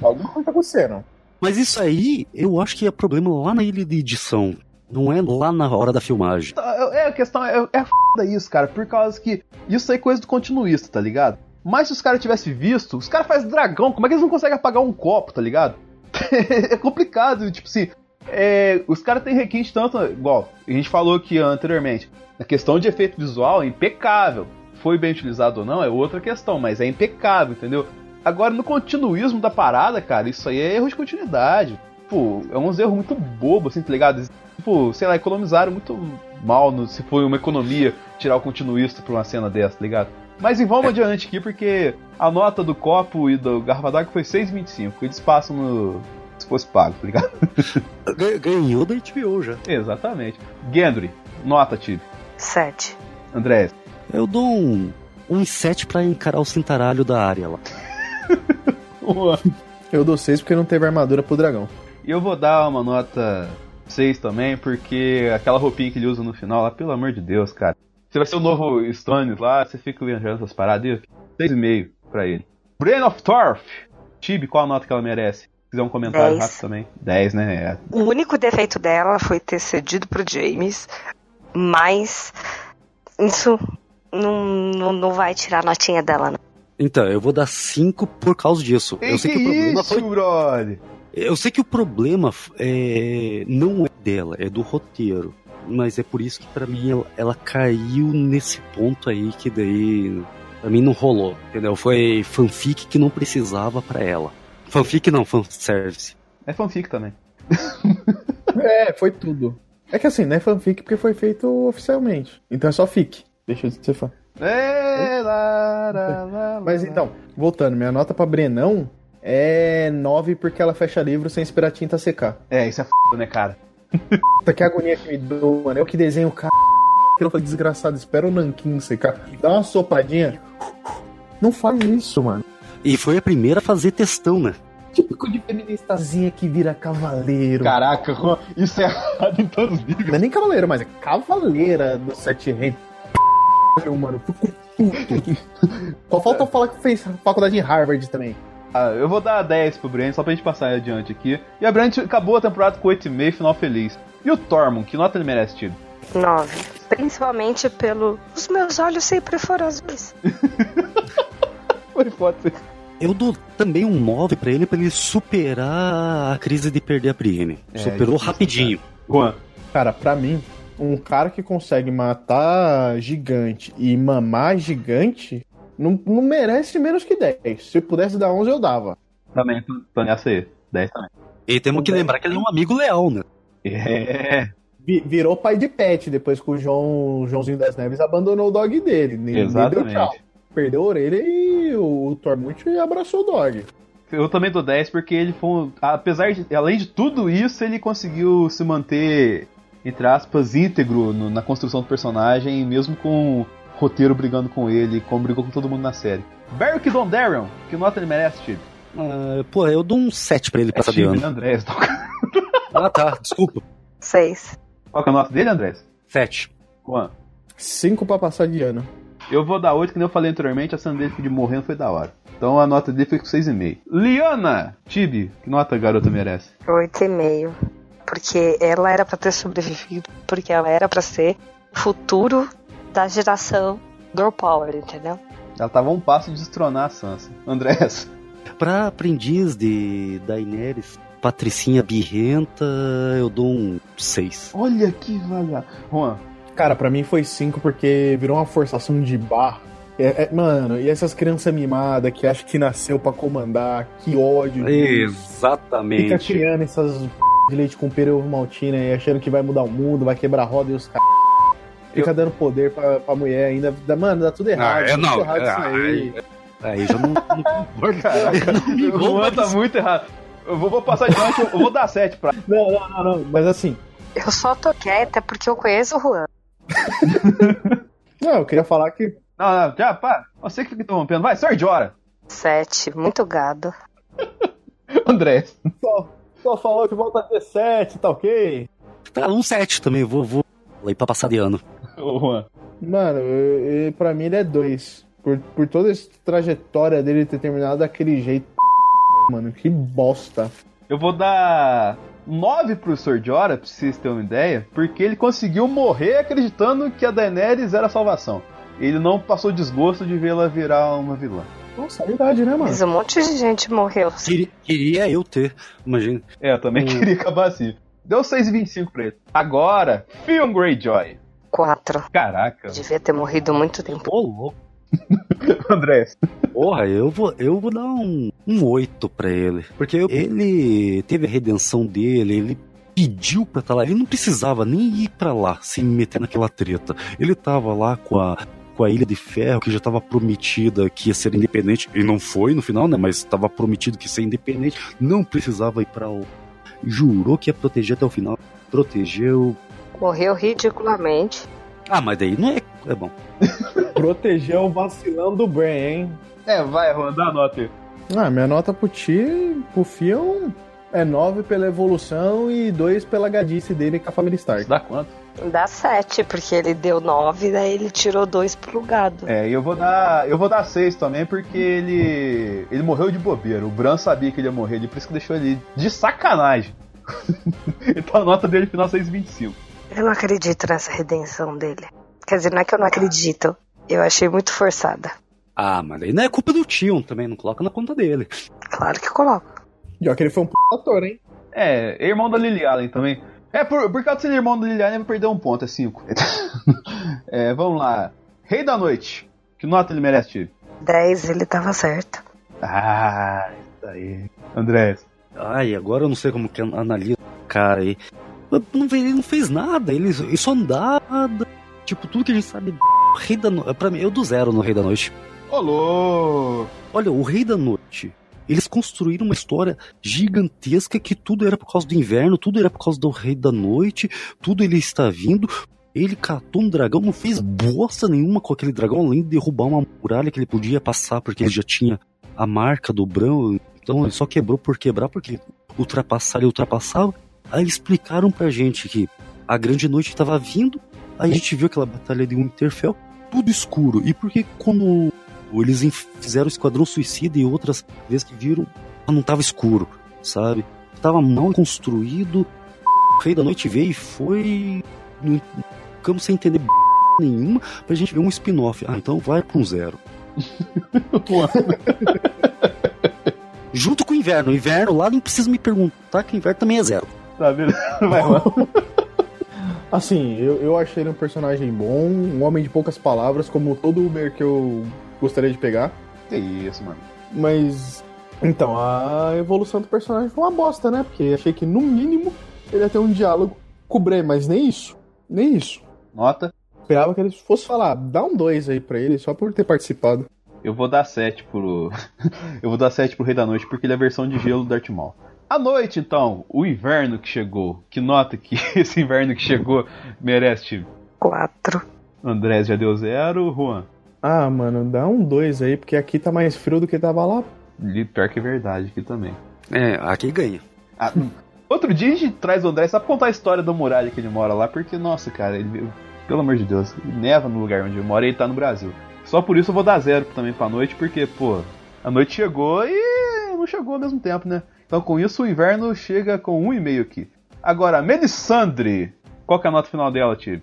alguma coisa tá acontecendo. Mas isso aí, eu acho que é problema lá na ilha de edição. Não é lá na hora da filmagem. É, a questão é, é foda isso, cara, por causa que isso aí é coisa do continuista, tá ligado? Mas se os caras tivessem visto, os caras fazem dragão, como é que eles não conseguem apagar um copo, tá ligado? [laughs] é complicado, tipo assim, é, os caras têm requinte tanto, igual a gente falou aqui anteriormente, a questão de efeito visual é impecável. Foi bem utilizado ou não é outra questão, mas é impecável, entendeu? Agora, no continuismo da parada, cara, isso aí é erro de continuidade. Pô, é uns erros muito bobos, assim, tá ligado? Tipo, sei lá, economizaram muito mal no- se foi uma economia tirar o continuista pra uma cena dessa, tá ligado? Mas vamos adiante aqui, porque a nota do copo e do garrafa d'água foi 6,25. Eles passam no. se fosse pago, tá ligado? Gan- Ganhou da HBO já. Exatamente. Gendry, nota, Tibi. Sete. André, Eu dou um, um 7 pra encarar o cintaralho da área lá. [laughs] Eu dou seis porque não teve armadura pro dragão. E eu vou dar uma nota 6 também, porque aquela roupinha que ele usa no final lá, pelo amor de Deus, cara. Você vai ser o novo Stones lá, você fica viajando essas paradas e eu fico 6,5 pra ele. Brain of Torf. Tibi, qual a nota que ela merece? Se quiser um comentário Dez. rápido também. 10, né? É. O único defeito dela foi ter cedido pro James, mas isso não, não, não vai tirar a notinha dela, não. Então, eu vou dar 5 por causa disso. Ei, eu sei que que, o problema isso, foi. brother? Eu sei que o problema é, não é dela, é do roteiro. Mas é por isso que pra mim ela, ela caiu nesse ponto aí que daí pra mim não rolou, entendeu? Foi fanfic que não precisava pra ela. Fanfic não, fanservice. É fanfic também. [laughs] É, foi tudo. É que assim, não é fanfic porque foi feito oficialmente. Então é só fic. Deixa de ser fã. É, lá, lá, lá, Mas então, voltando, minha nota pra Brenão é 9 porque ela fecha livro sem esperar a tinta secar. É, isso é f, né, cara? Puta que agonia que me deu, mano. Eu que desenho o cara. Desgraçado. Espera o nanquim secar. Dá uma sopadinha. Não faz isso, mano. E foi a primeira a fazer testão, né? Típico de feministazinha que vira cavaleiro. Caraca, [laughs] isso é errado em todos os níveis. Não é nem cavaleiro, mas é cavaleira do Sete Reis. Mano, fico puto. Só falta eu falar que fez faculdade em Harvard também. Ah, eu vou dar 10 pro Brent, só pra gente passar adiante aqui. E a Brent acabou a temporada com 8,5, final feliz. E o Tormund, que nota ele merece, Tido? 9. Principalmente pelo. Os meus olhos sempre foram azuis. [laughs] Foi pode ser. Eu dou também um 9 pra ele, pra ele superar a crise de perder a Brienne. É, Superou difícil, rapidinho. Juan, Cara, pra mim, um cara que consegue matar gigante e mamar gigante não, não merece menos que 10. Se eu pudesse dar 11, eu dava. também, tô, tô nessa aí. 10 também. E temos que lembrar que ele é um amigo leal, né? É, Vi- Virou pai de pet depois que o João, o Joãozinho das Neves abandonou o dog dele. Nem, nem deu Exatamente. tchau. Perdeu a orelha e o, o Tormund abraçou o dog. eu também dou 10 porque ele foi. um- Apesar de. Além de tudo isso, ele conseguiu se manter, entre aspas, íntegro no- na construção do personagem, mesmo com o roteiro brigando com ele, como brigou com todo mundo na série. Beric Dondarrion, que nota ele merece, Tibi? Ah, pô, eu dou um 7 pra ele passar de Tibi, ano. Andrés? Ah, tá, desculpa. 6. Qual que é a nota dele, Andrés? 7. Juan. 5 pra passar de ano. Eu vou dar 8, que nem eu falei anteriormente, a cena dele de morrendo foi da hora. Então a nota dele foi com 6,5. Liana Tibi, que nota a garota merece? 8,5. Porque ela era pra ter sobrevivido. Porque ela era pra ser o futuro da geração Girl Power, entendeu? Ela tava um passo de destronar a Sansa. [laughs] Andrés. Pra aprendiz de Daenerys, Patricinha Birrenta, eu dou um 6. Olha que vaga. Juan. Cara, pra mim foi 5 porque virou uma forçação de bar. É- é- mano, e essas crianças mimadas que acham que nasceu pra comandar, que ódio. Fica Exatamente. criando essas de leite com pera e ovo maltina e achando que vai mudar o mundo, vai quebrar a roda e os caras. Fica dando poder pra, pra mulher ainda. Mano, dá tudo errado. Ah, é, tudo não, errado isso é, aí. Aí já não, não. [laughs] Caraca, me tá muito errado. Eu vou, vou passar de noite, eu vou dar 7 pra. Não, não, não, não. Mas assim, Eu só tô quieta porque eu conheço o Juan. [laughs] não, eu queria falar que. Não, não, já, pá. Você que fica interrompendo. Vai, Sardiora. 7. Muito gado. [laughs] Andrés. Só, falou que volta a ter 7, tá ok? Tá, um 7 também, vou, vou aí pra passar de ano. Mano, eu, eu- pra mim ele é 2. Por, por toda essa trajetória dele ter terminado daquele jeito. Mano, que bosta. Eu vou dar 9 pro Sordiora, pra vocês terem uma ideia, porque ele conseguiu morrer acreditando que a Daenerys era a salvação. Ele não passou desgosto de vê-la virar uma vilã. Nossa, é verdade, né, mano? Mas um monte de gente morreu. Queria, queria eu ter, imagina. É, eu também Hum. [laughs] queria acabar assim. Deu 6,25 pra ele. Agora, Theon Greyjoy. 4. Caraca, Devia ter morrido muito tempo. Ô, louco. [laughs] Andrés. Porra, eu vou, eu vou dar um, um 8 pra ele. Porque eu- ele teve a redenção dele, ele pediu pra estar lá. Ele não precisava nem ir pra lá, se meter naquela treta. Ele tava lá com a, com a Ilha de Ferro, que já tava prometida que ia ser independente. E não foi no final, né? Mas tava prometido que ia ser independente. Não precisava ir pra o. Jurou que ia proteger até o final. Protegeu. Morreu ridiculamente. Ah, mas daí não é. É bom. [laughs] Proteger o vacilão do Bran, hein? É, vai, Juan, dá a nota aí. Ah, minha nota pro Ti, pro Fion, é 9 pela evolução e 2 pela gadice dele com a família Stark. Dá quanto? Dá 7, porque ele deu 9, daí ele tirou 2 pro gado. É, e eu vou dar. Eu vou dar 6 também, porque ele. ele morreu de bobeira. O Bran sabia que ele ia morrer ali, por isso que deixou ele de sacanagem. [laughs] então a nota dele final 6,25. Eu não acredito nessa redenção dele. Quer dizer, não é que eu não acredito. Eu achei muito forçada. Ah, mas aí não é culpa do Tion também, não coloca na conta dele. Claro que coloco. Já que ele foi um p ator, hein? É, é irmão da Lily Allen também. É, por, por causa de ser irmão da Lily Allen, vai perder um ponto, é 5. [laughs] é, vamos lá. Rei da Noite. Que nota ele merece, Tio? 10, ele tava certo. Ah, isso aí. André. Ai, agora eu não sei como que analisa o cara aí. Não, ele não fez nada, ele, ele só andava. Tipo, tudo que a gente sabe. Rei da Noite. Pra mim, eu do zero no Rei da Noite. Olô! Olha, o Rei da Noite. Eles construíram uma história gigantesca que tudo era por causa do inverno, tudo era por causa do Rei da Noite, tudo ele está vindo. Ele catou um dragão, não fez bosta nenhuma com aquele dragão, além de derrubar uma muralha que ele podia passar, porque ele já tinha a marca do Bran. Então ele só quebrou por quebrar, porque ultrapassar ele ultrapassava. Aí explicaram pra gente que a grande noite estava vindo, aí a gente viu aquela batalha de Winterfell, tudo escuro. E por que quando eles fizeram o Esquadrão Suicida e outras vezes que viram, não tava escuro, sabe? Tava mal construído. O Rei da Noite veio e foi. Não ficamos sem entender [laughs] nenhuma pra gente ver um spin-off. Ah, então vai pra um zero. [laughs] Junto com o inverno. O inverno lá não precisa me perguntar que o inverno também é zero. Tá vendo? [laughs] Vai lá. Assim, eu, eu achei ele um personagem bom, um homem de poucas palavras, como todo Uber que eu gostaria de pegar. Que isso, mano. Mas. Então, a evolução do personagem foi uma bosta, né? Porque achei que no mínimo ele ia ter um diálogo com o Bray, mas nem isso. Nem isso. Nota? Esperava que ele fosse falar, dá um 2 aí pra ele, só por ter participado. Eu vou dar 7 pro. [laughs] eu vou dar 7 pro Rei da Noite, porque ele é a versão de gelo do Darth Maul. A noite, então, o inverno que chegou. Que nota que [laughs] esse inverno que chegou merece? 4. André já deu zero, Juan. Ah, mano, dá um 2 aí, porque aqui tá mais frio do que tava lá. E pior que é verdade aqui também. É, aqui ganha. Ah, outro dia a gente traz o André só pra contar a história da muralha que ele mora lá, porque, nossa, cara, ele, pelo amor de Deus, neva no lugar onde eu moro e ele tá no Brasil. Só por isso eu vou dar zero também pra noite, porque, pô, a noite chegou e não chegou ao mesmo tempo, né? Então com isso o inverno chega com um e meio aqui. Agora, Melisandre, qual que é a nota final dela, Tio?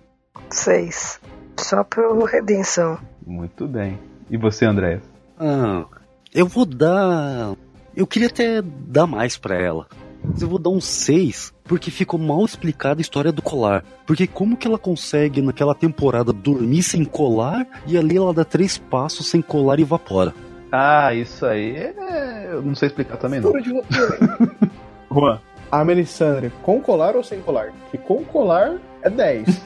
6. Só pelo redenção. Muito bem. E você, André? Ah, eu vou dar. Eu queria até dar mais para ela. Mas eu vou dar um 6, porque ficou mal explicada a história do colar. Porque como que ela consegue, naquela temporada, dormir sem colar e ali ela dá três passos sem colar e evapora? Ah, isso aí é... eu não sei explicar também não. [laughs] Juan. A Melisandre, com colar ou sem colar? Que com colar é 10.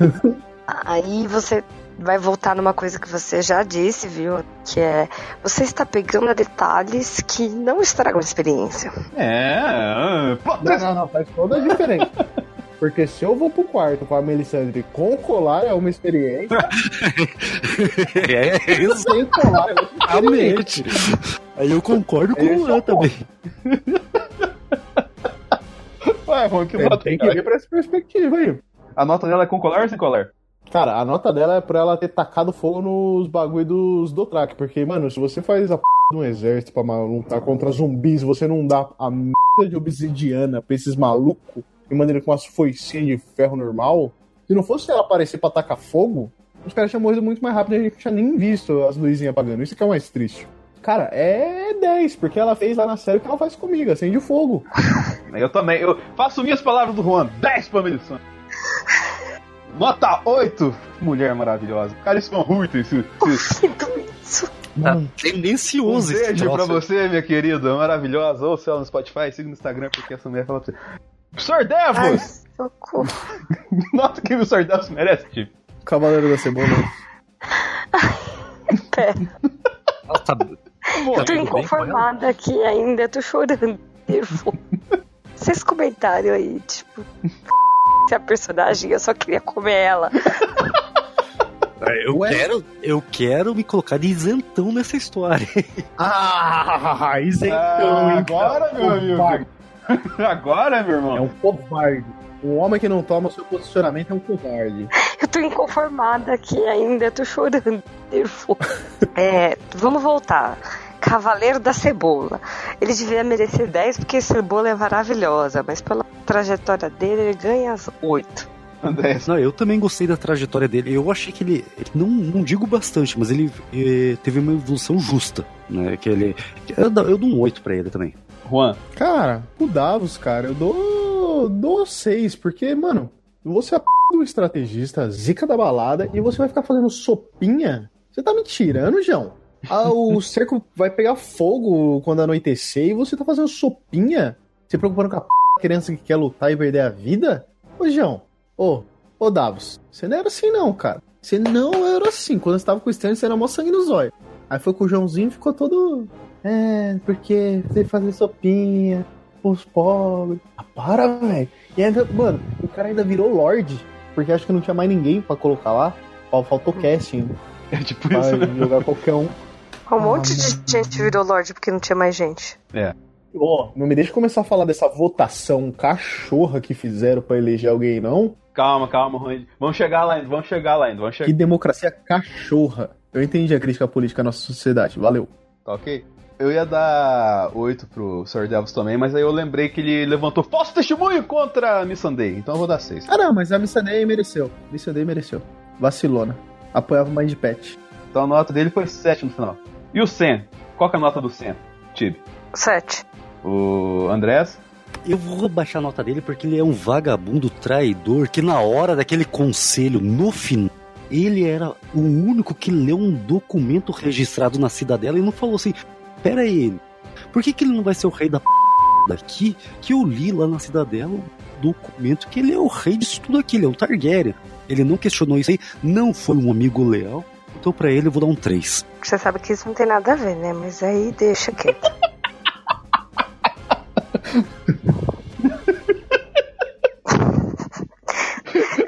[laughs] Aí você vai voltar numa coisa que você já disse, viu? Que é você está pegando detalhes que não estragam a experiência. É, não, não, não, faz toda a diferença. [laughs] Porque se eu vou pro quarto com a Melisandre com colar é uma experiência. [laughs] é isso. Sem colar é outra experiência. Aí eu concordo com o Luan também. [laughs] Ué, Juan, que É, nota tem que ver pra essa perspectiva aí. A nota dela é com colar ou sem colar? Cara, a nota dela é pra ela ter tacado fogo nos bagulho dos Dothraki. Porque, mano, se você faz a p de um exército pra lutar contra zumbis, você não dá a merda de obsidiana pra esses malucos e maneira com umas foicinhas de ferro normal. Se não fosse ela aparecer pra tacar fogo, os caras tinham morrido muito mais rápido e a gente tinha nem visto as luzinhas apagando. Isso que é o mais triste. Cara, é 10, porque ela fez lá na série o que ela faz comigo, acende o fogo. [laughs] Eu também. Eu faço minhas palavras do Juan. 10 pra Melisandre. Nota 8. Mulher maravilhosa. Carisma esse. esse... isso. Tá Um tendencioso esse beijo pra você, minha querida. Maravilhosa. Ouça ela no Spotify, siga no Instagram, porque essa mulher fala pra você. Sr. Devos! Socorro. [laughs] Nota que o Sr. Devos merece, tipo. Cavaleiro da Cebola. Pera, Ela tá- eu tô inconformada aqui ainda, tô chorando. nervoso. [laughs] Vocês comentaram aí, tipo, se a personagem, eu só queria comer ela. [laughs] Eu quero, eu quero me colocar de isentão nessa história. [laughs] Ah, isentão, Ah, hein, agora, meu amigo. Covarde. [laughs] Agora, meu irmão. É um covarde. Um homem que não toma seu posicionamento é um covarde. Eu tô inconformada aqui ainda, eu tô chorando. É, vamos voltar. Cavaleiro da Cebola. Ele devia merecer 10 porque a cebola é maravilhosa, mas pela trajetória dele ele ganha as 8. André, Não, eu também gostei da trajetória dele. Eu achei que ele, ele não, não digo bastante, mas ele eh, teve uma evolução justa, né? Que ele, que eu, dou- eu dou um 8 pra ele também. Juan, Cara, o Davos, cara, eu dou, dou seis, porque, mano, você é a p do estrategista, zica da balada, e você vai ficar fazendo sopinha? Você tá me tirando, João? Ah, o cerco vai pegar fogo quando anoitecer e você tá fazendo sopinha? Se preocupando com a p criança que quer lutar e perder a vida? Ô, João, ô, ô Davos, você não era assim não, cara. Você não era assim. Quando você tava com o Stanley, você era mó sangue no zóio. Aí foi com o Joãozinho e ficou todo... É, porque você fazer sopinha os pobres. Ah, para, velho. E ainda, mano, o cara ainda virou Lorde, porque acho que não tinha mais ninguém pra colocar lá. Fal- Faltou casting é tipo pra isso, né? jogar qualquer um. Um monte de gente virou Lorde porque não tinha mais gente. Ó, não me deixa começar a falar dessa votação cachorra que fizeram pra eleger alguém, não. Calma, calma, Juan. Vamos chegar lá ainda, vamos chegar lá ainda, vamos Que chegar. democracia cachorra. Eu entendi a crítica política à nossa sociedade. Valeu. Tá ok? Eu ia dar 8 pro Sr. Devils também, mas aí eu lembrei que ele levantou falso testemunho contra a Missandei, então eu vou dar 6. Ah, não, mas a Missandei mereceu. Missandei mereceu. Vacilona. Apoiava mais de pet. Então a nota dele foi 7 no final. E o Sen? Qual que é a nota do Sen? Tibi. 7. O Andrés? Eu vou baixar a nota dele porque ele é um vagabundo traidor que na hora daquele conselho, no final, ele era o único que leu um documento registrado na cidadela e não falou assim: pera aí, por que, que ele não vai ser o rei da p daqui? Que eu li lá na cidadela um documento que ele é o rei disso tudo aqui, ele é o Targaryen. Ele não questionou isso aí, não foi um amigo leal. Então pra ele eu vou dar um 3. Você sabe que isso não tem nada a ver, né? Mas aí deixa quieto.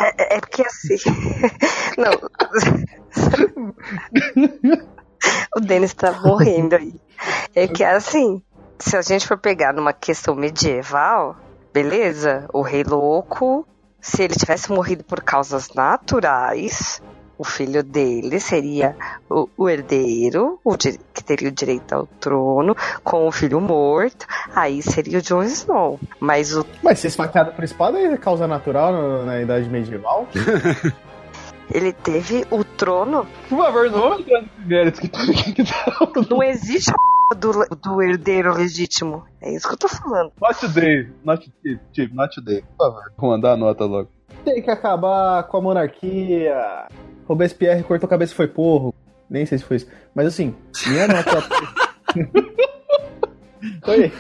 É, é porque assim. [laughs] Não. [laughs] o Denis tá morrendo aí. É que assim, se a gente for pegar numa questão medieval, beleza? O rei louco, se ele tivesse morrido por causas naturais, o filho dele seria o, o herdeiro, o que teria o direito ao trono, com o filho morto, aí seria o Jon Snow. Mas o Mas ser esfaqueado por espada é causa natural na, na idade medieval? [laughs] ele teve o trono. Por favor, não vamos entrar nesse mérito que tudo que tá. Não existe a do, do herdeiro legítimo. É isso que eu tô falando. Not today. Not today. Tibi, not today. Por favor. Juan, dá a nota logo. Tem que acabar com a monarquia. Robespierre cortou a cabeça e foi porro. Nem sei se foi isso. Mas assim, minha nota. [laughs] foi.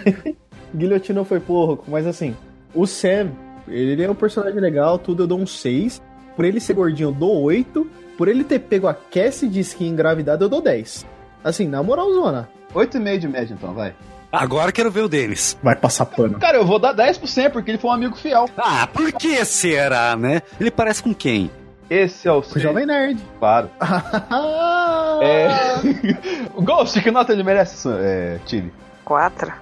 Guilhotinou foi porro. Mas assim, o Sam, ele é um personagem legal, tudo eu dou um 6. Por ele ser gordinho, eu dou 8. Por ele ter pego a Cassie de skin engravidada, eu dou 10. Assim, na moralzona. 8,5 de média, então, vai. Agora quero ver o Denis. Vai passar pano. Cara, eu vou dar 10% porque ele foi um amigo fiel. Ah, por que será, né? Ele parece com quem? Esse é o O Sen. Jovem Nerd. [laughs] Claro. [laughs] É. [laughs] o Ghost, que nota ele merece, é, Tibi? Quatro.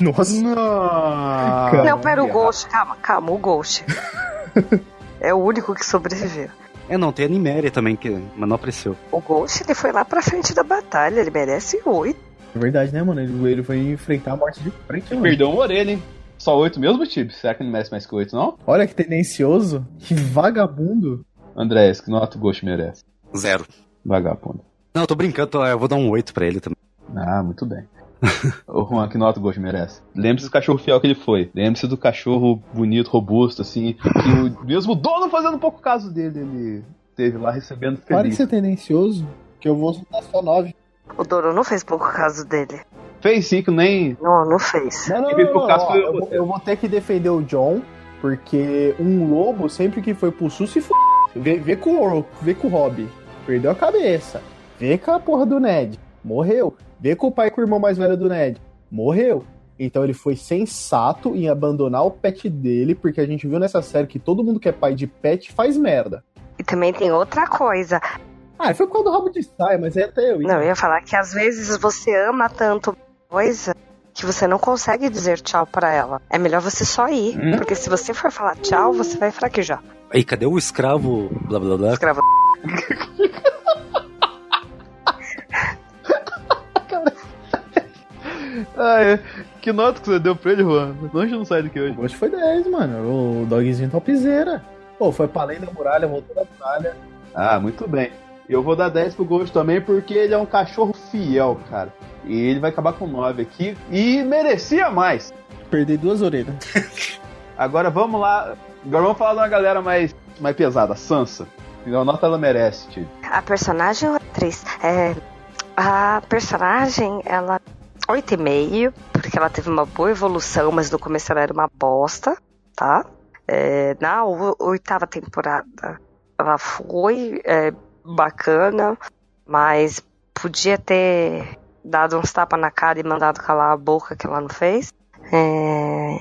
Nossa. Não. não, pera, o Ghost, calma, calma, o Ghost. é o único que sobreviveu. É, não, tem a Niméria também, que, mas não apareceu. O Ghost, ele foi lá pra frente da batalha, ele merece oito. É verdade, né, mano? Ele, ele foi enfrentar a morte de frente, mano. Perdeu uma orelha, hein? Só 8 mesmo, Tibi? Será que ele merece mais que 8, não? Olha que tendencioso. Que vagabundo. Andrés, que nota o Ghost merece? Zero. Vagabundo. Não, eu tô brincando, tô- eu vou dar um 8 pra ele também. Ah, muito bem. [laughs] Ô Juan, que nota o Ghost merece? Lembre-se do cachorro fiel que ele foi. Lembre-se do cachorro bonito, robusto, assim. Que o mesmo dono fazendo um pouco caso dele, ele teve lá recebendo Para de feliz. ser tendencioso, que eu vou soltar só 9. O Doro não fez pouco caso dele. Fez sim, que nem. Não, não fez. Não, não, não, não, ó, foi eu, eu. vou, eu vou ter que defender o John, porque um lobo, sempre que foi pro sul, se f... Vê, vê, com, o- vê com o Rob, perdeu a cabeça. Vê com a porra do Ned, morreu. Vê com o pai e com o irmão mais velho do Ned, morreu. Então ele foi sensato em abandonar o pet dele, porque a gente viu nessa série que todo mundo que é pai de pet faz merda. E também tem outra coisa. Ah, foi por causa do rabo de saia, mas é até eu. Não, eu ia falar que às vezes você ama tanto coisa que você não consegue dizer tchau pra ela. É melhor você só ir, Hum? porque se você for falar tchau, você vai fraquejar. Aí, cadê o escravo? Blá blá blá. Escravo. [laughs] Ah, é. Que nota que você deu pra ele, Juan? Longe não sai daqui hoje. Hoje foi 10, mano. O dogzinho topzera. Pô, foi pra além da muralha, voltou da muralha. Ah, muito bem. Eu vou dar 10 pro Ghost também porque ele é um cachorro fiel, cara. E ele vai acabar com 9 aqui e merecia mais. Perdi duas orelhas. [laughs] Agora vamos lá. Agora vamos falar de uma galera mais, mais pesada, Sansa. A nota ela merece, tio. A personagem ou a atriz? É, a personagem, ela. 8,5, porque ela teve uma boa evolução, mas no começo ela era uma bosta, tá? É, na oitava temporada ela foi é, bacana, mas podia ter dado uns tapas na cara e mandado calar a boca que ela não fez. É,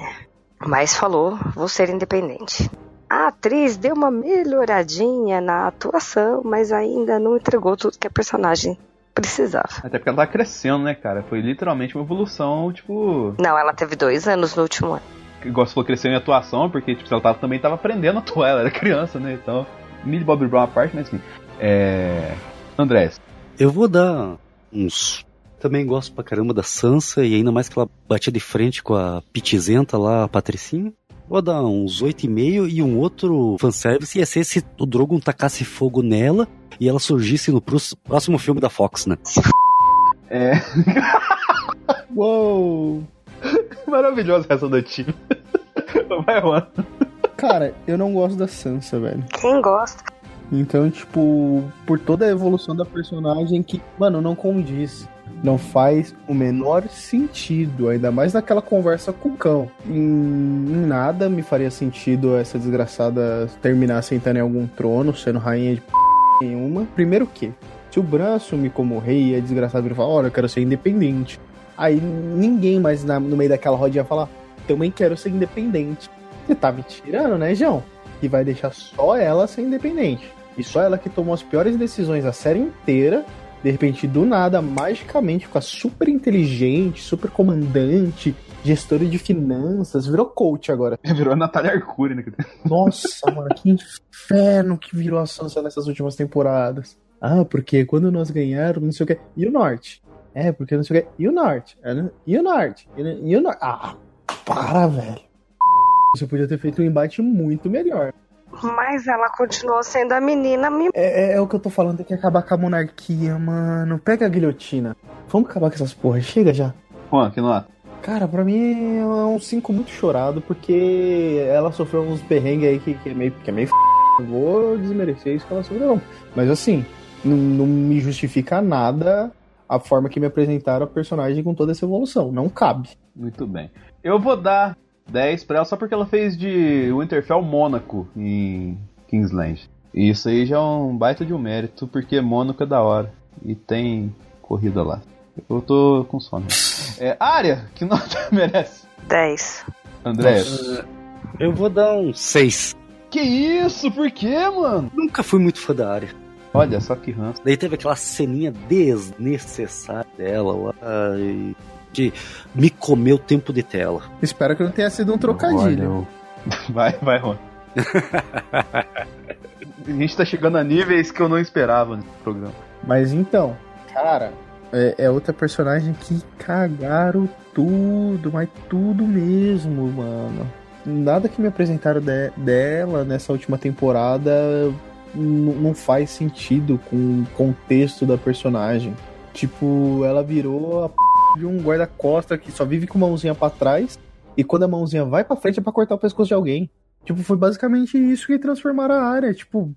mas falou, vou ser independente. A atriz deu uma melhoradinha na atuação, mas ainda não entregou tudo que a personagem precisava. Até porque ela tá crescendo, né, cara? Foi literalmente uma evolução, tipo. Não, ela teve dois anos no último ano. Igual você falou, cresceu em atuação, porque tipo, ela tava, também tava aprendendo a atuar, ela era criança, né? Então, Millie Bobby Brown à parte, mas enfim. É. Andrés. Eu vou dar uns. Também gosto pra caramba da Sansa, e ainda mais que ela batia de frente com a Pitizenta lá, a Patricinha. Vou dar uns 8,5 e um outro fanservice ia ser se o Drogon tacasse fogo nela e ela surgisse no próximo filme da Fox, né? [laughs] É. [laughs] Uou! Maravilhosa essa do time. [laughs] Vai, Juan. Cara, eu não gosto da Sansa, velho. Quem gosta? Então, tipo, por toda a evolução da personagem que, mano, não condiz. Não faz o menor sentido, ainda mais naquela conversa com o cão. Em, em nada me faria sentido essa desgraçada terminar sentando em algum trono, sendo rainha de p nenhuma. Primeiro que, se o Bran assumir como rei e a desgraçada vir falar, olha, eu quero ser independente. Aí ninguém mais na- no meio daquela rodinha falar, também quero ser independente. Você tá me tirando, né, João? E vai deixar só ela ser independente. E só ela que tomou as piores decisões a série inteira. De repente, do nada, magicamente, fica super inteligente, super comandante, gestora de finanças, virou coach agora. [laughs] Virou a Natália Arcuri, né? Nossa, mano, que inferno que virou a Sansa nessas últimas temporadas. Ah, porque quando nós ganharmos, não sei o que. E o Norte? É, porque não sei o que. E o Norte? É, né? E o Norte? O- E o Norte? Ah, para, velho. Você podia ter feito um embate muito melhor. Mas ela continuou sendo a menina mimada. É, é- é o que eu tô falando, tem que acabar com a monarquia, mano. Pega a guilhotina. Vamos acabar com essas porras, chega já. Juan, que nota? Cara, pra mim é um 5 muito chorado, porque ela sofreu uns perrengues aí que, que é meio, que é meio f... Não vou desmerecer isso que ela sofreu, não. Mas assim, não, não me justifica nada a forma que me apresentaram a personagem com toda essa evolução. Não cabe. Muito bem. Eu vou dar 10 pra ela só porque ela fez de Winterfell Mônaco em Kingsland. E isso aí já é um baita de um mérito, porque Mônaco é da hora. E tem corrida lá. Eu tô com sono. É, área, que [laughs] nota merece? 10. André. Eu vou dar um 6. Que isso? Por quê, mano? Nunca fui muito fã da área. Olha só que ranço. Daí teve aquela ceninha desnecessária dela lá, e que me comeu tempo de tela. Espero que não tenha sido um trocadilho. Olha, [laughs] Vai, vai, Ron. [laughs] A gente tá chegando a níveis que eu não esperava nesse programa. Mas então, cara, é, é outra personagem que cagaram tudo, mas tudo mesmo, mano. Nada que me apresentaram de- dela nessa última temporada não faz sentido com o contexto da personagem. Tipo, ela virou a p... de um guarda-costa que só vive com a mãozinha pra trás e quando a mãozinha vai pra frente é pra cortar o pescoço de alguém. Tipo, foi basicamente isso que transformaram a área. Tipo,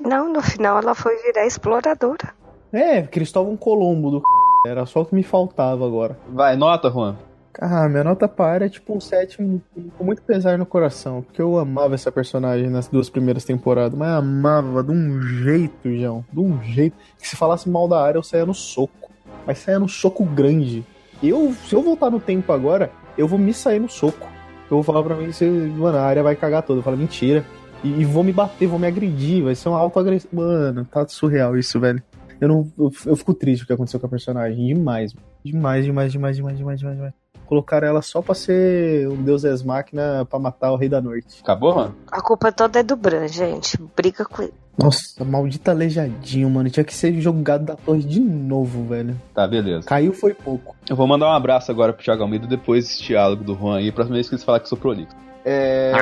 Não, no final ela foi virar exploradora. É, Cristóvão Colombo do c... Era só o que me faltava agora. Vai, nota, Juan. Ah, minha nota para é tipo um sétimo com muito pesar no coração. Porque eu amava essa personagem nas duas primeiras temporadas. Mas amava de um jeito, João. De um jeito. Que se falasse mal da área, eu saia no soco. Mas saia no soco grande. Eu, se eu voltar no tempo agora, eu vou me sair no soco. Eu vou falar pra mim, mano, a área vai cagar toda. Eu falo, mentira. E, e vou me bater, vou me agredir. Vai ser uma autoagressão. Mano, tá surreal isso, velho. Eu não. Eu, eu fico triste o que aconteceu com a personagem. Demais. Demais, demais, demais, demais, demais, demais, demais. Colocaram ela só pra ser um deus ex máquina pra matar o Rei da Noite. Acabou, Juan? A culpa toda é do Bran, gente. Briga com ele. Nossa, maldito aleijadinho, mano. Tinha que ser jogado da torre de novo, velho. Tá, beleza. Caiu foi pouco. Eu vou mandar um abraço agora pro Thiago Almeida depois desse diálogo do Juan aí, próxima vez que eles falar que sou prolixo. É.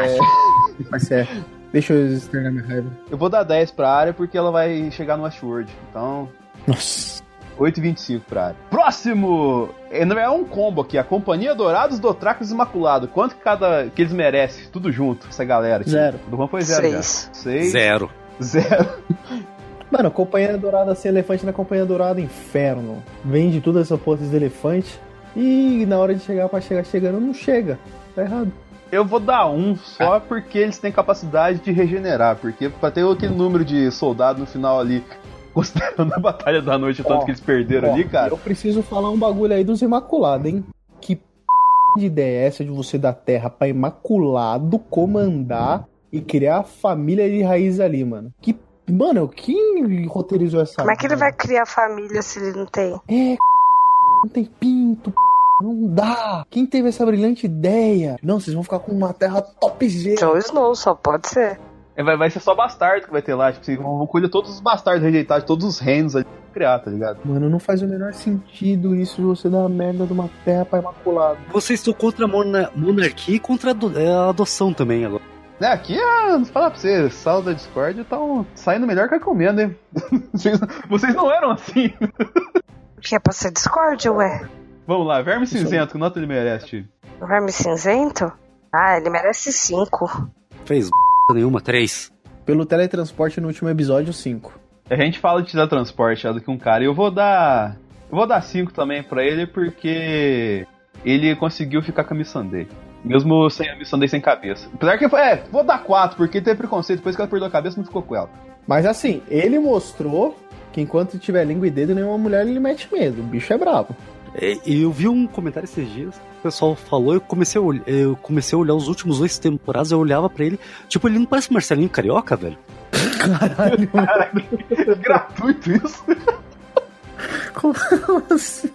Mas [laughs] é. Deixa eu externar minha raiva. Eu vou dar 10 pra área porque ela vai chegar no Westworld. Então, Nossa. 8,25 pra área. Próximo! É, não é um combo aqui, a Companhia Dourados do Tracos Imaculado. Quanto que cada que eles merecem? Tudo junto, essa galera aqui. Zero. Do Juan foi zero Seis. já. Seis. Zero. Zero. Mano, Companhia Dourada sem elefante na Companhia Dourada, inferno. Vende tudo essa porra de elefante. E na hora de chegar pra chegar chegando, não chega. Tá errado. Eu vou dar um só porque eles têm capacidade de regenerar. Porque pra ter aquele número de soldado no final ali, considerando a Batalha da Noite, o tanto Ó, que eles perderam Ó, ali, cara. Eu preciso falar um bagulho aí dos Imaculados, hein? Que p... de ideia é essa de você dar terra pra Imaculado comandar e criar a família de raiz ali, mano? Que. Mano, quem roteirizou essa. Como é que ele vai criar família se ele não tem? É, não tem pinto, p... não dá. Quem teve essa brilhante ideia? Não, vocês vão ficar com uma terra topzera. Jon Snow, só pode ser. É, Vai, vai ser só bastardo que vai ter lá. Tipo, assim, vão colher todos os bastardos rejeitados, todos os reinos ali pra criar, tá ligado? Mano, não faz o menor sentido isso de você dar a merda de uma terra pra Imaculado. Vocês estão contra a mona- monarquia e contra a é, a adoção também agora. É, aqui, é, vou falar pra vocês, sala da Discord estão saindo melhor que a comendo, hein? [laughs] Vocês, vocês não eram assim. Que é pra ser discórdia, ué? Vamos lá, Verme Cinzento, que nota ele merece, Verme Cinzento? Ah, ele merece cinco. Fez nenhuma, três. Pelo teletransporte no último episódio, 5. A gente fala de teletransporte do que um cara, e eu vou dar. Eu vou dar 5 também pra ele, porque ele conseguiu ficar com a Missandei. Mesmo sem a Missandei sem cabeça. Apesar que foi. É, vou dar 4, porque teve preconceito, depois que ela perdeu a cabeça, não ficou com ela. Mas assim, ele mostrou que enquanto tiver língua e dedo, nenhuma mulher ele mete medo. O bicho é brabo. E eu vi um comentário esses dias, o pessoal falou, eu comecei a olhar, eu comecei a olhar os últimos dois temporadas, eu olhava pra ele, tipo, ele não parece o Marcelinho Carioca, velho? Caralho, [laughs] Gratuito isso. como assim?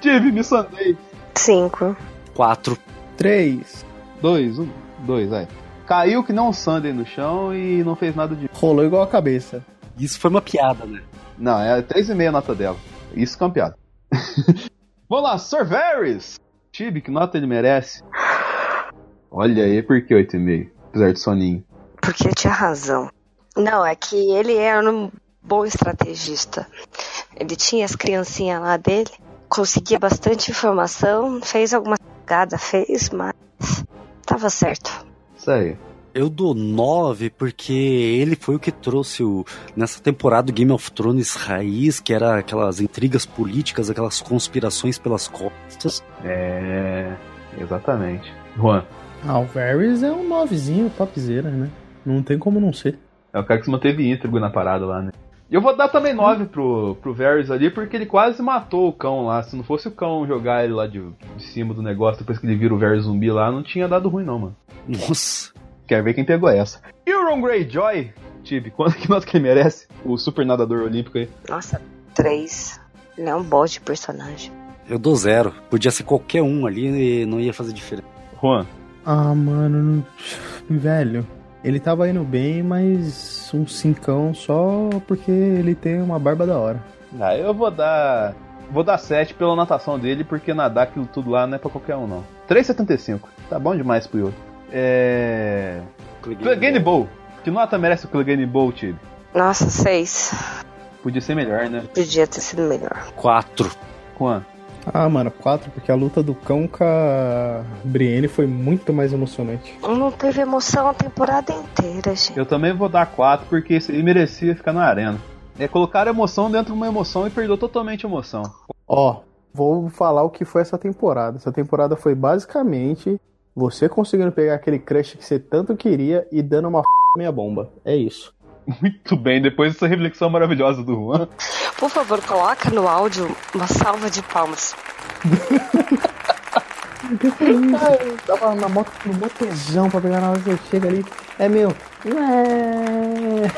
Tive Missandei. Cinco. Quatro. 3. 2, 1, 2, vai. Caiu que não um Sunday no chão e não fez nada de. Rolou igual a cabeça. Isso foi uma piada, né? Não, é 3,5 a nota dela. Isso é piada. [laughs] Vamos lá, Sir Varys! Tibi, que nota ele merece? Olha aí, por que 8,5? Apesar de soninho. Porque eu tinha razão. Não, é que ele era um bom estrategista. Ele tinha as criancinhas lá dele, conseguia bastante informação, fez alguma cagada, fez, mas tava certo. Isso aí. Eu dou nove porque ele foi o que trouxe o, nessa temporada do Game of Thrones raiz, que era aquelas intrigas políticas, aquelas conspirações pelas costas. É. Exatamente. Juan, Ah, o Varys é um novezinho, topzera, né? Não tem como não ser. é o cara que se manteve íntegro na parada lá, né? E eu vou dar também 9 pro, pro Varys ali, porque ele quase matou o cão lá. Se não fosse o cão jogar ele lá de, de cima do negócio, depois que ele vira o Varys zumbi lá, não tinha dado ruim não, mano. Nossa. Quero ver quem pegou essa. Euron Greyjoy, Tibi, quanto que nota que ele merece? O super nadador olímpico aí. Nossa, três. Ele é um bode de personagem. Eu dou zero. Podia ser qualquer um ali e não ia fazer diferença. Juan, Ah, mano, velho. Ele tava indo bem, mas um cincão só porque ele tem uma barba da hora. ah, eu vou dar. Vou dar 7 pela natação dele, porque nadar aquilo tudo lá não é pra qualquer um, não. 3,75. Tá bom demais pro Yuri. É. Clegane Bowl. Que nota merece o Clegane Bowl, Tibi? Nossa, seis. Podia ser melhor, né? Podia ter sido melhor. Quatro. Juan. Ah, mano, 4, porque a luta do cão com a Brienne foi muito mais emocionante. Não teve emoção a temporada inteira, gente. Eu também vou dar 4, porque ele merecia ficar na arena. É colocar emoção dentro de uma emoção e perdeu totalmente a emoção. Ó, vou falar o que foi essa temporada. Essa temporada foi basicamente você conseguindo pegar aquele crush que você tanto queria e dando uma f... meia bomba. É isso. Muito bem, depois dessa reflexão maravilhosa do Juan. Por favor, coloca no áudio uma salva de palmas. [laughs] Ai, tava na moto no motezão pra pegar na hora que eu chego ali. É meu. Ué.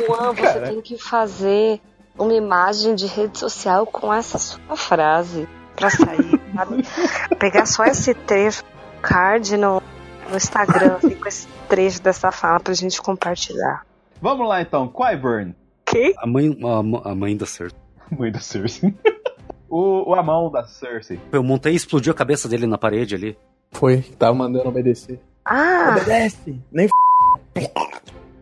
[laughs] Juan, você Cara. tem que fazer uma imagem de rede social com essa sua frase. pra sair, sabe? [laughs] Pegar só esse trecho card no, no Instagram, assim, com esse trecho dessa fala pra gente compartilhar. Vamos lá então, Qyburn. Que? A mãe, a, a mãe da Cersei. Mãe da Cersei. [laughs] o, o Amão da Cersei. Eu montei e explodiu a cabeça dele na parede ali. Foi, tava mandando obedecer. Ah, Obedece! Nem f...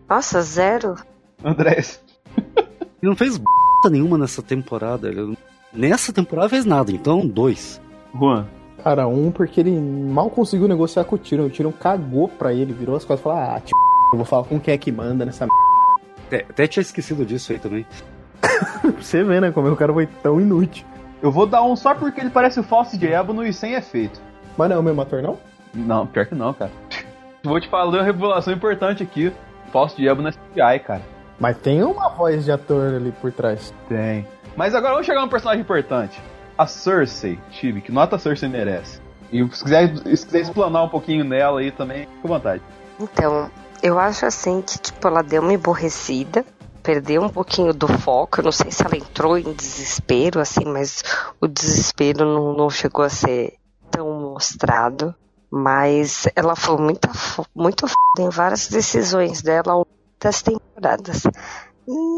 nossa, zero. Andrés. [laughs] Ele não fez b nenhuma nessa temporada. Ele, nessa temporada fez nada, então dois. Juan. Cara, um porque ele mal conseguiu negociar com o Tyrion. O Tyrion cagou pra ele, virou as costas e falou: Ah, tipo, eu vou falar com quem é que manda nessa merda. Até, até tinha esquecido disso aí também. [laughs] Você vê, né, como o cara foi tão inútil. Eu vou dar um só porque ele parece o Fausto de Ébano e sem efeito. Mas não é o mesmo ator, não? Não, pior que não, cara. [laughs] Vou te falar uma revelação importante aqui. Fausto de Ébano é CGI, cara. Mas tem uma voz de ator ali por trás. Tem. Mas agora vamos chegar a um personagem importante. A Cersei, Chibi, que nota a Cersei merece. E se quiser, se quiser explanar um pouquinho nela aí também, fica à vontade. Então, eu acho assim que, tipo, ela deu uma emborrecida, perdeu um pouquinho do foco. Eu não sei se ela entrou em desespero, assim, mas o desespero não, não chegou a ser tão mostrado. Mas ela foi muito, fo- muito f... em várias decisões dela das temporadas.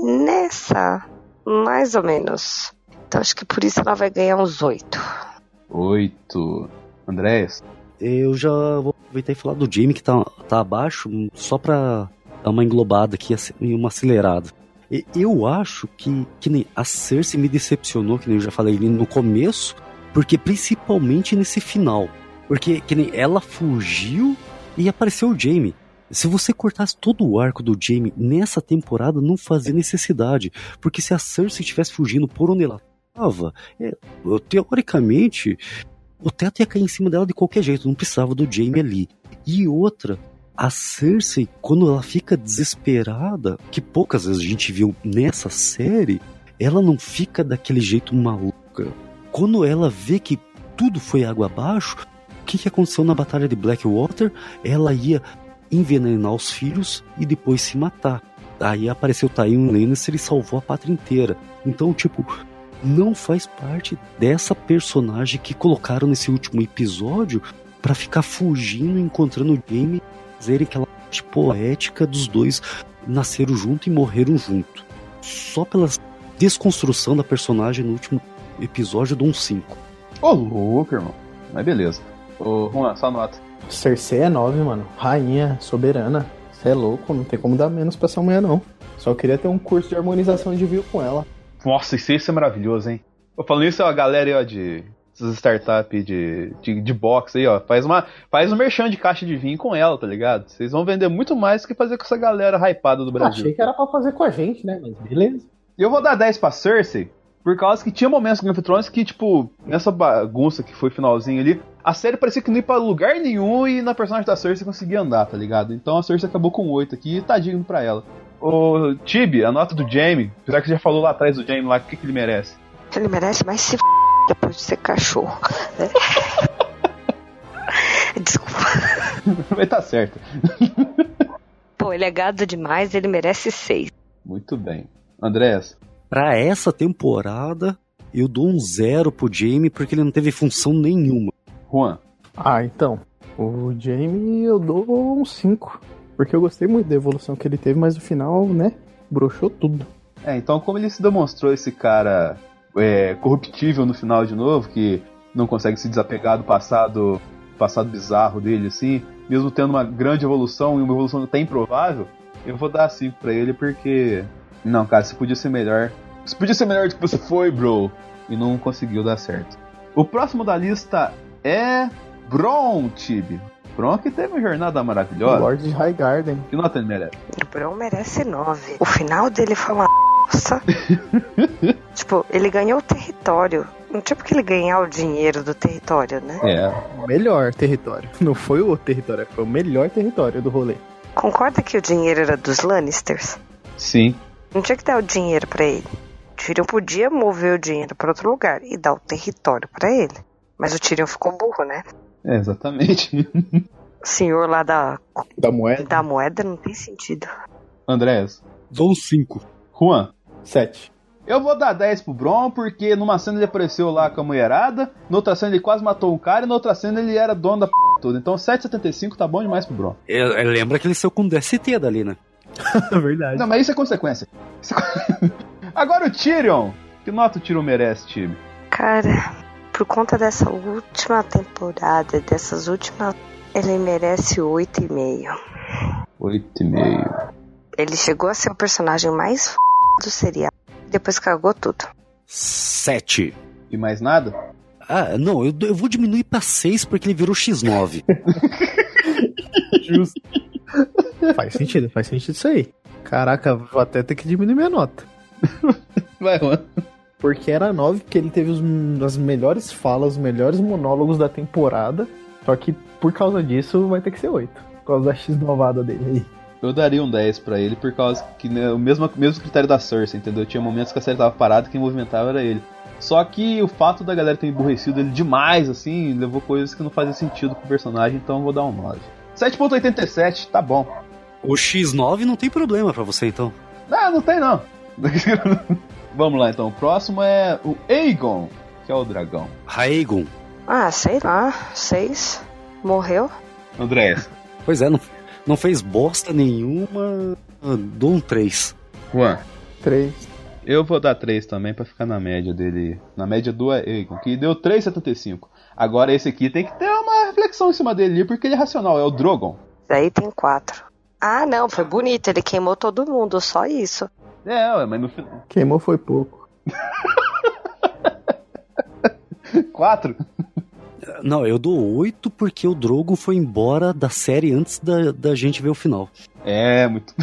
Nessa, mais ou menos. Então acho que por isso ela vai ganhar uns oito. Oito. Andrés. Eu já vou aproveitar e falar do Jamie que tá, tá abaixo, só pra dar uma englobada aqui e uma acelerada. E Eu acho que, que nem a Cersei me decepcionou, que nem eu já falei no começo, porque principalmente nesse final. Porque que nem ela fugiu e apareceu o Jamie. Se você cortasse todo o arco do Jamie nessa temporada, não fazia necessidade. Porque se a Cersei estivesse fugindo por onde ela estava, é, teoricamente, o teto ia cair em cima dela de qualquer jeito, não precisava do Jamie ali. E outra, a Cersei, quando ela fica desesperada, que poucas vezes a gente viu nessa série, ela não fica daquele jeito maluca. Quando ela vê que tudo foi água abaixo, o que, que aconteceu na Batalha de Blackwater? Ela ia envenenar os filhos e depois se matar. Aí apareceu Tywin Lannister e salvou a pátria inteira. Então, tipo, não faz parte dessa personagem que colocaram nesse último episódio pra ficar fugindo, encontrando o Jaime, fazerem aquela parte poética dos dois nasceram junto e morreram junto. Só pela desconstrução da personagem no último episódio eu dou um 5. Ô, louco, irmão. Mas beleza. Ô, Juan, só nota. Cersei é 9, mano. Rainha, soberana. Você é louco, não tem como dar menos pra essa mulher, não. Só queria ter um curso de harmonização de view com ela. Nossa, isso, isso é maravilhoso, hein? Eu falando isso, ó, a galera aí, ó, de essas startups de, de, de box aí, ó, faz uma faz um merchan de caixa de vinho com ela, tá ligado? Vocês vão vender muito mais do que fazer com essa galera hypada do Brasil. Achei que era pra fazer com a gente, né? Mas beleza. E eu vou dar 10 pra Cersei, por causa que tinha momentos com Game of Thrones que, tipo, nessa bagunça que foi finalzinho ali, a série parecia que não ia pra lugar nenhum e na personagem da Cersei conseguia andar, tá ligado? Então a Cersei acabou com 8 aqui e tá digno pra ela. Ô, Tibi, a nota do Jaime, apesar que você já falou lá atrás do Jaime lá, o que, que ele merece? Ele merece mais se f... depois de ser cachorro. né? [laughs] Desculpa. Mas tá certo. [laughs] Pô, ele é gado demais, ele merece seis. Muito bem. Andrés, Pra essa temporada, eu dou um zero pro Jamie porque ele não teve função nenhuma. Juan, Ah, então. O Jamie eu dou um 5. Porque eu gostei muito da evolução que ele teve, mas no final, né? Broxou tudo. É, então como ele se demonstrou esse cara é, corruptível no final de novo, que não consegue se desapegar do passado, passado bizarro dele, assim, mesmo tendo uma grande evolução e uma evolução até improvável, eu vou dar 5 pra ele porque. Não, cara, você podia ser melhor. Você podia ser melhor do que você foi, bro. E não conseguiu dar certo. O próximo da lista é. Bron, Tibi. Bron que teve uma jornada maravilhosa. Lord de High Garden. Que nota ele merece? O Bron merece nove. O final dele foi uma nossa. [laughs] tipo, ele ganhou o território. Não tinha porque ele ganhar o dinheiro do território, né? É. O melhor território. [laughs] Não foi o território, foi o melhor território do rolê. Concorda que o dinheiro era dos Lannisters? Sim. Não tinha que dar o dinheiro pra ele. O Tyrion podia mover o dinheiro pra outro lugar e dar o território pra ele. Mas o Tyrion ficou burro, né? É, exatamente. O [laughs] senhor lá da, Da moeda? da moeda não tem sentido. Andrés. Dou um 5. Juan. 7. Eu vou dar 10 pro Bron, porque numa cena ele apareceu lá com a mulherada, noutra cena ele quase matou um cara, e noutra cena ele era dono da p toda. Então 7,75 tá bom demais pro Bron. É, é, lembra que ele saiu com DST dali, né? [laughs] Verdade. Não, mas isso é consequência. Isso é... [laughs] Agora o Tyrion. Que nota o Tyrion merece, time? Cara, por conta dessa última temporada, dessas últimas, ele merece 8,5. 8,5. Ele chegou a ser o personagem mais f... do serial. Depois cagou tudo. 7. E mais nada? Ah, não, eu, eu vou diminuir pra 6 porque ele virou X9. [laughs] Justo. faz sentido, faz sentido isso aí. Caraca, vou até ter que diminuir minha nota. Vai, mano. Porque era 9, porque ele teve os, as melhores falas, os melhores monólogos da temporada. Só que por causa disso vai ter que ser 8. Por causa da X novada dele aí. Eu daria um 10 pra ele por causa que né, o mesmo, mesmo critério da Cersei, entendeu? Tinha momentos que a série tava parada e quem movimentava era ele. Só que o fato da galera ter emburrecido ele demais, assim, levou coisas que não faziam sentido com o personagem, então eu vou dar um 9. 7.87, tá bom. O X9 não tem problema pra você, então. Não, não tem não. [laughs] Vamos lá então. O próximo é o Aegon, que é o dragão. Aegon. Ah, sei lá. 6. Morreu. Andrés. [laughs] Pois é, não, não fez bosta nenhuma. Dou um 3. Juan. 3. Eu vou dar 3 também pra ficar na média dele. Na média do Aegon, que deu 3,75. Agora esse aqui tem que ter uma reflexão em cima dele, porque ele é racional, é o Drogon. Daí tem 4. Ah, não, foi bonito. Ele queimou todo mundo, só isso. É, ué, mas no final. Queimou foi pouco. [laughs] 4? Não, eu dou 8 porque o Drogo foi embora da série antes da, da gente ver o final. É, muito.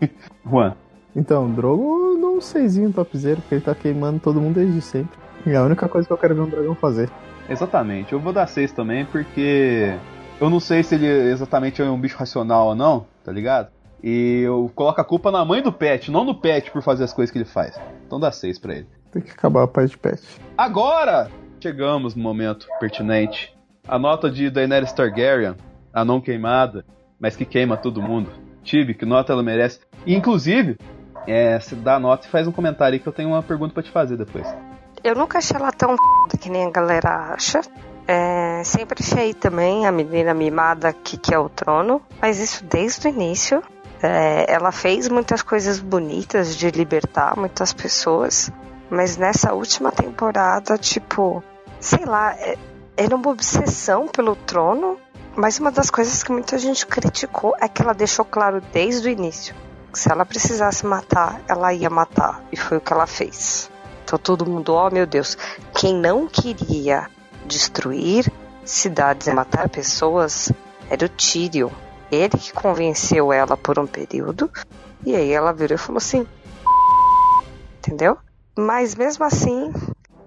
[laughs] Juan. Então, Drogo dou um 6 topzera, porque ele tá queimando todo mundo desde sempre. É a única coisa que eu quero ver um dragão fazer. Exatamente, eu vou dar 6 também, porque eu não sei se ele exatamente é um bicho racional ou não, tá ligado? E eu coloco a culpa na mãe do Pet, não no Pet por fazer as coisas que ele faz. Então dá 6 pra ele. Tem que acabar a paz de pet. Agora chegamos no momento pertinente. A nota de Daenerys Targaryen, a não queimada, mas que queima todo mundo. Tibi, que nota ela merece. E, inclusive, é, se dá a nota e faz um comentário aí que eu tenho uma pergunta pra te fazer depois. Eu nunca achei ela tão que nem a galera acha. É, sempre achei também a menina mimada que quer o trono, mas isso desde o início. É, ela fez muitas coisas bonitas de libertar muitas pessoas, mas nessa última temporada, tipo, sei lá, é, era uma obsessão pelo trono. Mas uma das coisas que muita gente criticou é que ela deixou claro desde o início que se ela precisasse matar, ela ia matar. E foi o que ela fez. Então todo mundo, oh meu Deus, quem não queria destruir cidades e matar pessoas era o Tyrion. Ele que convenceu ela por um período. E aí ela virou e falou assim: Entendeu? Mas mesmo assim,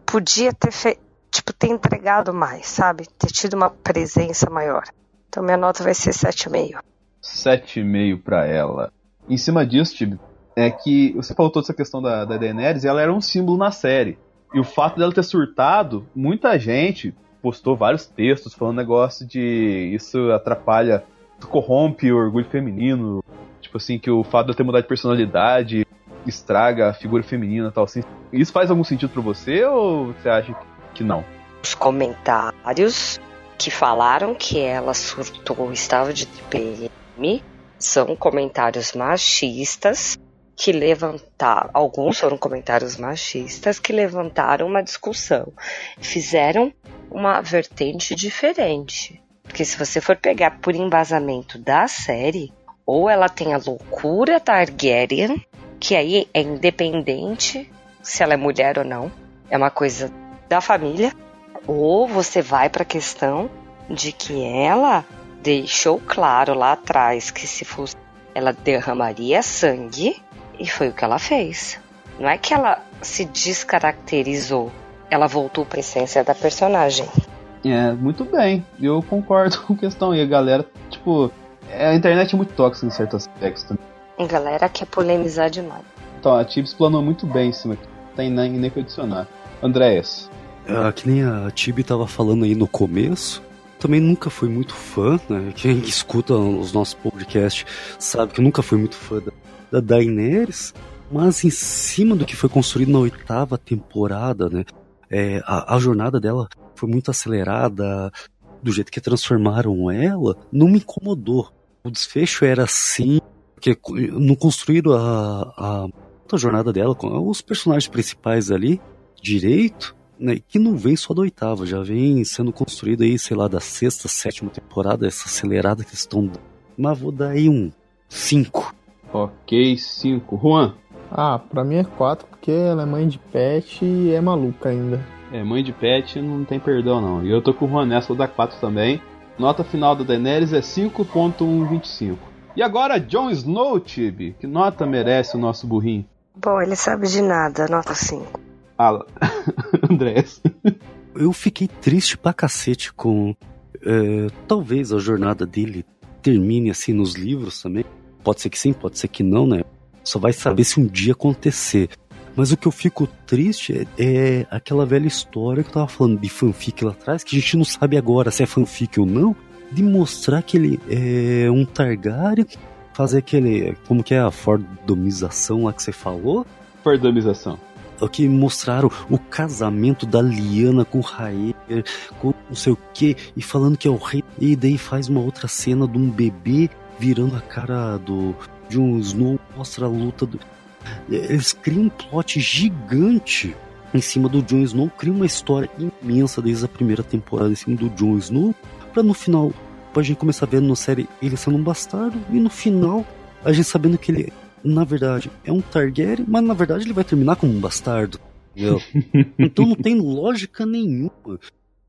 podia ter fe... tipo, ter entregado mais, sabe? Ter tido uma presença maior. Então minha nota vai ser 7,5. 7,5 pra ela. Em cima disso, Tibi, é que você falou toda essa questão da, da Daenerys e ela era um símbolo na série. E o fato dela ter surtado, muita gente postou vários textos falando negócio de isso atrapalha, corrompe o orgulho feminino. Tipo assim, que o fato de ela ter mudado de personalidade estraga a figura feminina e tal assim. Isso faz algum sentido pra você ou você acha que não? Os comentários que falaram que ela surtou estava de TPM são comentários machistas que levantaram, alguns foram comentários machistas que levantaram uma discussão, fizeram uma vertente diferente. Porque se você for pegar por embasamento da série, ou ela tem a loucura Targaryen, que aí é independente se ela é mulher ou não, é uma coisa da família, ou você vai para a questão de que ela deixou claro lá atrás que se fosse ela derramaria sangue e foi o que ela fez. Não é que ela se descaracterizou, ela voltou para a essência da personagem. É, muito bem. Eu concordo [laughs] com a questão. E a galera, tipo, a internet é muito tóxica em certos aspectos também. A galera quer polemizar demais. Então, a Tibi explanou muito bem em cima. Tem nem, nem que adicionar. Andréas. Ah, que nem a Tibi tava falando aí no começo, também nunca fui muito fã, né? Quem escuta os nossos podcasts sabe que eu nunca fui muito fã da, da Daenerys. Mas em cima do que foi construído na oitava temporada, né? É, a, a jornada dela foi muito acelerada, do jeito que transformaram ela, não me incomodou. O desfecho era assim, porque não construíram a, a, a jornada dela com os personagens principais ali direito, né, que não vem só da oitava, já vem sendo construído aí, sei lá, da sexta, sétima temporada, essa acelerada que estão. Mas vou dar aí um 5. Ok, 5. Juan? Ah, pra mim é 4, porque ela é mãe de pet e é maluca ainda. É, mãe de pet não tem perdão não. E eu tô com o Juan nessa, vou dar 4 também. Nota final da Daenerys é 5.125. E agora, Jon Snow, Tibi. Que nota merece o nosso burrinho? Bom, ele sabe de nada, nota 5. Ah, [laughs] Andrés. Eu fiquei triste pra cacete com. É, talvez a jornada dele termine assim nos livros também. Pode ser que sim, pode ser que não, né? Só vai saber se um dia acontecer. Mas o que eu fico triste é, é, aquela velha história que eu tava falando de fanfic lá atrás, que a gente não sabe agora se é fanfic ou não, de mostrar que ele é um Targaryen, fazer aquele. Como que é a fordomização lá que você falou? Fordomização que mostraram o casamento da Liana com o Raer, com não sei o que, e falando que é o rei. E daí faz uma outra cena de um bebê virando a cara do Jon Snow, mostra a luta do. Eles criam um plot gigante em cima do Jon Snow, criam uma história imensa desde a primeira temporada em cima do Jon Snow, para no final a gente começar vendo na série ele sendo um bastardo, e no final a gente sabendo que ele na verdade, é um Targaryen, mas na verdade ele vai terminar como um bastardo. [laughs] então não tem lógica nenhuma.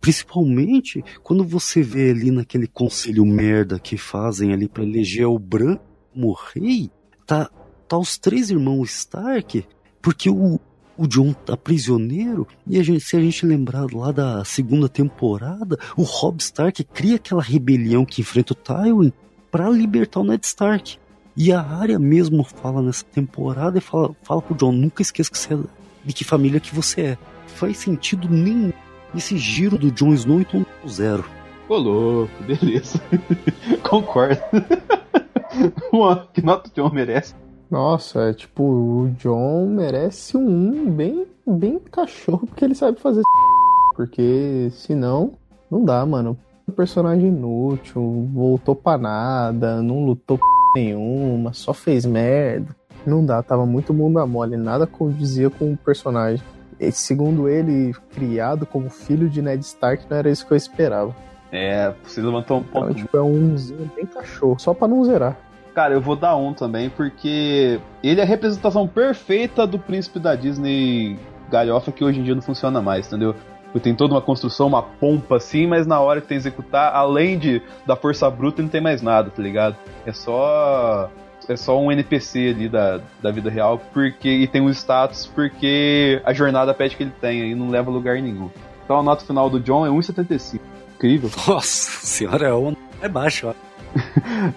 Principalmente quando você vê ali naquele conselho merda que fazem ali para eleger o Bran como rei, tá, tá os três irmãos Stark, porque o, o John tá prisioneiro, e a gente, se a gente lembrar lá da segunda temporada, o Robb Stark cria aquela rebelião que enfrenta o Tywin para libertar o Ned Stark. E a área mesmo fala nessa temporada e fala, fala pro John, nunca esqueça que você é, de que família que você é. Faz sentido nenhum esse giro do Jon Snow então zero. Ô louco, beleza. [laughs] Concordo. [laughs] que nota o John merece? Nossa, é tipo, o John merece um bem, bem cachorro, porque ele sabe fazer [laughs] porque senão não dá, mano. Um personagem inútil, voltou pra nada, não lutou [laughs] nenhuma, só fez merda. Não dá, tava muito bunda mole, nada condizia com o personagem. E, segundo ele, criado como filho de Ned Stark, não era isso que eu esperava. É, você levantou um ponto. Então, tipo, é umzinho bem cachorro, só pra não zerar. Cara, eu vou dar um também, porque ele é a representação perfeita do príncipe da Disney galhofa que hoje em dia não funciona mais, entendeu? tem toda uma construção, uma pompa assim, mas na hora que tem que executar, além de da força bruta, não tem mais nada, tá ligado? É só é só um NPC ali da, da vida real, porque e tem um status porque a jornada pede que ele tenha e não leva lugar nenhum. Então a nota final do John é 1,75. Incrível. Nossa senhora, é, um... é baixo, ó.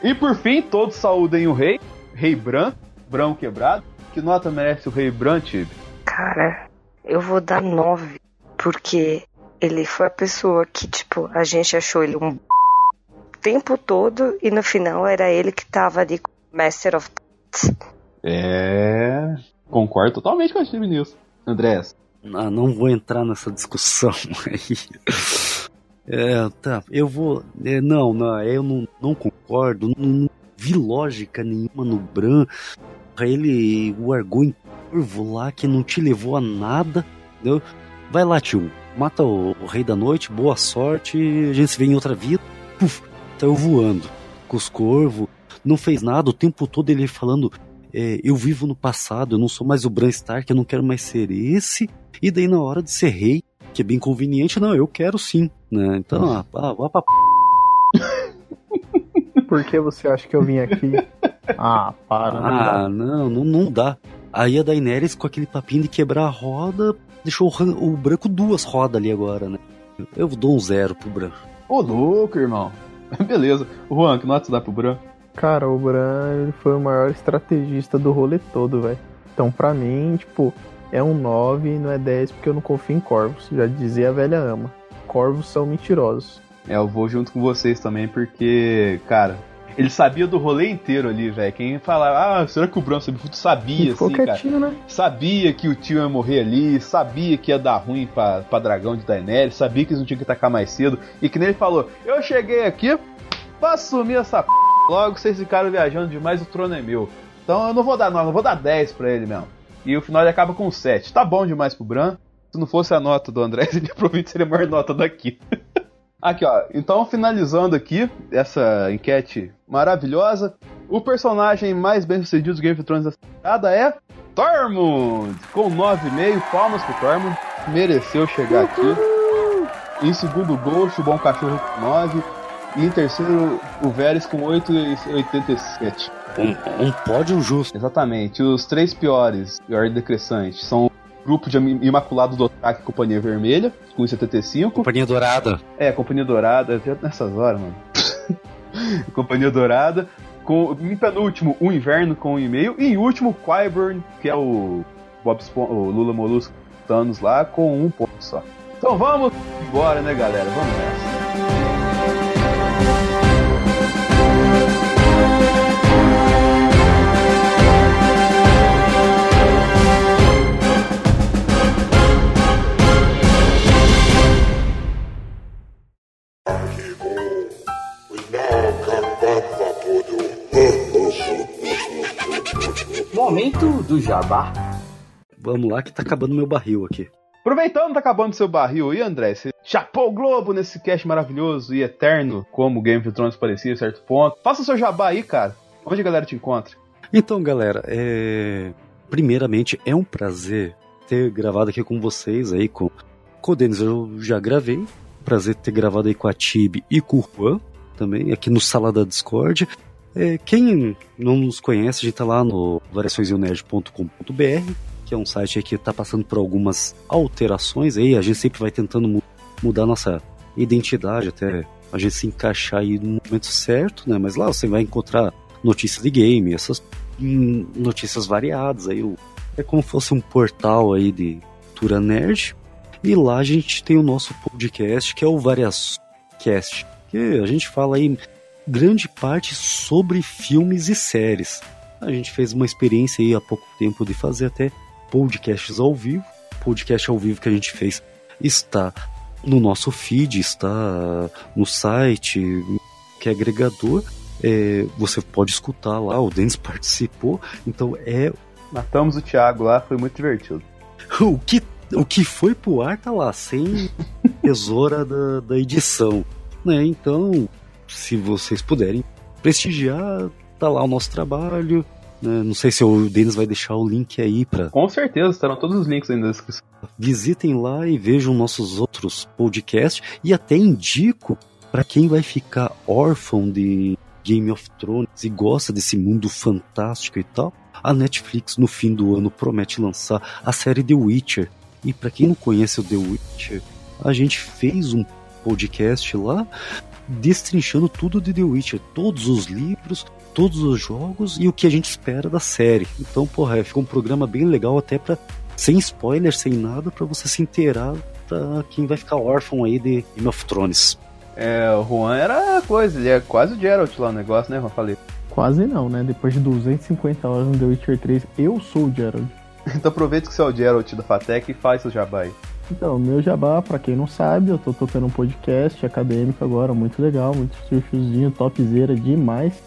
E por fim, todos saúdem o rei, Rei Bran, Brão quebrado. Que nota merece o Rei Bran, Tibi? Cara, eu vou dar 9 porque ele foi a pessoa que, tipo, a gente achou ele um tempo todo e no final era ele que tava ali com Master of É. Concordo totalmente com a Steve News. Andrés. Ah, não vou entrar nessa discussão [laughs] aí. É, tá, eu vou. É, não, não, eu não, não concordo. Não, não, vi lógica nenhuma no Bran. Ele largou em curvo lá que não te levou a nada. Entendeu? Vai lá, tio. Mata o, o, rei da noite, boa sorte. A gente se vê em outra vida. Puf, saiu voando. Com os corvos. Não fez nada. O tempo todo ele falando: é, Eu vivo no passado, eu não sou mais o Bran Stark, eu não quero mais ser esse. E daí, na hora de ser rei, que é bem conveniente, não, eu quero sim. Né? Então, ah, ah, vá pra. Por que você acha que eu vim aqui? Ah, para. Ah, não, não, não dá. Aí a Daenerys com aquele papinho de quebrar a roda, deixou o, o branco duas rodas ali agora, né? Eu dou um zero pro branco. Ô, louco, irmão. [laughs] Beleza. O Juan, que nota você dá pro branco? Cara, o Bran ele foi o maior estrategista do rolê todo, velho. Então, pra mim, tipo, é um 9 e não é 10 porque eu não confio em corvos. Já dizia a velha ama. Corvos são mentirosos. É, eu vou junto com vocês também porque, cara, Ele sabia do rolê inteiro ali, velho. Quem falava, ah, será que o Bran sabia? Tu sabia, Ficou assim, cara. né? Sabia que o tio ia morrer ali, sabia que ia dar ruim pra, pra dragão de Daenerys, sabia que eles não tinham que atacar mais cedo. E que nem ele falou, eu cheguei aqui pra assumir essa p... Logo, vocês ficaram viajando demais, o trono é meu. Então eu não vou dar 9, eu vou dar 10 pra ele mesmo. E o final ele acaba com 7. Tá bom demais pro Bran. Se não fosse a nota do André, [laughs] ele provavelmente seria a maior nota daqui. [laughs] Aqui, ó. Então, finalizando aqui essa enquete maravilhosa, o personagem mais bem sucedido dos Game of Thrones dessa temporada é Tormund, com 9,5. Palmas pro Tormund. Mereceu chegar aqui. Em segundo, Ghost, o Bom Cachorro com 9. E em terceiro, o Varys com 8,87. Um, um pódio justo. Exatamente. Os três piores, em ordem decrescente, são o grupo de Im- Imaculado do Otaque Companhia Vermelha, com 1,75. Companhia Dourada. É, Companhia Dourada, nessas horas, mano. [laughs] Companhia Dourada. Com, em penúltimo, o Inverno com 1,5. E em último, Qyburn, que é o Bob Spon o Lula Molusco Thanos lá, com um ponto só. Então vamos embora, né, galera? Vamos nessa. Momento do Jabá. Vamos lá que tá acabando meu barril aqui. Aproveitando, tá acabando seu barril aí, André. Você chapou o globo nesse cast maravilhoso e eterno, como Game of Thrones parecia a certo ponto. Faça o seu jabá aí, cara. Onde a galera te encontra? Então, galera, é... primeiramente é um prazer ter gravado aqui com vocês aí, com, com o Denis eu já gravei. Prazer ter gravado aí com a Tibi e com o Juan também, aqui no Sala da Discord. É, quem não nos conhece, a gente tá lá no variaçõesionerd.com.br, que é um site que tá passando por algumas alterações aí, a gente sempre vai tentando mu- mudar nossa identidade até a gente se encaixar aí no momento certo, né? Mas lá você vai encontrar notícias de game, essas hum, notícias variadas aí, é como se fosse um portal aí de cultura nerd. E lá a gente tem o nosso podcast, que é o Variascast, que a gente fala aí grande parte sobre filmes e séries. A gente fez uma experiência aí há pouco tempo de fazer até podcasts ao vivo. Podcast ao vivo que a gente fez está no nosso feed, está no site, que é agregador. É, você pode escutar lá, o Denis [laughs] participou, então é Matamos o Thiago lá, foi muito divertido. o que, o que foi pro ar tá lá, sem [laughs] tesoura da, da edição. Né? Então, se vocês puderem prestigiar, tá lá o nosso trabalho. né? Não sei se o Denis vai deixar o link aí para Com certeza, estarão todos os links aí na descrição. visitem lá e vejam nossos outros podcasts e até indico para quem vai ficar órfão de Game of Thrones e gosta desse mundo fantástico e tal. A Netflix no fim do ano promete lançar a série The Witcher. E para quem não conhece o The Witcher, a gente fez um podcast lá destrinchando tudo de The Witcher, todos os livros, todos os jogos e o que a gente espera da série. Então, porra, ficou um programa bem legal até para sem spoiler, sem nada, para você se inteirar pra quem vai ficar órfão aí de Game of Thrones. É, o Juan era coisa, ele é quase o Geralt lá no negócio, né, Juan? Falei. Quase não, né? Depois de 250 horas no The Witcher 3, eu sou o Gerald. [laughs] Então aproveita que você é o Geralt da Fatec e faz seu jabá aí. Então, meu jabá, pra quem não sabe, eu tô tocando um podcast acadêmico agora, muito legal, muito surfiozinho, topzera demais.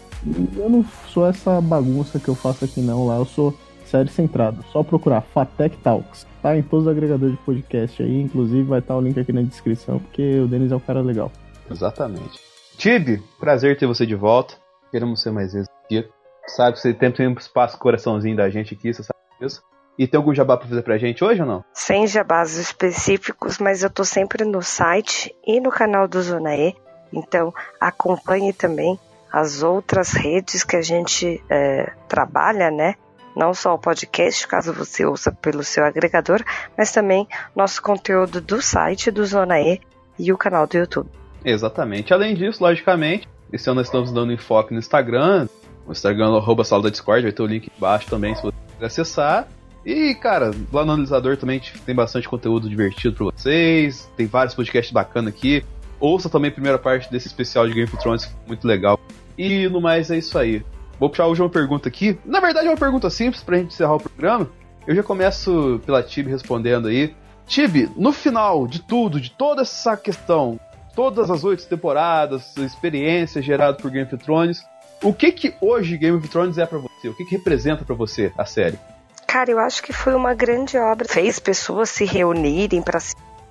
Eu não sou essa bagunça que eu faço aqui não, lá eu sou série centrado. Só procurar Fatec Talks. Tá em todos os agregadores de podcast aí, inclusive vai estar o link aqui na descrição, porque o Denis é um cara legal. Exatamente. Tibi, prazer ter você de volta. Queremos ser mais vezes aqui. Sabe que você tem tempo espaço coraçãozinho da gente aqui, você sabe disso. E tem algum jabá pra fazer pra gente hoje ou não? Sem jabás específicos, mas eu tô sempre no site e no canal do Zona E. Então acompanhe também as outras redes que a gente é, trabalha, né? Não só o podcast, caso você ouça pelo seu agregador, mas também nosso conteúdo do site do Zona E e o canal do YouTube. Exatamente. Além disso, logicamente, esse ano nós estamos dando enfoque no Instagram. O Instagram arroba sala da Discord, vai ter o link embaixo também se você quiser acessar. E, cara, lá no analisador também tem bastante conteúdo divertido pra vocês. Tem vários podcasts bacanas aqui. Ouça também a primeira parte desse especial de Game of Thrones, muito legal. E no mais é isso aí. Vou puxar hoje uma pergunta aqui. Na verdade é uma pergunta simples pra gente encerrar o programa. Eu já começo pela Tibi respondendo aí. Tibi, no final de tudo, de toda essa questão, todas as oito temporadas, experiência gerada por Game of Thrones, o que que hoje Game of Thrones é para você? O que que representa para você a série? Cara, eu acho que foi uma grande obra. Fez pessoas se reunirem para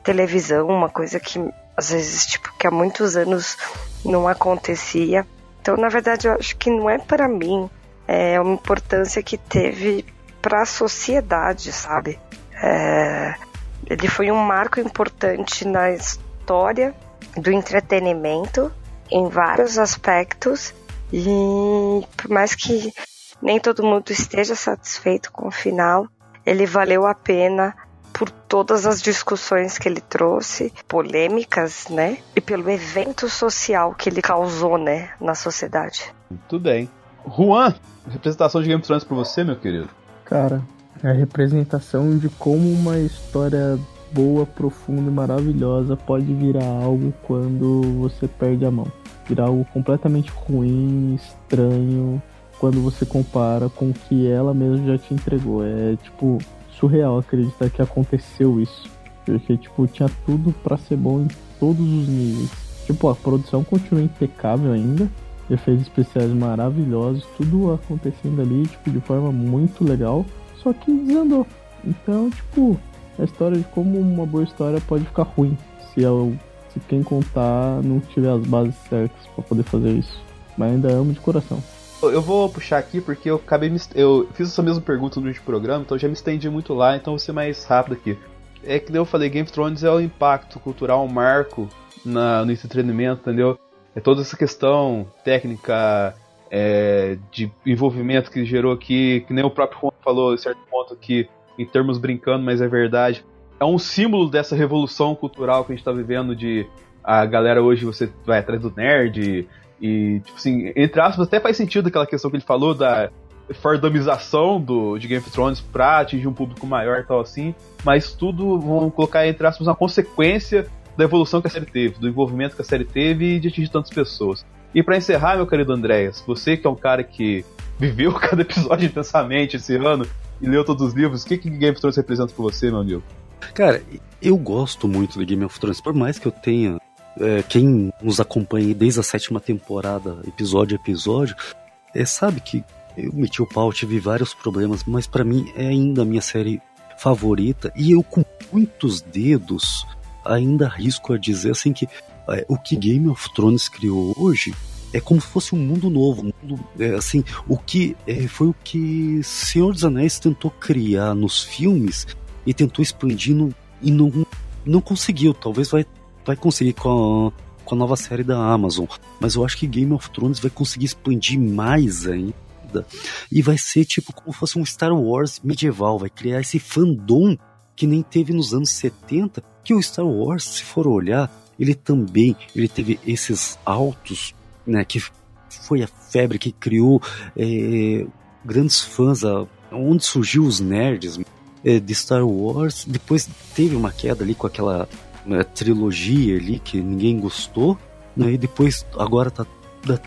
televisão, uma coisa que às vezes, tipo, que há muitos anos não acontecia. Então, na verdade, eu acho que não é para mim, é uma importância que teve para a sociedade, sabe? É, ele foi um marco importante na história do entretenimento em vários aspectos e por mais que nem todo mundo esteja satisfeito com o final, ele valeu a pena por todas as discussões que ele trouxe, polêmicas, né? E pelo evento social que ele causou, né, na sociedade. Muito bem. Juan, representação de Game of Thrones pra você, meu querido? Cara, é a representação de como uma história boa, profunda e maravilhosa pode virar algo quando você perde a mão. Virar algo completamente ruim, estranho, quando você compara com o que ela mesma já te entregou. É tipo surreal acreditar que aconteceu isso. Porque, tipo, tinha tudo para ser bom em todos os níveis. Tipo, a produção continua impecável ainda. Efeitos especiais maravilhosos, tudo acontecendo ali, tipo, de forma muito legal. Só que desandou. Então, tipo, a história de como uma boa história pode ficar ruim se, eu, se quem contar não tiver as bases certas para poder fazer isso. Mas ainda amo de coração. Eu vou puxar aqui porque eu acabei eu fiz essa mesma pergunta no último programa, então já me estendi muito lá, então vou ser mais rápido aqui. É que eu falei, Game of Thrones é o impacto cultural, um marco na, no entretenimento, entendeu? É toda essa questão técnica, é, de envolvimento que gerou aqui, que nem o próprio Juan falou em certo ponto aqui, em termos brincando, mas é verdade. É um símbolo dessa revolução cultural que a gente está vivendo de a galera hoje você vai atrás do nerd, e, tipo assim, entre aspas, até faz sentido aquela questão que ele falou da fardomização do, de Game of Thrones pra atingir um público maior e tal assim, mas tudo vão colocar, entre aspas, uma consequência da evolução que a série teve, do envolvimento que a série teve e de atingir tantas pessoas. E para encerrar, meu querido Andréas, você que é um cara que viveu [laughs] cada episódio intensamente esse ano e leu todos os livros, o que, que Game of Thrones representa pra você, meu amigo? Cara, eu gosto muito de Game of Thrones, por mais que eu tenha é, quem nos acompanha desde a sétima temporada, episódio a episódio, é, sabe que eu meti o pau, tive vários problemas, mas para mim é ainda a minha série favorita e eu com muitos dedos ainda arrisco a dizer assim que é, o que Game of Thrones criou hoje é como se fosse um mundo novo, um mundo, é, assim, o que é, foi o que Senhor dos Anéis tentou criar nos filmes e tentou expandir no, e não, não conseguiu. Talvez vai vai conseguir com a, com a nova série da Amazon, mas eu acho que Game of Thrones vai conseguir expandir mais ainda. E vai ser tipo como se fosse um Star Wars medieval, vai criar esse fandom que nem teve nos anos 70, que o Star Wars, se for olhar, ele também ele teve esses altos, né, que foi a febre que criou é, grandes fãs, a, onde surgiu os nerds é, de Star Wars. Depois teve uma queda ali com aquela trilogia ali que ninguém gostou, né, e depois agora tá,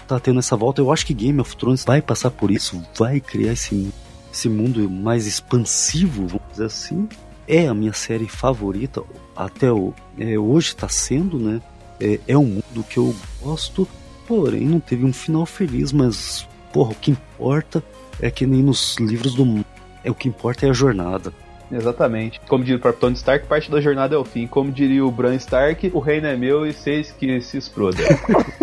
tá tendo essa volta. Eu acho que Game of Thrones vai passar por isso, vai criar esse, esse mundo mais expansivo, vamos dizer assim. É a minha série favorita, até o, é, hoje está sendo, né? É, é um mundo que eu gosto, porém não teve um final feliz, mas, porra, o que importa é que nem nos livros do. É o que importa é a jornada. Exatamente. Como diria o próprio Tony Stark, parte da jornada é o fim. Como diria o Bran Stark, o reino é meu e seis que se exploda.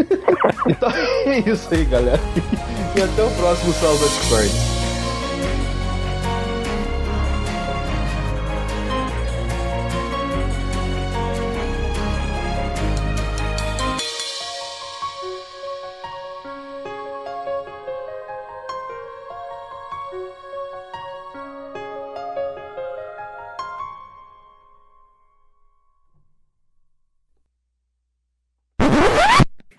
[laughs] então [laughs] é isso aí, galera. E até o próximo Salve Discord.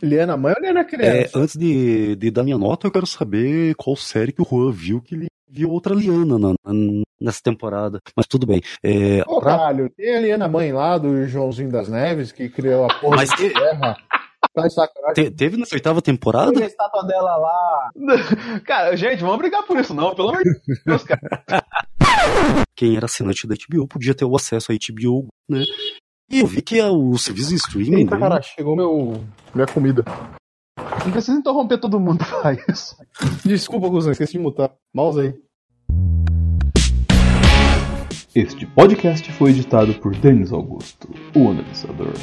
Liana mãe ou Liana criança? É, antes de, de dar minha nota, eu quero saber qual série que o Juan viu que ele viu outra Liana na, na, nessa temporada. Mas tudo bem. É, Ô, pra... caralho, tem a Liana mãe lá do Joãozinho das Neves que criou a porra Mas de terra. Tá. Te- teve na oitava temporada? Põe a estátua dela lá. [laughs] Cara, gente, vamos brigar por isso não, pelo amor de Deus, cara. [laughs] Quem era assinante da HBO podia ter o acesso à HBO, né? E eu vi que a- o serviço de streaming Eita, dele- cara, chegou meu. minha comida. Não precisa interromper todo mundo pra isso. Desculpa, Guzan, esqueci de mutar. Mouse aí. Este podcast foi editado por Denis Augusto, o analisador.